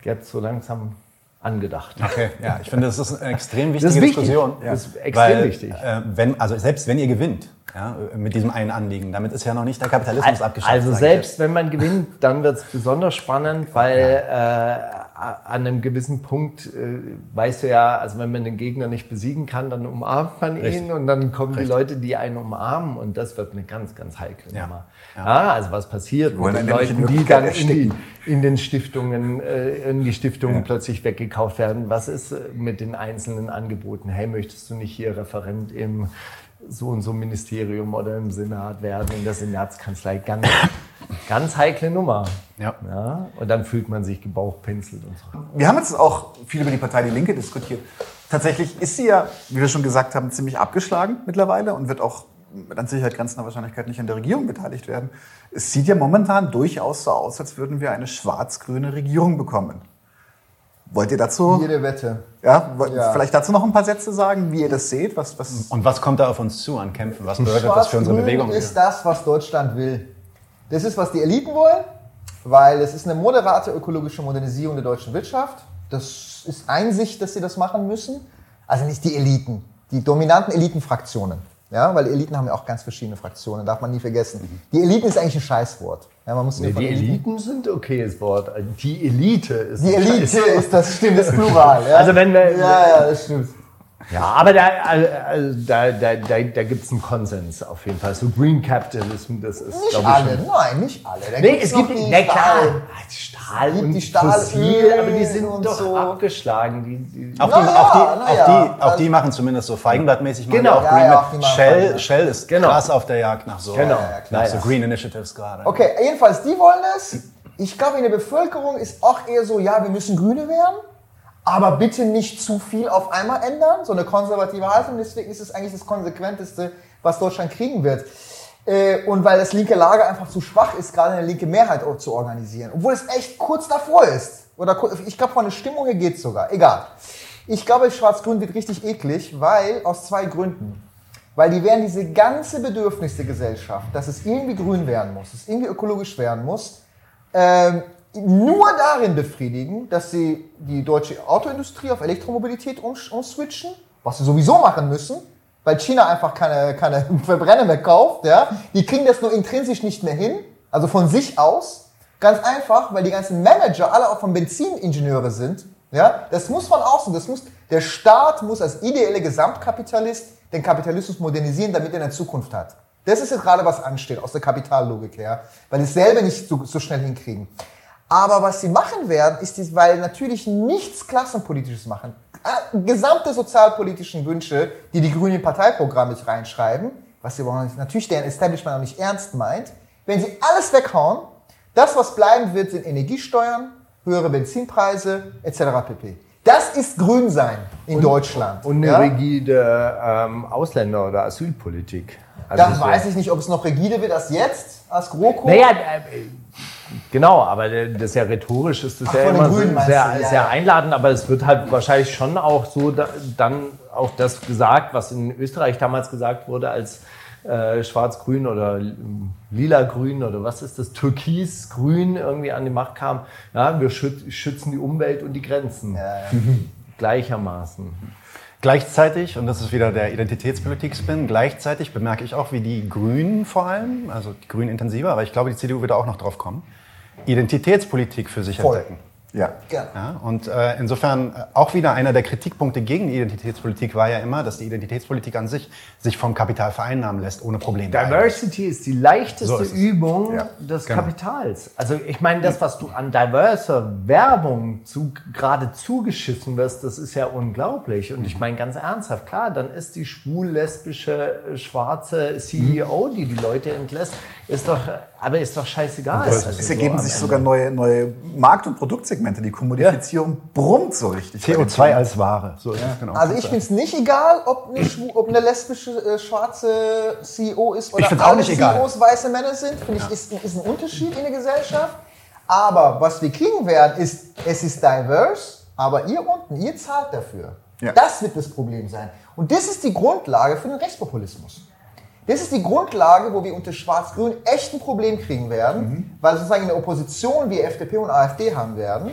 jetzt so langsam angedacht. Okay, ja, ich finde, das ist eine extrem wichtige das Diskussion. Ja. Das ist extrem weil, wichtig. Äh, wenn, also selbst wenn ihr gewinnt, ja, mit diesem einen Anliegen, damit ist ja noch nicht der Kapitalismus abgeschafft. Also selbst wenn man gewinnt, dann wird es besonders spannend, weil ja. äh, an einem gewissen Punkt äh, weißt du ja, also wenn man den Gegner nicht besiegen kann, dann umarmt man ihn Richtig. und dann kommen Richtig. die Leute, die einen umarmen und das wird eine ganz, ganz heikle ja. Nummer. Ja. ja. also was passiert mit den Leuten, die dann in, die, in, den Stiftungen, äh, in die Stiftungen ja. plötzlich weggekauft werden. Was ist äh, mit den einzelnen Angeboten? Hey, möchtest du nicht hier Referent im so und so Ministerium oder im Senat werden, in der Senatskanzlei. Ganz, ganz heikle Nummer. Ja. ja. Und dann fühlt man sich gebauchpinselt und so. Wir haben jetzt auch viel über die Partei Die Linke diskutiert. Tatsächlich ist sie ja, wie wir schon gesagt haben, ziemlich abgeschlagen mittlerweile und wird auch mit an Sicherheit grenzender Wahrscheinlichkeit nicht an der Regierung beteiligt werden. Es sieht ja momentan durchaus so aus, als würden wir eine schwarz-grüne Regierung bekommen. Wollt ihr dazu? Jede Wette. Ja, ja, vielleicht dazu noch ein paar Sätze sagen, wie ihr das seht. Was, was Und was kommt da auf uns zu an Kämpfen? Was bedeutet das für unsere Bewegung? Das ist das, was Deutschland will. Das ist, was die Eliten wollen, weil es ist eine moderate ökologische Modernisierung der deutschen Wirtschaft. Das ist Einsicht, dass sie das machen müssen. Also nicht die Eliten, die dominanten Elitenfraktionen. Ja, weil Eliten haben ja auch ganz verschiedene Fraktionen, darf man nie vergessen. Die Eliten ist eigentlich ein Scheißwort. Ja, man muss nee, die Eliten sind okayes Wort. Die Elite ist Die Elite ist das stimmt, ist Plural. Ja? Also wenn wir, ja, ja, das stimmt. Ja, aber da, also da, da, da, da gibt es einen Konsens auf jeden Fall. So Green Capitalism, das ist, Nicht ich, alle, schon. nein, nicht alle. Da nee, es gibt, die na klar, Stahl und die Stahl Fossil, aber die sind doch so. abgeschlagen. Die, die auch, die, ja, auch, die, auch, die, auch die machen zumindest so Feigenblattmäßig genau. auch Green ja, ja, Shell, Shell ist genau. krass auf der Jagd nach so, genau. nach so Green Initiatives gerade. Okay, jedenfalls, die wollen es. Ich glaube, in der Bevölkerung ist auch eher so, ja, wir müssen Grüne werden aber bitte nicht zu viel auf einmal ändern, so eine konservative Haltung. Deswegen ist es eigentlich das Konsequenteste, was Deutschland kriegen wird. Äh, und weil das linke Lager einfach zu schwach ist, gerade eine linke Mehrheit zu organisieren. Obwohl es echt kurz davor ist. Oder ich glaube, von der Stimmung her geht's sogar. Egal. Ich glaube, Schwarz-Grün wird richtig eklig, weil aus zwei Gründen. Weil die werden diese ganze Bedürfnis der Gesellschaft, dass es irgendwie grün werden muss, dass es irgendwie ökologisch werden muss, ähm, nur darin befriedigen, dass sie die deutsche Autoindustrie auf Elektromobilität umswitchen, was sie sowieso machen müssen, weil China einfach keine, keine Verbrenner mehr kauft. Ja? Die kriegen das nur intrinsisch nicht mehr hin, also von sich aus. Ganz einfach, weil die ganzen Manager alle auch von Benziningenieure sind. Ja, das muss von außen, das muss, der Staat muss als ideelle Gesamtkapitalist den Kapitalismus modernisieren, damit er eine Zukunft hat. Das ist jetzt gerade was ansteht aus der Kapitallogik her, weil sie es selber nicht so, so schnell hinkriegen. Aber was sie machen werden, ist, dies, weil natürlich nichts Klassenpolitisches machen. Äh, gesamte sozialpolitischen Wünsche, die die Grünen im Parteiprogramm mit reinschreiben, was sie natürlich deren Establishment auch nicht ernst meint, wenn sie alles weghauen, das, was bleiben wird, sind Energiesteuern, höhere Benzinpreise etc. pp. Das ist Grünsein in Deutschland. Und eine ja? rigide ähm, Ausländer- oder Asylpolitik. Also Da weiß ich nicht, ob es noch rigide wird als jetzt, als GroKo. Naja, äh, genau, aber das ist ja rhetorisch, ist das Ach, ja immer Grünen sehr, du, ja, sehr ja. einladend, aber es wird halt wahrscheinlich schon auch so da, dann auch das gesagt, was in Österreich damals gesagt wurde, als äh, Schwarz-Grün oder Lila-Grün oder was ist das, Türkis-Grün irgendwie an die Macht kam. Ja, wir schüt- schützen die Umwelt und die Grenzen. Gleichermaßen. Gleichzeitig, und das ist wieder der Identitätspolitik-Spin, gleichzeitig bemerke ich auch, wie die Grünen vor allem, also die Grünen intensiver, aber ich glaube, die CDU wird da auch noch drauf kommen, Identitätspolitik für sich Voll. entdecken. Ja. Gerne. Ja, und äh, insofern äh, auch wieder einer der Kritikpunkte gegen die Identitätspolitik war ja immer, dass die Identitätspolitik an sich sich vom Kapital vereinnahmen lässt, ohne Probleme. Diversity ist die leichteste So ist. Übung Ja, des genau. Kapitals. Also ich meine, das, was du an diverser Werbung zu, gerade zugeschissen wirst, das ist ja unglaublich. Und ich meine ganz ernsthaft, klar, dann ist die schwul-lesbische, äh, schwarze CEO, die die Leute entlässt, ist doch, aber ist doch scheißegal. Also Es so ergeben am sich sogar neue, neue Markt- und Produktsegmente. Die Kommodifizierung brummt so richtig. CO2 als Ware. So ist es genau. Also ich finde es nicht egal, ob eine, ob eine lesbische äh, schwarze CEO ist oder Ich find's auch alle nicht egal. CEOs weiße Männer sind. Finde ich, ist, ist ein Unterschied in der Gesellschaft. Aber was wir kriegen werden, ist, es ist diverse, aber ihr unten, ihr zahlt dafür. Ja. Das wird das Problem sein. Und das ist die Grundlage für den Rechtspopulismus. Das ist die Grundlage, wo wir unter Schwarz-Grün echt ein Problem kriegen werden, weil sozusagen eine Opposition wie FDP und AfD haben werden,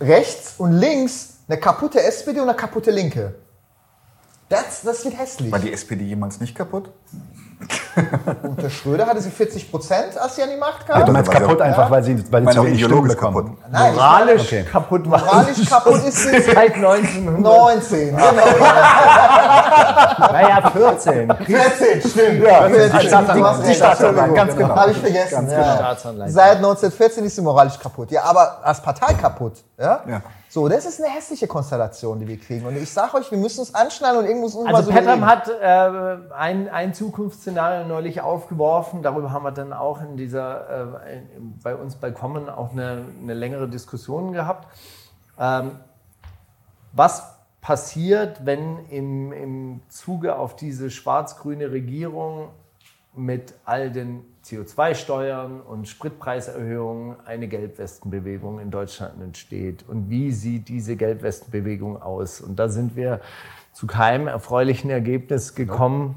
rechts und links eine kaputte SPD und eine kaputte Linke. Das, das wird hässlich. War die SPD jemals nicht kaputt? Unter Schröder hatte sie 40 Prozent, als sie an die Macht kam. du Ja, meinst weil sie kaputt auch- einfach, weil sie, weil sie zu auch wenig Stimmen ideologisch bekommen. kaputt. Nein, moralisch Okay. kaputt war. Moralisch kaputt ist sie seit 1900. 19. Genau. Naja, 14. 14, stimmt. Ja, 14, Staatsanleihen. du hast Die. Staatsanleihen, ganz genau. Habe ich vergessen. Ganz ja. genau. Staatsanleihen. Seit 1914 ist sie moralisch kaputt. Ja, aber als Partei kaputt. Ja? Ja. So, das ist eine hässliche Konstellation, die wir kriegen. Und ich sage euch, wir müssen uns anschnallen und irgendwo uns Also so Petram hat äh, ein, ein Zukunftsszenario neulich aufgeworfen. Darüber haben wir dann auch in dieser, äh, bei uns bei Common auch eine, eine längere Diskussion gehabt. Ähm, was passiert, wenn im, im Zuge auf diese schwarz-grüne Regierung mit all den CO2-Steuern und Spritpreiserhöhungen eine Gelbwestenbewegung in Deutschland entsteht. Und wie sieht diese Gelbwestenbewegung aus? Und da sind wir zu keinem erfreulichen Ergebnis gekommen.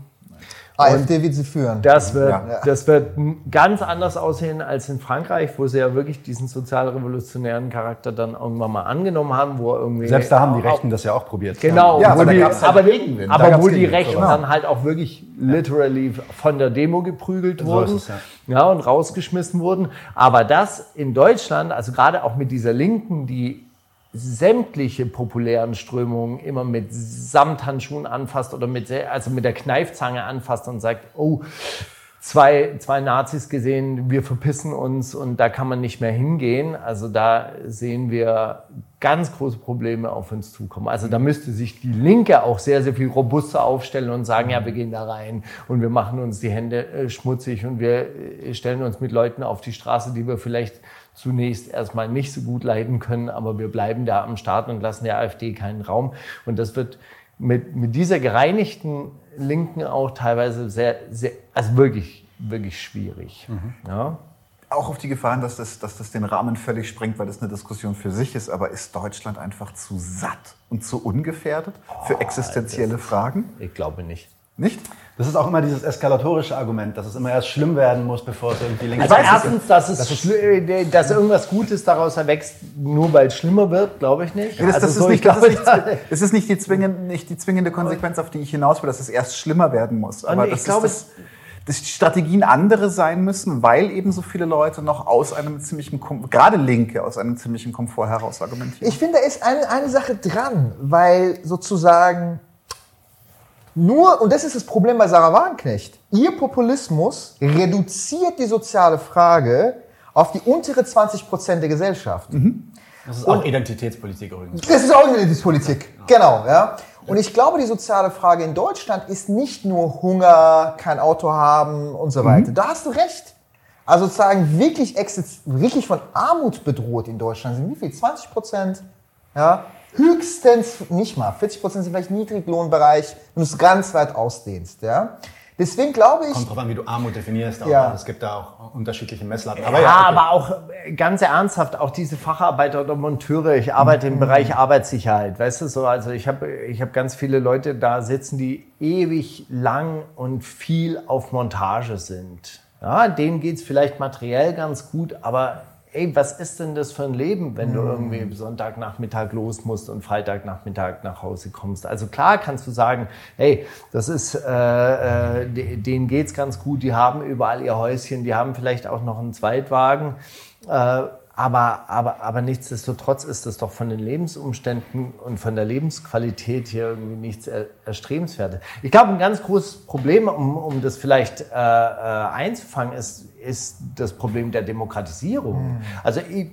AfD wird sie führen. Das wird, Ja. das wird ganz anders aussehen als in Frankreich, wo sie ja wirklich diesen sozialrevolutionären Charakter dann irgendwann mal angenommen haben, wo irgendwie Selbst da haben die Rechten das ja auch probiert. Genau, Ja, aber da die, halt aber, Gegenwind. Da aber gab's wo die Gegenwind, Rechten sowas. dann halt auch wirklich literally von der Demo geprügelt So wurden es, ja. und rausgeschmissen wurden. Aber das in Deutschland, also gerade auch mit dieser Linken, die sämtliche populären Strömungen immer mit Samthandschuhen anfasst oder mit, also mit der Kneifzange anfasst und sagt, oh, zwei, zwei Nazis gesehen, wir verpissen uns und da kann man nicht mehr hingehen. Also da sehen wir ganz große Probleme auf uns zukommen. Also da müsste sich die Linke auch sehr, sehr viel robuster aufstellen und sagen, ja, wir gehen da rein und wir machen uns die Hände äh, schmutzig und wir äh, stellen uns mit Leuten auf die Straße, die wir vielleicht zunächst erstmal nicht so gut leiden können, aber wir bleiben da am Start und lassen der AfD keinen Raum. Und das wird mit, mit dieser gereinigten Linken auch teilweise sehr, sehr, also wirklich, wirklich schwierig. Ja? Auch auf die Gefahren, dass das, dass das den Rahmen völlig sprengt, weil das eine Diskussion für sich ist. Aber ist Deutschland einfach zu satt und zu ungefährdet für existenzielle Fragen? Ich glaube nicht. Nicht? Das ist auch immer dieses eskalatorische Argument, dass es immer erst schlimm werden muss, bevor es irgendwie links Also erstens, dass, es schli- dass irgendwas Gutes daraus erwächst, nur weil es schlimmer wird, glaube ich nicht. Das, Also das, so, ist ich nicht, das, ist nicht, das ist nicht die zwingende, nicht die zwingende Konsequenz, auf die ich hinaus will, dass es erst schlimmer werden muss. Aber ich das glaube, ist das, dass die Strategien andere sein müssen, weil eben so viele Leute noch aus einem ziemlichen, gerade Linke, aus einem ziemlichen Komfort heraus argumentieren. Ich finde, da ist eine, eine Sache dran, weil sozusagen nur, und das ist das Problem bei Sarah Wagenknecht, ihr Populismus reduziert die soziale Frage auf die untere 20 Prozent der Gesellschaft. Das ist auch Identitätspolitik übrigens. Das ist auch Identitätspolitik, genau. Ja. Und ich glaube, die soziale Frage in Deutschland ist nicht nur Hunger, kein Auto haben und so weiter. Da hast du recht. Also sozusagen wirklich, exist- wirklich von Armut bedroht in Deutschland sind wie viel? 20 Prozent? Ja. Höchstens, nicht mal, 40 Prozent sind vielleicht Niedriglohnbereich, wenn du es ganz weit ausdehnst. Ja. Deswegen glaube ich, Kommt drauf an, wie du Armut definierst. Auch. Ja. Es gibt da auch unterschiedliche Messlatten. Aber ja, aber auch äh, ganz ernsthaft, auch diese Facharbeiter oder Monteure, ich arbeite im Bereich Arbeitssicherheit, weißt du so, also ich habe ich hab ganz viele Leute da sitzen, die ewig lang und viel auf Montage sind. Ja, denen geht's vielleicht materiell ganz gut, aber ey, was ist denn das für ein Leben, wenn du irgendwie Sonntagnachmittag los musst und Freitagnachmittag nach Hause kommst? Also klar kannst du sagen, hey, das ist, äh, äh, de- denen geht's ganz gut, die haben überall ihr Häuschen, die haben vielleicht auch noch einen Zweitwagen. Äh, aber, aber, aber nichtsdestotrotz ist es doch von den Lebensumständen und von der Lebensqualität hier irgendwie nichts er, Erstrebenswertes. Ich glaube, ein ganz großes Problem, um, um das vielleicht äh, äh, einzufangen, ist, ist das Problem der Demokratisierung. Also ich,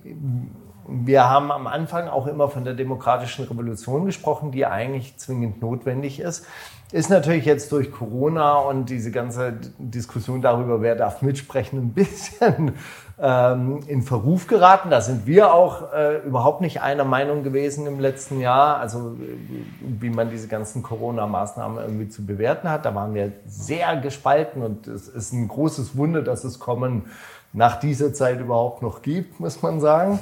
wir haben am Anfang auch immer von der demokratischen Revolution gesprochen, die eigentlich zwingend notwendig ist. Ist natürlich jetzt durch Corona und diese ganze Diskussion darüber, wer darf mitsprechen, ein bisschen ähm, in Verruf geraten. Da sind wir auch äh, überhaupt nicht einer Meinung gewesen im letzten Jahr, also äh, wie man diese ganzen Corona-Maßnahmen irgendwie zu bewerten hat. Da waren wir sehr gespalten und es ist ein großes Wunder, dass es Kommen nach dieser Zeit überhaupt noch gibt, muss man sagen.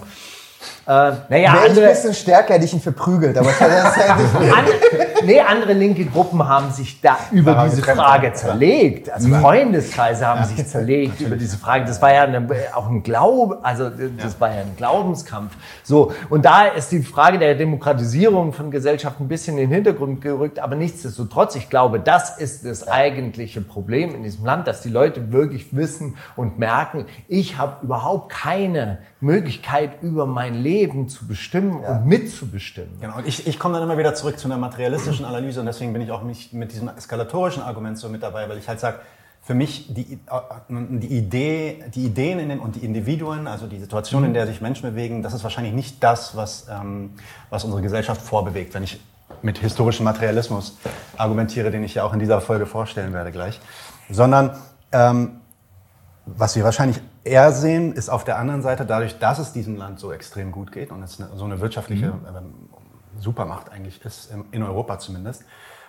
Äh, naja, wäre ich ein andere, bisschen stärker, hätte ich ihn verprügelt. Aber andere, nee, andere linke Gruppen haben sich da über Daran diese Frage ja. zerlegt. Also Freundeskreise haben sich zerlegt über diese Frage. Das war ja eine, auch ein Glaube, also das war ja ein Glaubenskampf. So und da ist die Frage der Demokratisierung von Gesellschaft ein bisschen in den Hintergrund gerückt. Aber nichtsdestotrotz, ich glaube, das ist das eigentliche Problem in diesem Land, dass die Leute wirklich wissen und merken, ich habe überhaupt keine Möglichkeit über mein Leben zu bestimmen und mitzubestimmen. Genau, und ich, ich komme dann immer wieder zurück zu einer materialistischen Analyse und deswegen bin ich auch nicht mit diesem eskalatorischen Argument so mit dabei, weil ich halt sage, für mich die, äh, die Idee, die Ideen in den, und die Individuen, also die Situation, in der sich Menschen bewegen, das ist wahrscheinlich nicht das, was, ähm, was unsere Gesellschaft vorbewegt, wenn ich mit historischem Materialismus argumentiere, den ich ja auch in dieser Folge vorstellen werde gleich, sondern ähm, was wir wahrscheinlich eher sehen, ist auf der anderen Seite, dadurch, dass es diesem Land so extrem gut geht und es eine, so eine wirtschaftliche ähm, Supermacht eigentlich ist, in Europa zumindest,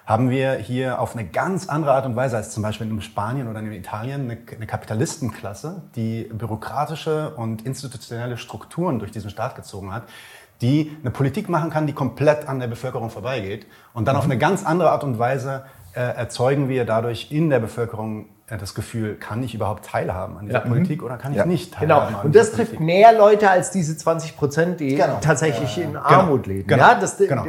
haben wir hier auf eine ganz andere Art und Weise als zum Beispiel in Spanien oder in Italien eine, eine Kapitalistenklasse, die bürokratische und institutionelle Strukturen durch diesen Staat gezogen hat, die eine Politik machen kann, die komplett an der Bevölkerung vorbeigeht. Und dann auf eine ganz andere Art und Weise äh, erzeugen wir dadurch in der Bevölkerung das Gefühl, kann ich überhaupt teilhaben an dieser Politik oder kann ich nicht Genau. teilhaben an Und das trifft Politik? mehr Leute als diese 20 Prozent, die Genau. tatsächlich in Armut leben. genau, Ja, das, genau.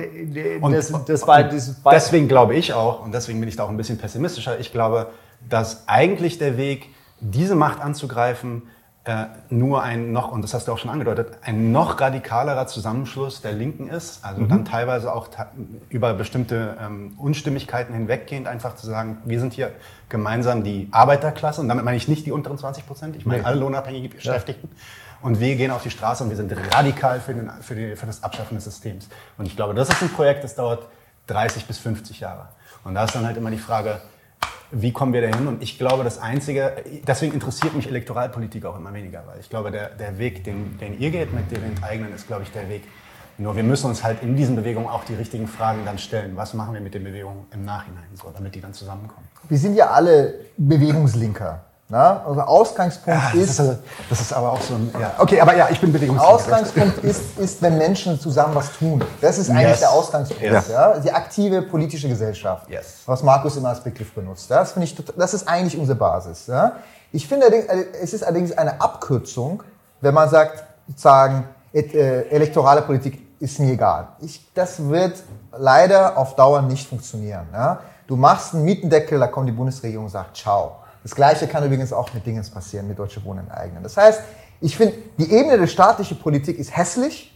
Und- das, das war und dieses Deswegen glaube ich auch, und deswegen bin ich da auch ein bisschen pessimistischer, ich glaube, dass eigentlich der Weg, diese Macht anzugreifen, äh, nur ein noch, und das hast du auch schon angedeutet, ein noch radikalerer Zusammenschluss der Linken ist. Also dann teilweise auch über bestimmte ähm, Unstimmigkeiten hinweggehend einfach zu sagen, wir sind hier gemeinsam die Arbeiterklasse, und damit meine ich nicht die unteren 20 Prozent, ich meine alle lohnabhängige Beschäftigten. Und wir gehen auf die Straße und wir sind radikal für, den, für, die, für das Abschaffen des Systems. Und ich glaube, das ist ein Projekt, das dauert 30 bis 50 Jahre. Und da ist dann halt immer die Frage, wie kommen wir dahin? Und ich glaube, das Einzige, deswegen interessiert mich Elektoralpolitik auch immer weniger, weil ich glaube, der, der Weg, den, den ihr geht mit den eigenen, ist, glaube ich, der Weg. Nur wir müssen uns halt in diesen Bewegungen auch die richtigen Fragen dann stellen. Was machen wir mit den Bewegungen im Nachhinein, so, damit die dann zusammenkommen? wir sind ja alle Bewegungslinker. Ne? Also Ausgangspunkt das, ist, ist, das ist aber auch so ein, ja, okay, aber ja, ich bin Bewegungslinker. Ausgangspunkt ist, ist, wenn Menschen zusammen was tun. Das ist eigentlich Yes. der Ausgangspunkt. Yes. Ja? Die aktive politische Gesellschaft. Yes. Was Markus immer als Begriff benutzt. Das, finde ich, tot- das ist eigentlich unsere Basis. Ja? Ich finde, äh, es ist allerdings eine Abkürzung, wenn man sagt, sagen, äh, elektorale Politik ist mir egal. Ich, das wird leider auf Dauer nicht funktionieren. Ja? Du machst einen Mietendeckel, da kommt die Bundesregierung und sagt, ciao. Das Gleiche kann übrigens auch mit Dingens passieren, mit Deutsche Wohnen enteignen. Das heißt, ich finde, die Ebene der staatlichen Politik ist hässlich,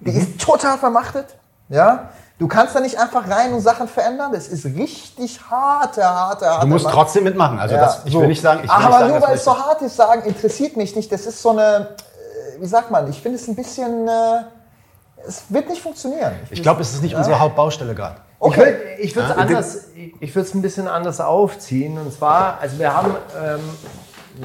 die ist total vermachtet, ja. Du kannst da nicht einfach rein und Sachen verändern. Das ist richtig harte, harte, harte. Du musst Macht. trotzdem mitmachen. Also Ja, das, ich so. will nicht sagen, ich will Aber sagen, nur weil es so hart ist, sagen, interessiert mich nicht. Das ist so eine, äh, wie sagt man, ich finde es ein bisschen, äh, es wird nicht funktionieren. Ich glaube, es ist nicht unsere Hauptbaustelle gerade. Okay. Ich würde es anders, ich würde es ein bisschen anders aufziehen. Und zwar, also wir haben, ähm,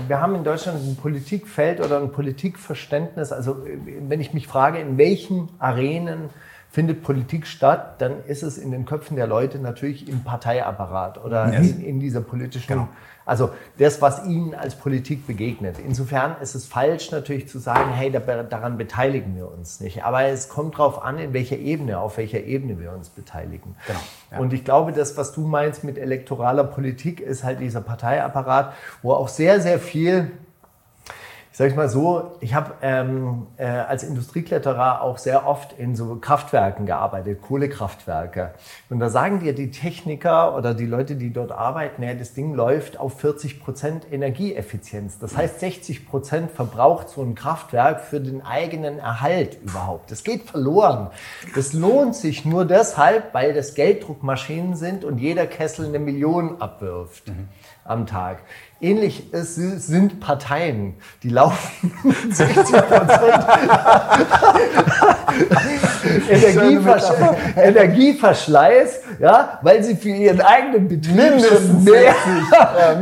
wir haben in Deutschland ein Politikfeld oder ein Politikverständnis. Also äh, wenn ich mich frage, in welchen Arenen findet Politik statt, dann ist es in den Köpfen der Leute natürlich im Parteiapparat oder in, in dieser politischen, also das, was ihnen als Politik begegnet. Insofern ist es falsch natürlich zu sagen, hey, da, daran beteiligen wir uns nicht. Aber es kommt darauf an, in welcher Ebene, auf welcher Ebene wir uns beteiligen. Und ich glaube, das, was du meinst mit elektoraler Politik, ist halt dieser Parteiapparat, wo auch sehr, sehr viel ich sage mal so, ich habe ähm, äh, als Industriekletterer auch sehr oft in so Kraftwerken gearbeitet, Kohlekraftwerke. Und da sagen dir die Techniker oder die Leute, die dort arbeiten, ja, das Ding läuft auf 40 Prozent Energieeffizienz. Das heißt, 60 Prozent verbraucht so ein Kraftwerk für den eigenen Erhalt überhaupt. Das geht verloren. Das lohnt sich nur deshalb, weil das Gelddruckmaschinen sind und jeder Kessel eine Million abwirft am Tag. Ähnlich ist, sind Parteien, die laufen mit 60 Prozent Energieversch Energieverschleiß, ja, weil sie für ihren eigenen Betrieb schon mehr,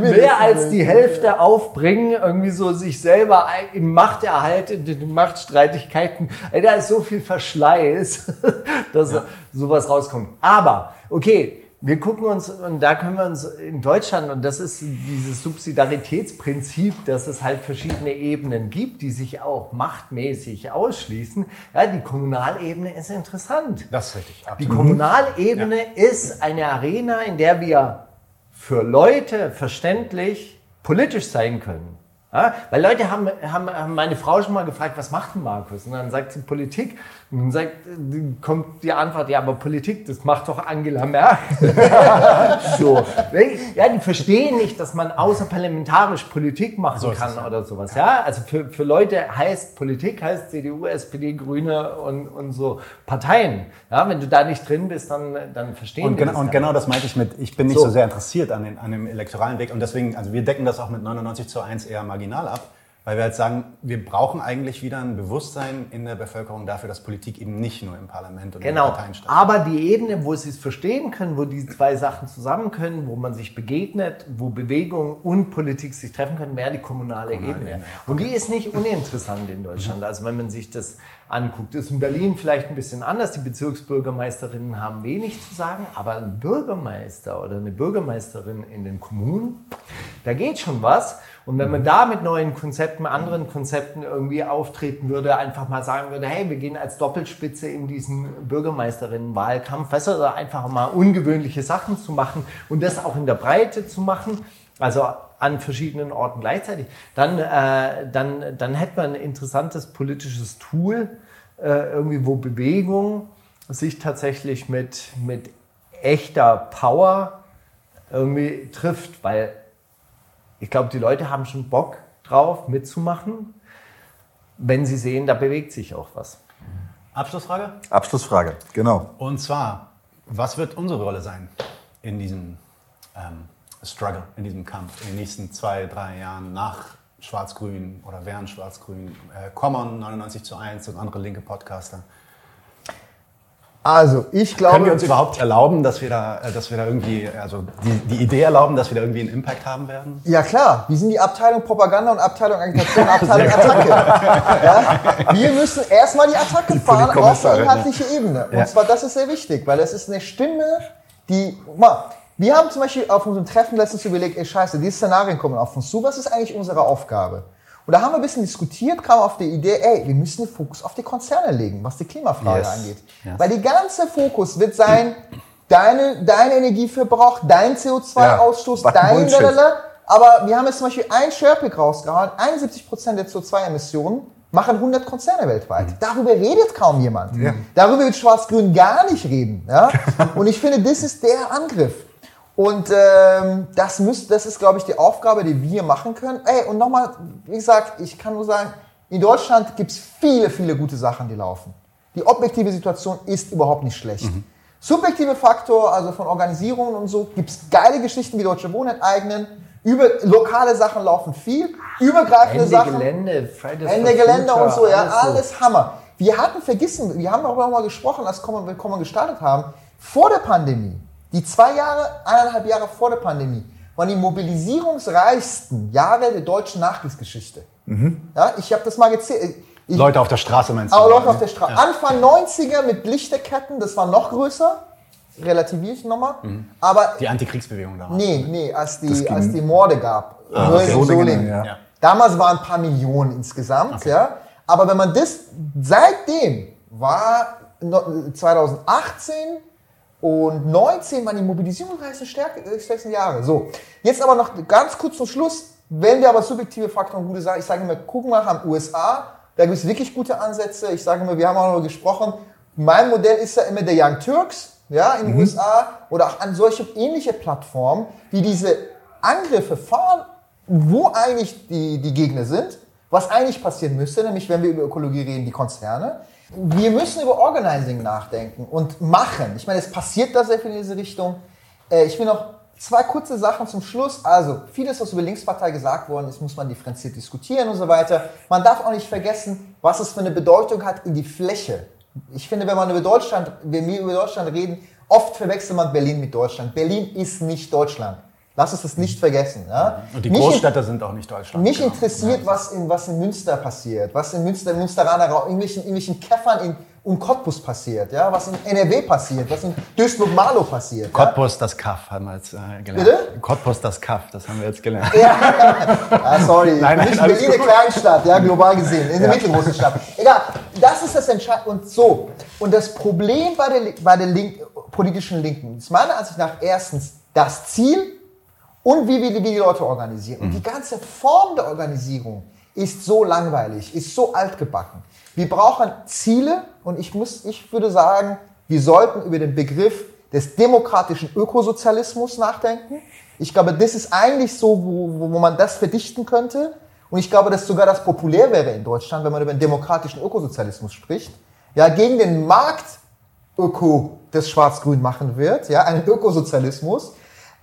mehr als die Hälfte aufbringen, irgendwie so sich selber im Machterhalt, in den Machtstreitigkeiten. Ey, Da ist so viel Verschleiß, dass sowas rauskommt. Aber, okay, wir gucken uns, und da können wir uns in Deutschland, und das ist dieses Subsidiaritätsprinzip, dass es halt verschiedene Ebenen gibt, die sich auch machtmäßig ausschließen. Ja, die Kommunalebene ist interessant. Das richtig. Die Absolut. Kommunalebene ist eine Arena, in der wir für Leute verständlich politisch sein können. Ja? Weil Leute haben, haben, haben meine Frau schon mal gefragt, was macht denn Markus? Und dann sagt sie Politik. Und dann sagt, kommt die Antwort, ja, aber Politik, das macht doch Angela Merkel. so. Ja, die verstehen nicht, dass man außerparlamentarisch Politik machen So kann oder sowas. Ja, also für, für Leute heißt Politik, heißt CDU, SPD, Grüne und, und so Parteien. Ja, wenn du da nicht drin bist, dann, dann verstehen Und, die genau, das und genau das meinte ich mit, ich bin nicht So. so, sehr interessiert an, den, an dem elektoralen Weg. Und deswegen, also wir decken das auch mit 99 zu 1 eher marginal ab, weil wir halt sagen, wir brauchen eigentlich wieder ein Bewusstsein in der Bevölkerung dafür, dass Politik eben nicht nur im Parlament und in Genau. den Parteien stattfindet. Aber die Ebene, wo sie es verstehen können, wo die zwei Sachen zusammen können, wo man sich begegnet, wo Bewegung und Politik sich treffen können, wäre die kommunale, Ebene. Und die ist nicht uninteressant in Deutschland. Also wenn man sich das anguckt, ist in Berlin vielleicht ein bisschen anders. Die Bezirksbürgermeisterinnen haben wenig zu sagen, aber ein Bürgermeister oder eine Bürgermeisterin in den Kommunen, da geht schon was. Und wenn man da mit neuen Konzepten, anderen Konzepten irgendwie auftreten würde, einfach mal sagen würde, hey, wir gehen als Doppelspitze in diesen Bürgermeisterinnenwahlkampf, weißt du, also einfach mal ungewöhnliche Sachen zu machen und das auch in der Breite zu machen, also an verschiedenen Orten gleichzeitig, dann, äh, dann, dann hätte man ein interessantes politisches Tool, äh, irgendwie, wo Bewegung sich tatsächlich mit, mit echter Power irgendwie trifft, weil ich glaube, die Leute haben schon Bock drauf, mitzumachen, wenn sie sehen, da bewegt sich auch was. Abschlussfrage? Abschlussfrage, genau. Und zwar, was wird unsere Rolle sein in diesem ähm, Struggle, in diesem Kampf in den nächsten zwei, drei Jahren nach Schwarz-Grün oder während Schwarz-Grün? Äh, Common 99 zu 1 und andere linke Podcaster. Also, ich glaube. Können wir uns überhaupt erlauben, dass wir da, äh, dass wir da irgendwie, also die, die Idee erlauben, dass wir da irgendwie einen Impact haben werden? Ja klar, wir sind die Abteilung Propaganda und Abteilung Agitation, Abteilung Attacke. Ja? Wir müssen erstmal die Attacke fahren auf der inhaltliche Ebene. Und zwar, das ist sehr wichtig, weil es ist eine Stimme, die, guck mal, wir haben zum Beispiel auf unserem Treffen letztens überlegt, ey scheiße, diese Szenarien kommen auf uns zu, was ist eigentlich unsere Aufgabe? Und da haben wir ein bisschen diskutiert, kam auf die Idee, ey, wir müssen den Fokus auf die Konzerne legen, was die Klimafrage Yes. angeht. Yes. Weil die ganze Fokus wird sein, deine, dein Energieverbrauch, dein CO2-Ausstoß, was dein. Lalala. Aber wir haben jetzt zum Beispiel einen Sharepick rausgehauen, 71% der CO2-Emissionen machen 100 Konzerne weltweit. Darüber redet kaum jemand. Darüber wird Schwarz-Grün gar nicht reden. Ja? Und ich finde, das ist der Angriff. Und ähm, das, müsst, das ist, glaube ich, die Aufgabe, die wir machen können. Ey, und nochmal, wie gesagt, ich kann nur sagen, in Deutschland gibt es viele, viele gute Sachen, die laufen. Die objektive Situation ist überhaupt nicht schlecht. Subjektive Faktor, also von Organisierungen und so, gibt es geile Geschichten wie Deutsche Wohnen enteignen. Über, lokale Sachen laufen viel, übergreifende Ende Sachen. Gelände, Fridays Ende Gelände und so, ja, alles alles, Hammer. Wir hatten vergessen, wir haben darüber mal gesprochen, als wir Komma gestartet haben, vor der Pandemie, die zwei Jahre, eineinhalb Jahre vor der Pandemie, waren die mobilisierungsreichsten Jahre der deutschen Nachkriegsgeschichte. Ja, ich habe das mal gezählt. Ich, Leute auf der Straße meinst du? aber Leute auf der Straße. Anfang 90er mit Lichterketten, das war noch größer. Relativiere ich nochmal. Aber Die Antikriegsbewegung damals. nee, nee, als die, als die Morde gab. Ah, okay. in Solingen, ja. Ja. Damals waren ein paar Millionen insgesamt, ja. Aber wenn man das, seitdem war no- 2018 und 19 waren die mobilisierungsreichsten äh, stärksten Jahre. So, jetzt aber noch ganz kurz zum Schluss. Wenn wir aber subjektive Faktoren gute Sachen, ich sage immer, gucken wir nach den USA, da gibt es wirklich gute Ansätze. Ich sage immer, wir haben auch noch gesprochen, mein Modell ist ja immer der Young Turks, ja, in den USA oder auch an solche ähnliche Plattformen, die diese Angriffe fahren, wo eigentlich die, die Gegner sind, was eigentlich passieren müsste, nämlich wenn wir über Ökologie reden, die Konzerne. Wir müssen über Organizing nachdenken und machen. Ich meine, es passiert da sehr viel in diese Richtung. Äh, ich will noch zwei kurze Sachen zum Schluss. Also, vieles, was über Linkspartei gesagt worden ist, muss man differenziert diskutieren und so weiter. Man darf auch nicht vergessen, was es für eine Bedeutung hat in die Fläche. Ich finde, wenn man über Deutschland, wenn wir über Deutschland reden, oft verwechselt man Berlin mit Deutschland. Berlin ist nicht Deutschland. Lass uns das nicht vergessen. Ja? Und die Mich- Großstädte sind auch nicht Deutschland. mich Genau. interessiert, was in, was in Münster passiert, was in Münster, im Münsteraner Raum, irgendwelchen, irgendwelchen Käffern in und Cottbus passiert, ja, was in NRW passiert, was in Duisburg-Marlow passiert. Ja? Cottbus das Kaff haben wir jetzt äh, gelernt. Bitte? Cottbus das Kaff, das haben wir jetzt gelernt. Ah, sorry, Nein, nein, nicht Berlin eine Kleinstadt, ja, global gesehen, in der mittelgroßen Stadt. Egal, das ist das Entscheidende. Und so, und das Problem bei der, bei der Link, politischen Linken ist meiner Ansicht nach erstens das Ziel und wie wir die, wie die Leute organisieren. Und die ganze Form der Organisierung ist so langweilig, ist so altgebacken. Wir brauchen Ziele und ich, muss, ich würde sagen, wir sollten über den Begriff des demokratischen Ökosozialismus nachdenken. Ich glaube, das ist eigentlich so, wo, wo- wo man das verdichten könnte. Und ich glaube, dass sogar das populär wäre in Deutschland, wenn man über den demokratischen Ökosozialismus spricht. Ja, gegen den Markt Öko das Schwarz-Grün machen wird, ja, einen Ökosozialismus.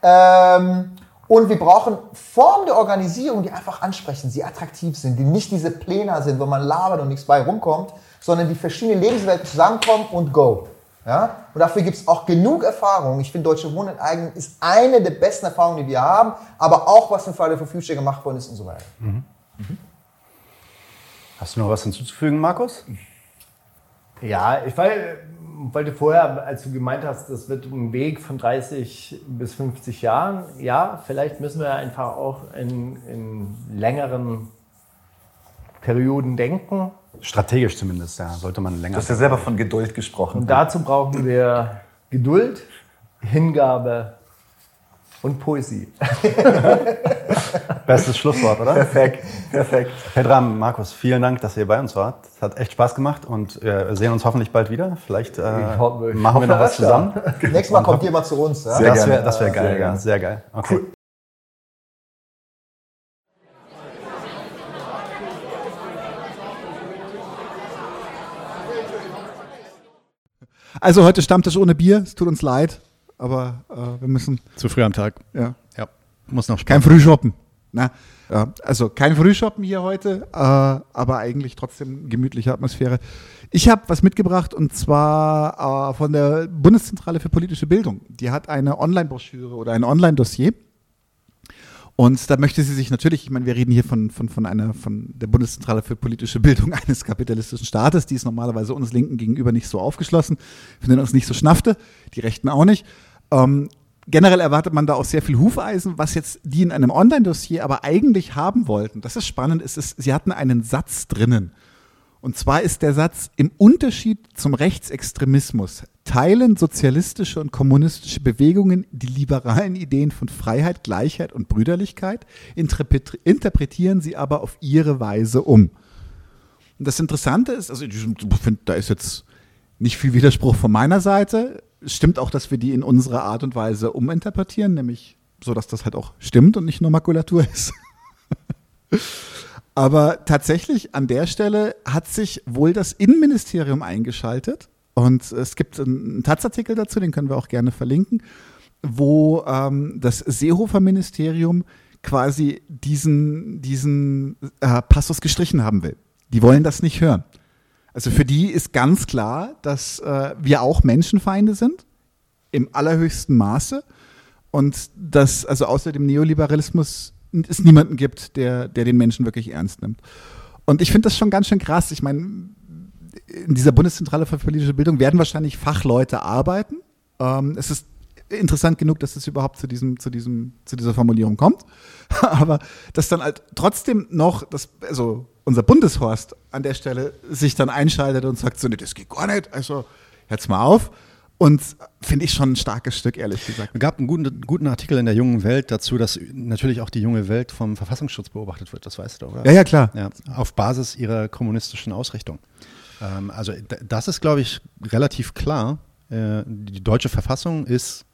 Ähm, und wir brauchen Formen der Organisierung, die einfach ansprechend, die attraktiv sind, die nicht diese Pläne sind, wo man labert und nichts bei rumkommt, sondern die verschiedenen Lebenswelten zusammenkommen und go. Ja? Und dafür gibt es auch genug Erfahrung. Ich finde, Deutsche Wohnen enteignen ist eine der besten Erfahrungen, die wir haben, aber auch was in Friday for Future gemacht worden ist und so weiter. Hast du noch was hinzuzufügen, Markus? Ja, ich weil, wollte vorher, als du gemeint hast, das wird ein Weg von 30 bis 50 Jahren, ja, vielleicht müssen wir einfach auch in, in längeren Perioden denken. Strategisch zumindest, ja. Sollte man länger. Du hast ja selber von Geduld gesprochen. Und dazu brauchen wir Geduld, Hingabe und Poesie. Bestes Schlusswort, oder? Perfekt, perfekt. Petra, Markus, vielen Dank, dass ihr bei uns wart. Es hat echt Spaß gemacht und wir sehen uns hoffentlich bald wieder. Vielleicht äh, hoffe- machen wir noch was zusammen. Nächstes Mal kommt ihr mal zu uns. Ja? Sehr das wäre wär geil, Sehr ja. Sehr geil. Okay. Also heute Stammtisch ohne Bier, es tut uns leid, aber äh, wir müssen, Zu früh am Tag. ja, Ja, muss noch kein Frühshoppen. Na, ja, also kein Frühshoppen hier heute, äh, aber eigentlich trotzdem gemütliche Atmosphäre. Ich habe was mitgebracht und zwar äh, von der Bundeszentrale für politische Bildung. Die hat eine Online-Broschüre oder ein Online-Dossier. Und da möchte sie sich natürlich, ich meine, wir reden hier von, von, von einer, von der Bundeszentrale für politische Bildung eines kapitalistischen Staates, die ist normalerweise uns Linken gegenüber nicht so aufgeschlossen, finden uns nicht so schnaffte, die Rechten auch nicht. Ähm, generell erwartet man da auch sehr viel Hufeisen, was jetzt die in einem Online-Dossier aber eigentlich haben wollten. Das ist spannend, ist, ist, sie hatten einen Satz drinnen. Und zwar ist der Satz, im Unterschied zum Rechtsextremismus teilen sozialistische und kommunistische Bewegungen die liberalen Ideen von Freiheit, Gleichheit und Brüderlichkeit, interpret- interpretieren sie aber auf ihre Weise um. Und das Interessante ist, also ich finde, da ist jetzt nicht viel Widerspruch von meiner Seite. stimmt auch, dass wir die in unserer Art und Weise uminterpretieren, nämlich so, dass das halt auch stimmt und nicht nur Makulatur ist. Aber tatsächlich an der Stelle hat sich wohl das Innenministerium eingeschaltet und es gibt einen Taz-Artikel dazu, den können wir auch gerne verlinken, wo ähm, das Seehofer-Ministerium quasi diesen, diesen äh, Passus gestrichen haben will. Die wollen das nicht hören. Also für die ist ganz klar, dass äh, wir auch Menschenfeinde sind, im allerhöchsten Maße. Und dass also außer dem Neoliberalismus es niemanden gibt, der, der den Menschen wirklich ernst nimmt. Und ich finde das schon ganz schön krass. Ich meine, in dieser Bundeszentrale für politische Bildung werden wahrscheinlich Fachleute arbeiten. Ähm, es ist interessant genug, dass es überhaupt zu diesem, zu diesem, zu dieser Formulierung kommt. Aber dass dann halt trotzdem noch das, also unser Bundeshorst an der Stelle sich dann einschaltet und sagt so, nee, das geht gar nicht. Also, jetzt mal auf. Und finde ich schon ein starkes Stück, ehrlich gesagt. Es gab einen guten, guten Artikel in der jungen Welt dazu, dass natürlich auch die junge Welt vom Verfassungsschutz beobachtet wird, das weißt du, oder? Ja, ja, klar. Ja, auf Basis ihrer kommunistischen Ausrichtung. Ähm, also das ist, glaube ich, relativ klar. Äh, die deutsche Verfassung ist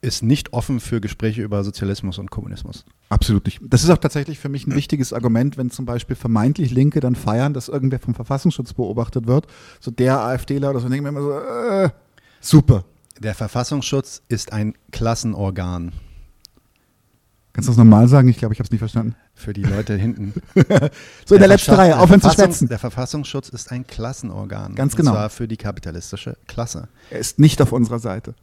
ist nicht offen für Gespräche über Sozialismus und Kommunismus. Absolut nicht. Das ist auch tatsächlich für mich ein wichtiges Argument, wenn zum Beispiel vermeintlich Linke dann feiern, dass irgendwer vom Verfassungsschutz beobachtet wird. So der AfDler oder so, denken wir immer so, äh, super. Der Verfassungsschutz ist ein Klassenorgan. Kannst du das nochmal sagen? Ich glaube, ich habe es nicht verstanden. Für die Leute hinten. so in der, der letzten Reihe, aufhören zu schwätzen. Der Verfassungsschutz ist ein Klassenorgan. Ganz genau. Und zwar für die kapitalistische Klasse. Er ist nicht auf unserer Seite.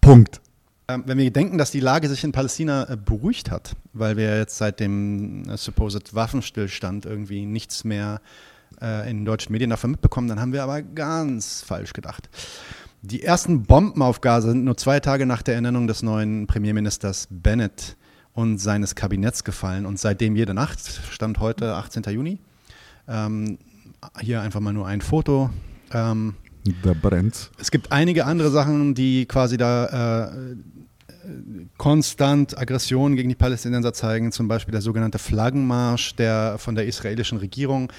Punkt. Ähm, wenn wir denken, dass die Lage sich in Palästina äh, beruhigt hat, weil wir jetzt seit dem äh, supposed Waffenstillstand irgendwie nichts mehr äh, in deutschen Medien davon mitbekommen, dann haben wir aber ganz falsch gedacht. Die ersten Bomben auf Gaza sind nur zwei Tage nach der Ernennung des neuen Premierministers Bennett und seines Kabinetts gefallen und seitdem jede Nacht, stand heute 18. Juni. Ähm, hier einfach mal nur ein Foto. Ähm, da brennt. Es gibt einige andere Sachen, die quasi da äh, konstant Aggressionen gegen die Palästinenser zeigen, zum Beispiel der sogenannte Flaggenmarsch, der von der israelischen Regierung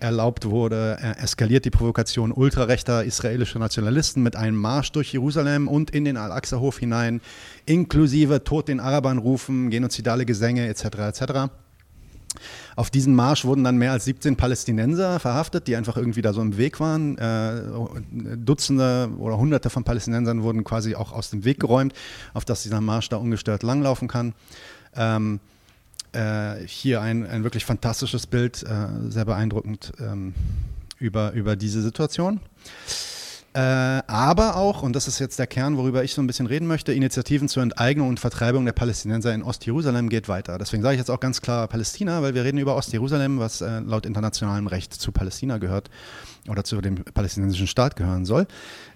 erlaubt wurde, er eskaliert die Provokation ultrarechter israelischer Nationalisten mit einem Marsch durch Jerusalem und in den Al-Aqsa-Hof hinein, inklusive Tod den Arabern rufen, genozidale Gesänge etc. etc. Auf diesen Marsch wurden dann mehr als 17 Palästinenser verhaftet, die einfach irgendwie da so im Weg waren. Äh, Dutzende oder Hunderte von Palästinensern wurden quasi auch aus dem Weg geräumt, auf dass dieser Marsch da ungestört langlaufen kann. Äh, hier ein, ein wirklich fantastisches Bild, äh, sehr beeindruckend ähm, über, über diese Situation. Äh, aber auch, und das ist jetzt der Kern, worüber ich so ein bisschen reden möchte, Initiativen zur Enteignung und Vertreibung der Palästinenser in Ostjerusalem geht weiter. Deswegen sage ich jetzt auch ganz klar Palästina, weil wir reden über Ostjerusalem, was äh, laut internationalem Recht zu Palästina gehört oder zu dem palästinensischen Staat gehören soll.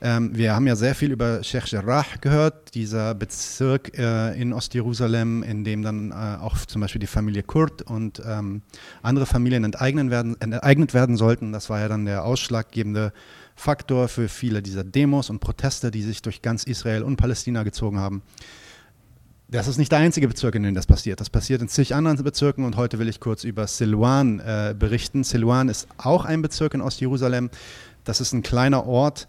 Ähm, wir haben ja sehr viel über Sheikh Jarrah gehört, dieser Bezirk äh, in Ostjerusalem, in dem dann äh, auch zum Beispiel die Familie Kurt und ähm, andere Familien enteignet werden, enteignet werden sollten. Das war ja dann der ausschlaggebende Faktor für viele dieser Demos und Proteste, die sich durch ganz Israel und Palästina gezogen haben. Das ist nicht der einzige Bezirk, in dem das passiert. Das passiert in zig anderen Bezirken und heute will ich kurz über Silwan äh, berichten. Silwan ist auch ein Bezirk in Ostjerusalem. Das ist ein kleiner Ort,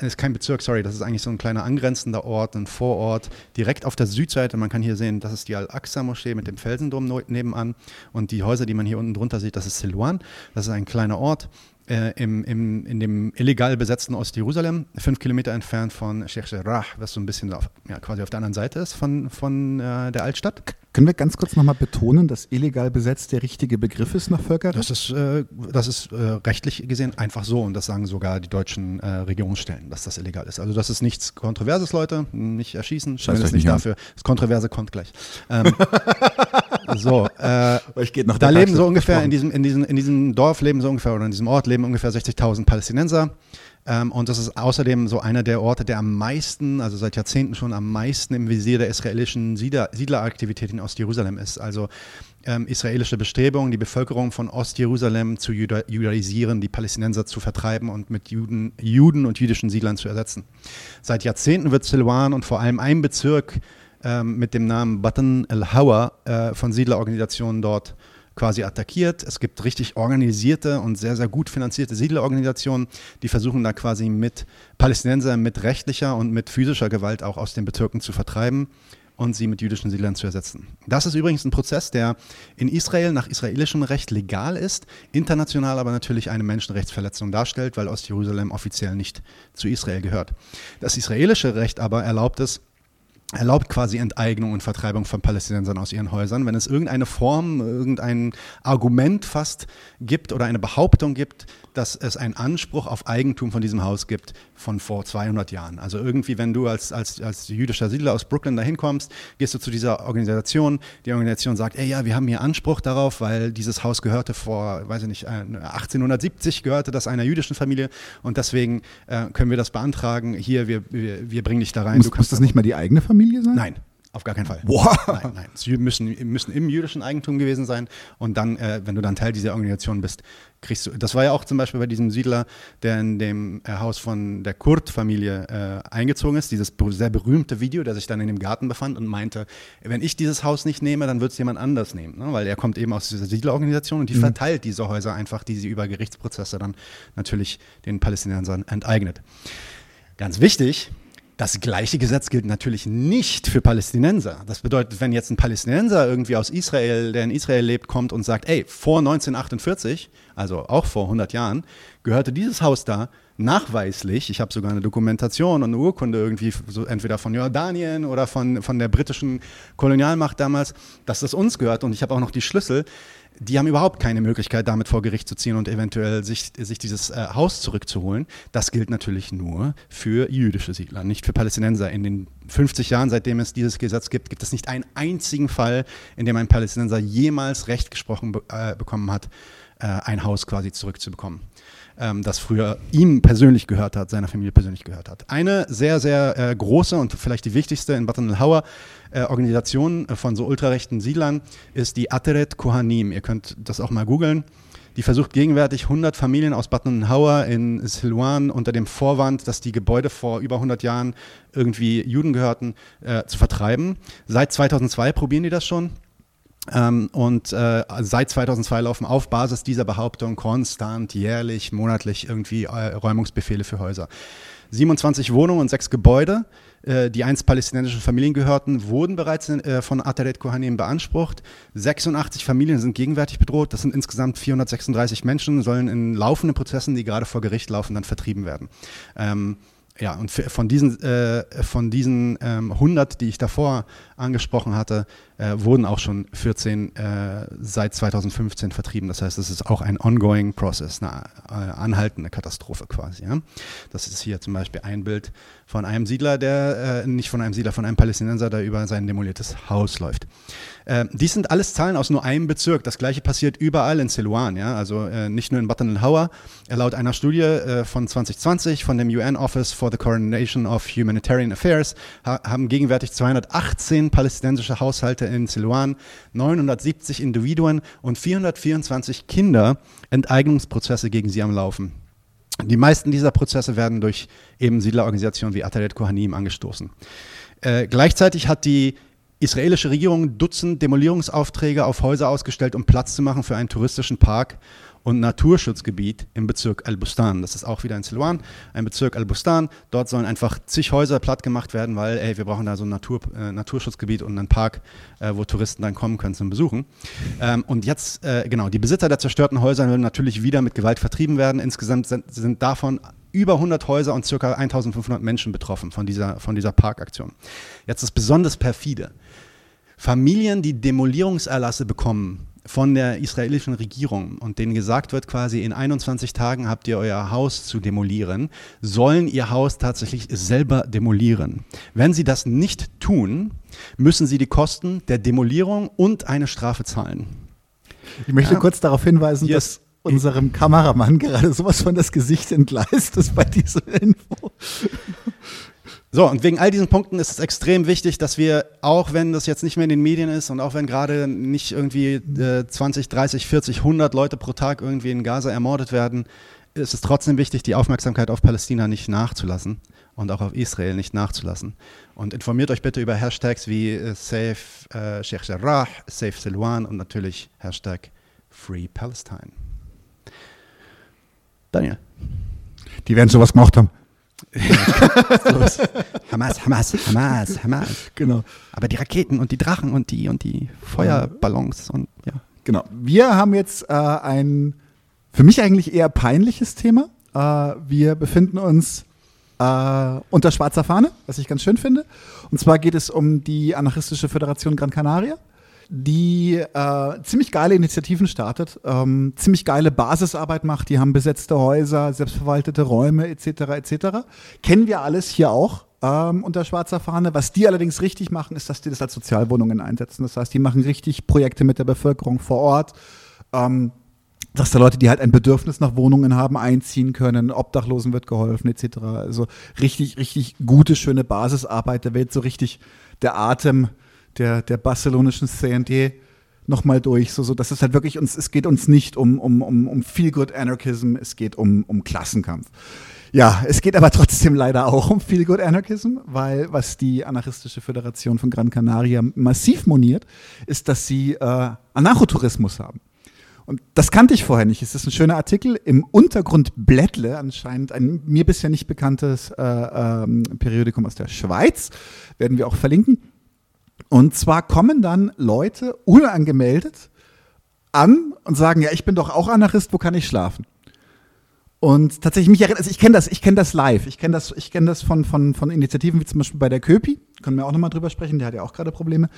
ist kein Bezirk, sorry, das ist eigentlich so ein kleiner angrenzender Ort, ein Vorort, direkt auf der Südseite. Man kann hier sehen, das ist die Al-Aqsa-Moschee mit dem Felsendom nebenan und die Häuser, die man hier unten drunter sieht, das ist Silwan. Das ist ein kleiner Ort äh, im, im, in dem illegal besetzten Ostjerusalem, fünf Kilometer entfernt von Sheikh Jarrah, was so ein bisschen auf, ja, quasi auf der anderen Seite ist von, von äh, der Altstadt. Können wir ganz kurz nochmal betonen, dass illegal besetzt der richtige Begriff ist nach Völkerrecht? Das ist, äh, das ist äh, rechtlich gesehen einfach so und das sagen sogar die deutschen äh, Regierungsstellen, dass das illegal ist. Also das ist nichts Kontroverses, Leute, nicht erschießen, zumindest nicht dafür. Das Kontroverse kommt gleich. Ähm, so, äh, da leben so ungefähr in diesem, in, diesem, in diesem Dorf leben so ungefähr oder in diesem Ort leben ungefähr 60.000 Palästinenser. Ähm, und das ist außerdem so einer der Orte, der am meisten, also seit Jahrzehnten schon am meisten im Visier der israelischen Siedler, Siedleraktivität in Ostjerusalem ist. Also ähm, israelische Bestrebungen, die Bevölkerung von Ostjerusalem zu juda judaisieren, die Palästinenser zu vertreiben und mit Juden, Juden und jüdischen Siedlern zu ersetzen. Seit Jahrzehnten wird Silwan und vor allem ein Bezirk ähm, mit dem Namen Batan el-Hawa äh, von Siedlerorganisationen dort quasi attackiert. Es gibt richtig organisierte und sehr, sehr gut finanzierte Siedlerorganisationen, die versuchen da quasi mit Palästinenser mit rechtlicher und mit physischer Gewalt auch aus den Bezirken zu vertreiben und sie mit jüdischen Siedlern zu ersetzen. Das ist übrigens ein Prozess, der in Israel nach israelischem Recht legal ist, international aber natürlich eine Menschenrechtsverletzung darstellt, weil Ostjerusalem offiziell nicht zu Israel gehört. Das israelische Recht aber erlaubt es, erlaubt quasi Enteignung und Vertreibung von Palästinensern aus ihren Häusern, wenn es irgendeine Form, irgendein Argument fast gibt oder eine Behauptung gibt, dass es einen Anspruch auf Eigentum von diesem Haus gibt von vor 200 Jahren. Also irgendwie, wenn du als, als, als jüdischer Siedler aus Brooklyn dahin kommst, gehst du zu dieser Organisation, die Organisation sagt, ey ja, wir haben hier Anspruch darauf, weil dieses Haus gehörte vor, weiß ich nicht, 1870 äh, gehörte das einer jüdischen Familie und deswegen äh, können wir das beantragen. Hier, wir, wir, wir bringen dich da rein. Muss, muss das nicht mal die eigene Familie sein? Nein. Auf gar keinen Fall. Boah. Nein, nein. Sie müssen, müssen im jüdischen Eigentum gewesen sein. Und dann, äh, wenn du dann Teil dieser Organisation bist, kriegst du. Das war ja auch zum Beispiel bei diesem Siedler, der in dem äh, Haus von der Kurt-Familie äh, eingezogen ist. Dieses sehr berühmte Video, der sich dann in dem Garten befand und meinte, wenn ich dieses Haus nicht nehme, dann wird es jemand anders nehmen. Ne? Weil er kommt eben aus dieser Siedlerorganisation und die mhm. verteilt diese Häuser einfach, die sie über Gerichtsprozesse dann natürlich den Palästinensern enteignet. Ganz wichtig, das gleiche Gesetz gilt natürlich nicht für Palästinenser. Das bedeutet, wenn jetzt ein Palästinenser irgendwie aus Israel, der in Israel lebt, kommt und sagt, ey, vor 1948, also auch vor 100 Jahren, gehörte dieses Haus da nachweislich, ich habe sogar eine Dokumentation und eine Urkunde irgendwie, so entweder von Jordanien oder von, von der britischen Kolonialmacht damals, dass das uns gehört und ich habe auch noch die Schlüssel die haben überhaupt keine Möglichkeit, damit vor Gericht zu ziehen und eventuell sich, sich dieses äh, Haus zurückzuholen. Das gilt natürlich nur für jüdische Siedler, nicht für Palästinenser. In den 50 Jahren, seitdem es dieses Gesetz gibt, gibt es nicht einen einzigen Fall, in dem ein Palästinenser jemals Recht gesprochen äh, bekommen hat, äh, ein Haus quasi zurückzubekommen ähm, das früher ihm persönlich gehört hat, seiner Familie persönlich gehört hat. Eine sehr, sehr äh, große und vielleicht die wichtigste in el-Hawa äh, Organisation äh, von so ultrarechten Siedlern ist die Ateret Kohanim. Ihr könnt das auch mal googeln. Die versucht gegenwärtig 100 Familien aus el-Hawa in Silwan unter dem Vorwand, dass die Gebäude vor über 100 Jahren irgendwie Juden gehörten, äh, zu vertreiben. Seit 2002 probieren die das schon. Ähm, und äh, seit 2002 laufen auf Basis dieser Behauptung konstant, jährlich, monatlich irgendwie äh, Räumungsbefehle für Häuser. 27 Wohnungen und sechs Gebäude, äh, die einst palästinensischen Familien gehörten, wurden bereits äh, von Ataret Kohanim beansprucht. 86 Familien sind gegenwärtig bedroht. Das sind insgesamt 436 Menschen, sollen in laufenden Prozessen, die gerade vor Gericht laufen, dann vertrieben werden. Ähm, ja, und von diesen, äh, von diesen ähm, 100, die ich davor angesprochen hatte, äh, wurden auch schon 14 äh, seit 2015 vertrieben. Das heißt, es ist auch ein ongoing process, eine äh, anhaltende Katastrophe quasi. Ja? Das ist hier zum Beispiel ein Bild von einem Siedler, der, äh, nicht von einem Siedler, von einem Palästinenser, der über sein demoliertes Haus läuft. Äh, dies sind alles Zahlen aus nur einem Bezirk. Das gleiche passiert überall in Silwan, ja, also äh, nicht nur in Batan el-Hawa. Laut einer Studie äh, von 2020 von dem UN Office for the Coordination of Humanitarian Affairs ha haben gegenwärtig 218 palästinensische Haushalte in Silwan, 970 Individuen und 424 Kinder Enteignungsprozesse gegen sie am Laufen. Die meisten dieser Prozesse werden durch eben Siedlerorganisationen wie Ataret Kohanim angestoßen. Äh, gleichzeitig hat die israelische Regierung Dutzend Demolierungsaufträge auf Häuser ausgestellt, um Platz zu machen für einen touristischen Park und Naturschutzgebiet im Bezirk Al-Bustan. Das ist auch wieder in Silwan, ein Bezirk Al-Bustan. Dort sollen einfach zig Häuser platt gemacht werden, weil, ey, wir brauchen da so ein Natur, äh, Naturschutzgebiet und einen Park, äh, wo Touristen dann kommen können zum Besuchen. Ähm, und jetzt, äh, genau, die Besitzer der zerstörten Häuser werden natürlich wieder mit Gewalt vertrieben werden. Insgesamt sind, sind davon über 100 Häuser und ca. 1500 Menschen betroffen von dieser, von dieser Parkaktion. Jetzt ist besonders perfide. Familien, die Demolierungserlasse bekommen von der israelischen Regierung und denen gesagt wird, quasi in 21 Tagen habt ihr euer Haus zu demolieren, sollen ihr Haus tatsächlich selber demolieren. Wenn sie das nicht tun, müssen sie die Kosten der Demolierung und eine Strafe zahlen. Ich möchte ja. kurz darauf hinweisen, yes. dass unserem Kameramann gerade sowas von das Gesicht entgleist ist bei dieser Info. So, und wegen all diesen Punkten ist es extrem wichtig, dass wir, auch wenn das jetzt nicht mehr in den Medien ist und auch wenn gerade nicht irgendwie äh, 20, 30, 40, 100 Leute pro Tag irgendwie in Gaza ermordet werden, ist es trotzdem wichtig, die Aufmerksamkeit auf Palästina nicht nachzulassen und auch auf Israel nicht nachzulassen. Und informiert euch bitte über Hashtags wie äh, Save äh, Sheikh Jarrah, Save Silwan und natürlich Hashtag Free Palestine. Daniel. Die werden sowas gemacht haben. Hamas, Hamas, Hamas, Hamas. Genau. Aber die Raketen und die Drachen und die und die Feuerballons und ja. Genau. Wir haben jetzt äh, ein für mich eigentlich eher peinliches Thema. Äh, wir befinden uns äh, unter schwarzer Fahne, was ich ganz schön finde. Und zwar geht es um die anarchistische Föderation Gran Canaria, die äh, ziemlich geile Initiativen startet, ähm, ziemlich geile Basisarbeit macht. Die haben besetzte Häuser, selbstverwaltete Räume etc. etc. Kennen wir alles hier auch. Ähm, unter schwarzer Fahne. Was die allerdings richtig machen, ist, dass die das als Sozialwohnungen einsetzen. Das heißt, die machen richtig Projekte mit der Bevölkerung vor Ort. Ähm, dass da Leute, die halt ein Bedürfnis nach Wohnungen haben, einziehen können, Obdachlosen wird geholfen, etc. Also richtig, richtig gute, schöne Basisarbeit. Da wird so richtig der Atem der, der barcelonischen CND nochmal durch. So, so, das ist halt wirklich uns, es geht uns nicht um, um, um, um Feel Good Anarchism, es geht um, um Klassenkampf. Ja, es geht aber trotzdem leider auch um Feel Good Anarchism, weil was die anarchistische Föderation von Gran Canaria massiv moniert, ist, dass sie äh, Anarchotourismus haben. Und das kannte ich vorher nicht. Es ist ein schöner Artikel im Untergrund Blättle, anscheinend ein mir bisher nicht bekanntes äh, ähm, Periodikum aus der Schweiz, werden wir auch verlinken. Und zwar kommen dann Leute unangemeldet an und sagen, ja, ich bin doch auch Anarchist, wo kann ich schlafen? Und tatsächlich mich erinnert, also ich kenne das, ich kenne das live. Ich kenne das, ich kenne das von, von, von Initiativen wie zum Beispiel bei der Köpi. Können wir auch nochmal drüber sprechen, der hat ja auch gerade Probleme.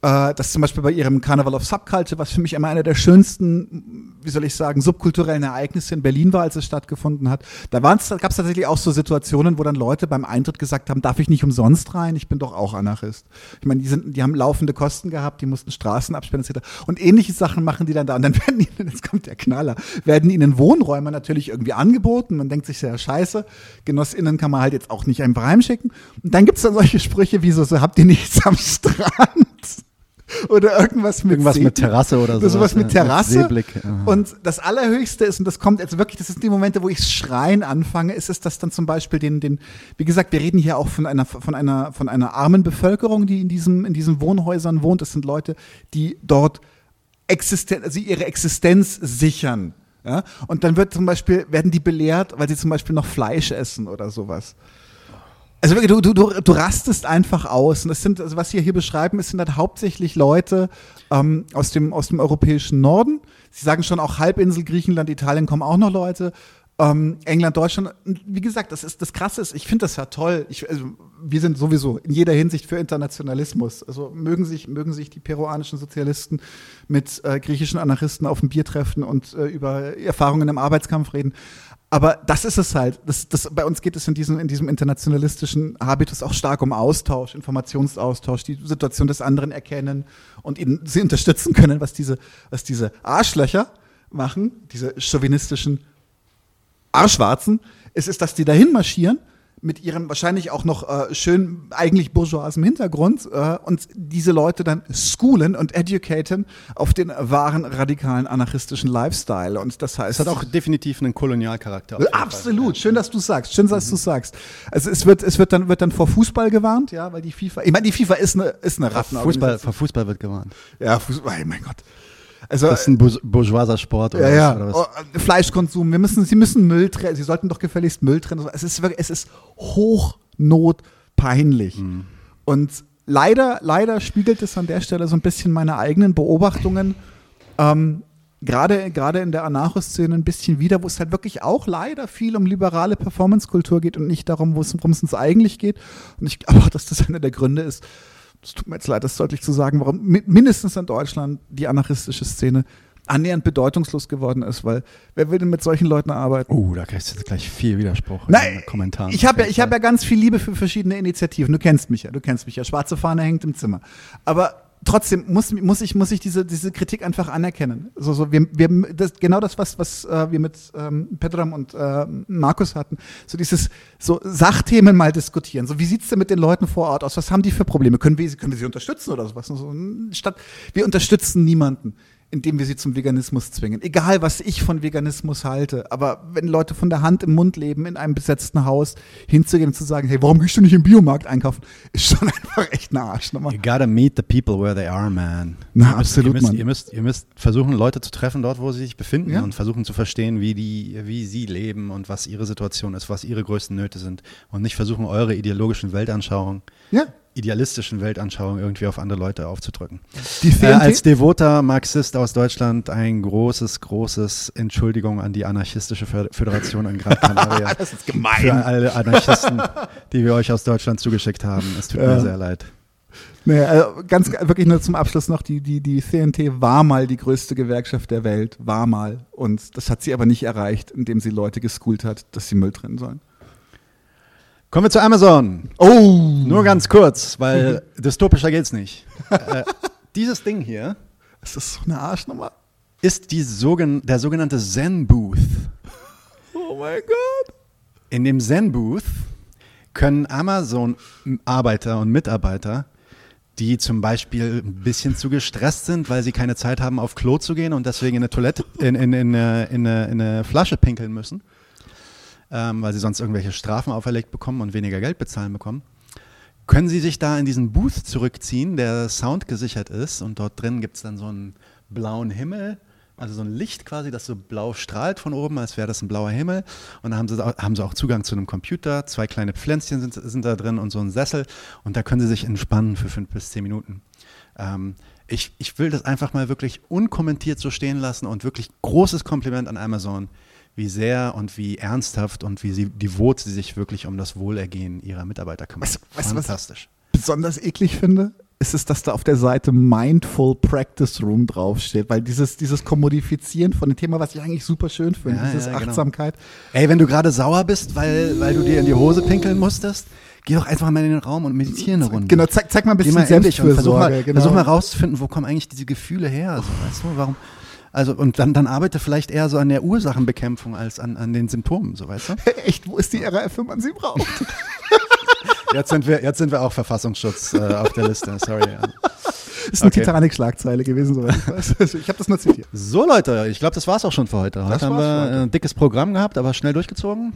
Äh, das zum Beispiel bei ihrem Carnival of Subculture, was für mich immer einer der schönsten, wie soll ich sagen, subkulturellen Ereignisse in Berlin war, als es stattgefunden hat. Da gab es tatsächlich auch so Situationen, wo dann Leute beim Eintritt gesagt haben, darf ich nicht umsonst rein? Ich bin doch auch Anarchist. Ich meine, die, sind, die haben laufende Kosten gehabt, die mussten Straßen absperren etc. Und ähnliche Sachen machen die dann da. Und dann werden ihnen, jetzt kommt der Knaller, werden ihnen Wohnräume natürlich irgendwie angeboten. Man denkt sich, ja scheiße, GenossInnen kann man halt jetzt auch nicht einfach heimschicken. Und dann gibt es dann solche Sprüche wie so, so habt ihr nichts am Strand? Oder irgendwas mit irgendwas See mit Terrasse oder so. Sowas mit ja, Terrasse. Aha. Und das Allerhöchste ist, und das kommt jetzt wirklich, das sind die Momente, wo ich schreien anfange, ist es, dass dann zum Beispiel den, den, wie gesagt, wir reden hier auch von einer, von einer, von einer armen Bevölkerung, die in diesem, in diesen Wohnhäusern wohnt. Es sind Leute, die dort Existen also ihre Existenz sichern. Ja? Und dann wird zum Beispiel, werden die belehrt, weil sie zum Beispiel noch Fleisch essen oder sowas. Also wirklich, du, du, du, du rastest einfach aus. Und das sind, also was wir hier beschreiben, es sind halt hauptsächlich Leute ähm, aus, dem, aus dem europäischen Norden. Sie sagen schon auch Halbinsel, Griechenland, Italien kommen auch noch Leute. Ähm, England, Deutschland. Wie gesagt, das ist das Krasse ist, ich finde das ja toll. Ich, also, wir sind sowieso in jeder Hinsicht für Internationalismus. Also mögen sich, mögen sich die peruanischen Sozialisten mit äh, griechischen Anarchisten auf dem Bier treffen und äh, über Erfahrungen im Arbeitskampf reden. Aber das ist es halt. Das, das, bei uns geht es in diesem, in diesem internationalistischen Habitus auch stark um Austausch, Informationsaustausch, die Situation des anderen erkennen und ihn, sie unterstützen können, was diese, was diese Arschlöcher machen, diese chauvinistischen Arschwarzen. Es ist, dass die dahin marschieren mit ihrem wahrscheinlich auch noch äh, schön eigentlich bourgeoisen Hintergrund äh, und diese Leute dann schoolen und educaten auf den wahren radikalen anarchistischen Lifestyle und das heißt Es hat auch definitiv einen Kolonialcharakter. Absolut, schön, dass du sagst. Schön, dass du sagst. Also es wird, es wird dann, wird dann vor Fußball gewarnt, ja, weil die FIFA, ich meine, die FIFA ist eine, ist eine Fußball, Rattenorganisation. vor Fußball wird gewarnt. Ja, Fußball, mein Gott. Also, Das ist ein bourge- bourgeoiser Sport oder, ja, was, oder was? Oh, Fleischkonsum. Wir müssen, sie müssen Müll trennen. Sie sollten doch gefälligst Müll trennen. Es ist wirklich, es ist hochnotpeinlich. Mhm. Und leider, leider spiegelt es an der Stelle so ein bisschen meine eigenen Beobachtungen. Ähm, Gerade, gerade in der Anarcho-Szene ein bisschen wieder, wo es halt wirklich auch leider viel um liberale Performance-Kultur geht und nicht darum, worum es uns eigentlich geht. Und ich glaube auch, dass das einer der Gründe ist, es tut mir jetzt leid, das deutlich zu sagen, warum mi- mindestens in Deutschland die anarchistische Szene annähernd bedeutungslos geworden ist, weil wer will denn mit solchen Leuten arbeiten? Uh, da kriegst du jetzt gleich viel Widerspruch in Nein, den Kommentaren. ich habe ja, ich hab ja ganz viel Liebe für verschiedene Initiativen. Du kennst mich ja, du kennst mich ja. Schwarze Fahne hängt im Zimmer. Aber trotzdem muss, muss ich, muss ich diese, diese Kritik einfach anerkennen. So, so, wir, wir, das, genau das, was, was äh, wir mit ähm, Petram und äh, Markus hatten. So dieses, so Sachthemen mal diskutieren. So, wie sieht's denn mit den Leuten vor Ort aus? Was haben die für Probleme? Können wir, sie- können wir sie unterstützen oder sowas? So, statt, wir unterstützen niemanden. Indem wir sie zum Veganismus zwingen. Egal, was ich von Veganismus halte, aber wenn Leute von der Hand im Mund leben, in einem besetzten Haus, hinzugehen und zu sagen, hey, warum gehst du nicht im Biomarkt einkaufen, ist schon einfach echt eine Arschnummer. You gotta meet the people where they are, man. Na, ihr müsst, absolut, ihr müsst, ihr, müsst, ihr müsst versuchen, Leute zu treffen dort, wo sie sich befinden Ja. und versuchen zu verstehen, wie, die, wie sie leben und was ihre Situation ist, was ihre größten Nöte sind. Und nicht versuchen, eure ideologischen Weltanschauungen, Ja. Idealistischen Weltanschauungen irgendwie auf andere Leute aufzudrücken. Äh, als devoter Marxist aus Deutschland ein großes, großes Entschuldigung an die anarchistische Föder- Föderation in Gran Canaria. das ist Für gemein. alle Anarchisten, die wir euch aus Deutschland zugeschickt haben. Es tut Ja. mir sehr leid. Nee, also ganz wirklich nur zum Abschluss noch, die, die, die CNT war mal die größte Gewerkschaft der Welt, war mal. Und das hat sie aber nicht erreicht, indem sie Leute geschoolt hat, dass sie Müll trennen sollen. Kommen wir zu Amazon. Oh! Nur ganz kurz, weil dystopischer geht's nicht. äh, dieses Ding hier Das ist so eine Arschnummer. ist die sogen der sogenannte Zen Booth. Oh mein Gott. In dem Zen Booth können Amazon-Arbeiter und Mitarbeiter, die zum Beispiel ein bisschen zu gestresst sind, weil sie keine Zeit haben, auf Klo zu gehen und deswegen in eine Toilette, in, in, in, in, eine, in eine Flasche pinkeln müssen, ähm, weil sie sonst irgendwelche Strafen auferlegt bekommen und weniger Geld bezahlen bekommen, können sie sich da in diesen Booth zurückziehen, der Sound gesichert ist? Und dort drin gibt es dann so einen blauen Himmel, also so ein Licht quasi, das so blau strahlt von oben, als wäre das ein blauer Himmel. Und da haben sie, auch- haben sie auch Zugang zu einem Computer, zwei kleine Pflänzchen sind, sind da drin und so ein Sessel. Und da können sie sich entspannen für fünf bis zehn Minuten. Ähm, ich, ich will das einfach mal wirklich unkommentiert so stehen lassen und wirklich großes Kompliment an Amazon, wie sehr und wie ernsthaft und wie sie, devot sie sich wirklich um das Wohlergehen ihrer Mitarbeiter kümmern. Weißt- du, was- Fantastisch. besonders eklig finde, ist es, dass da auf der Seite Mindful Practice Room draufsteht, weil dieses, dieses Kommodifizieren von dem Thema, was ich eigentlich super schön finde, Ja, dieses ja, genau. Achtsamkeit. Ey, wenn du gerade sauer bist, weil, weil du dir in die Hose pinkeln musstest, geh doch einfach mal in den Raum und meditiere eine Runde. Genau, zeig, zeig mal ein Geh bisschen mal und versuch mal. Genau. versuch mal rauszufinden, wo kommen eigentlich diese Gefühle her? Also, weißt du, warum? Also, und dann, dann arbeite vielleicht eher so an der Ursachenbekämpfung als an, an den Symptomen, so weißt du? Echt, wo ist die RAF, wenn man sie braucht? Jetzt sind wir, jetzt sind wir auch Verfassungsschutz äh, auf der Liste, sorry. Ja. ist eine Okay. Titanic-Schlagzeile gewesen, ich weiß. Also, Ich habe das nur zitiert. So Leute, ich glaube, das war's auch schon für heute. Heute Das haben wir ein dickes Programm gehabt, aber schnell durchgezogen.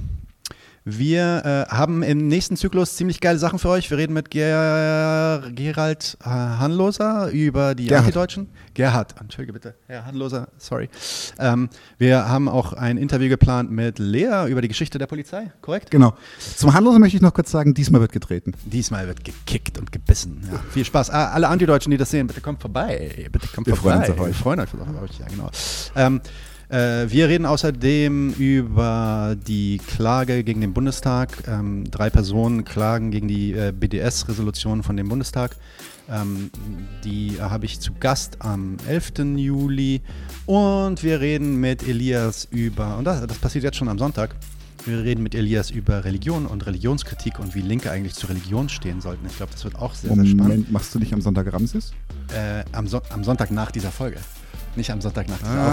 Wir äh, haben im nächsten Zyklus ziemlich geile Sachen für euch. Wir reden mit Ger Gerald äh, Hanloser über die Gerhard. Antideutschen. Gerhard, entschuldige bitte. Herr Hanloser, sorry. Ähm, wir haben auch ein Interview geplant mit Lea über die Geschichte der Polizei, korrekt? Genau. Zum Handlosen möchte ich noch kurz sagen, diesmal wird getreten. Diesmal wird gekickt und gebissen. Ja, viel Spaß. Ah, alle Antideutschen, die das sehen, bitte kommt vorbei. Bitte kommt Wir vorbei. freuen uns auf euch. Wir freuen uns auf euch, ja, genau. Ähm, äh, wir reden außerdem über die Klage gegen den Bundestag. Ähm, drei Personen klagen gegen die äh, BDS-Resolution von dem Bundestag. Ähm, die habe ich zu Gast am 11. Juli. Und wir reden mit Elias über, und das, das passiert jetzt schon am Sonntag, wir reden mit Elias über Religion und Religionskritik und wie Linke eigentlich zur Religion stehen sollten. Ich glaube, das wird auch sehr, sehr spannend. Moment, machst du dich am Sonntag Ramses? Äh, am, Son am Sonntag nach dieser Folge. Nicht am Sonntag nach dieser Ah.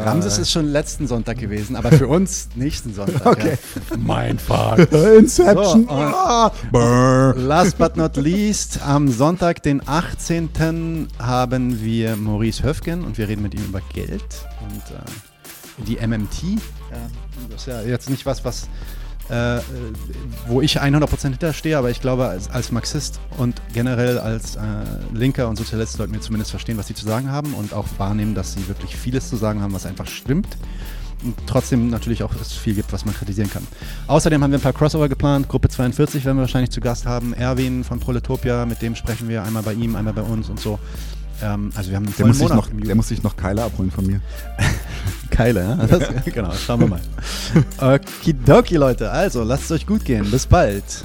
Aufnahme. Ramses ist schon letzten Sonntag gewesen, aber für uns nächsten Sonntag. Okay. Ja. Mein Fuck. Inception. So, ah. Last but not least, am Sonntag, den 18. haben wir Maurice Höfgen und wir reden mit ihm über Geld und äh, die MMT. Ja, das ist ja jetzt nicht was, was äh, wo ich 100% hinterstehe, aber ich glaube, als, als Marxist und generell als äh, Linker und Sozialist sollten wir zumindest verstehen, was sie zu sagen haben und auch wahrnehmen, dass sie wirklich vieles zu sagen haben, was einfach stimmt. Und trotzdem natürlich auch es viel gibt, was man kritisieren kann. Außerdem haben wir ein paar Crossover geplant. Gruppe 42 werden wir wahrscheinlich zu Gast haben. Erwin von Proletopia, mit dem sprechen wir einmal bei ihm, einmal bei uns und so. Ähm, also wir haben einen Der muss, sich Monat noch, der muss sich noch Keiler abholen von mir. Keile, ja? Das, genau, schauen wir mal. Okidoki, Leute. Also, lasst es euch gut gehen. Bis bald.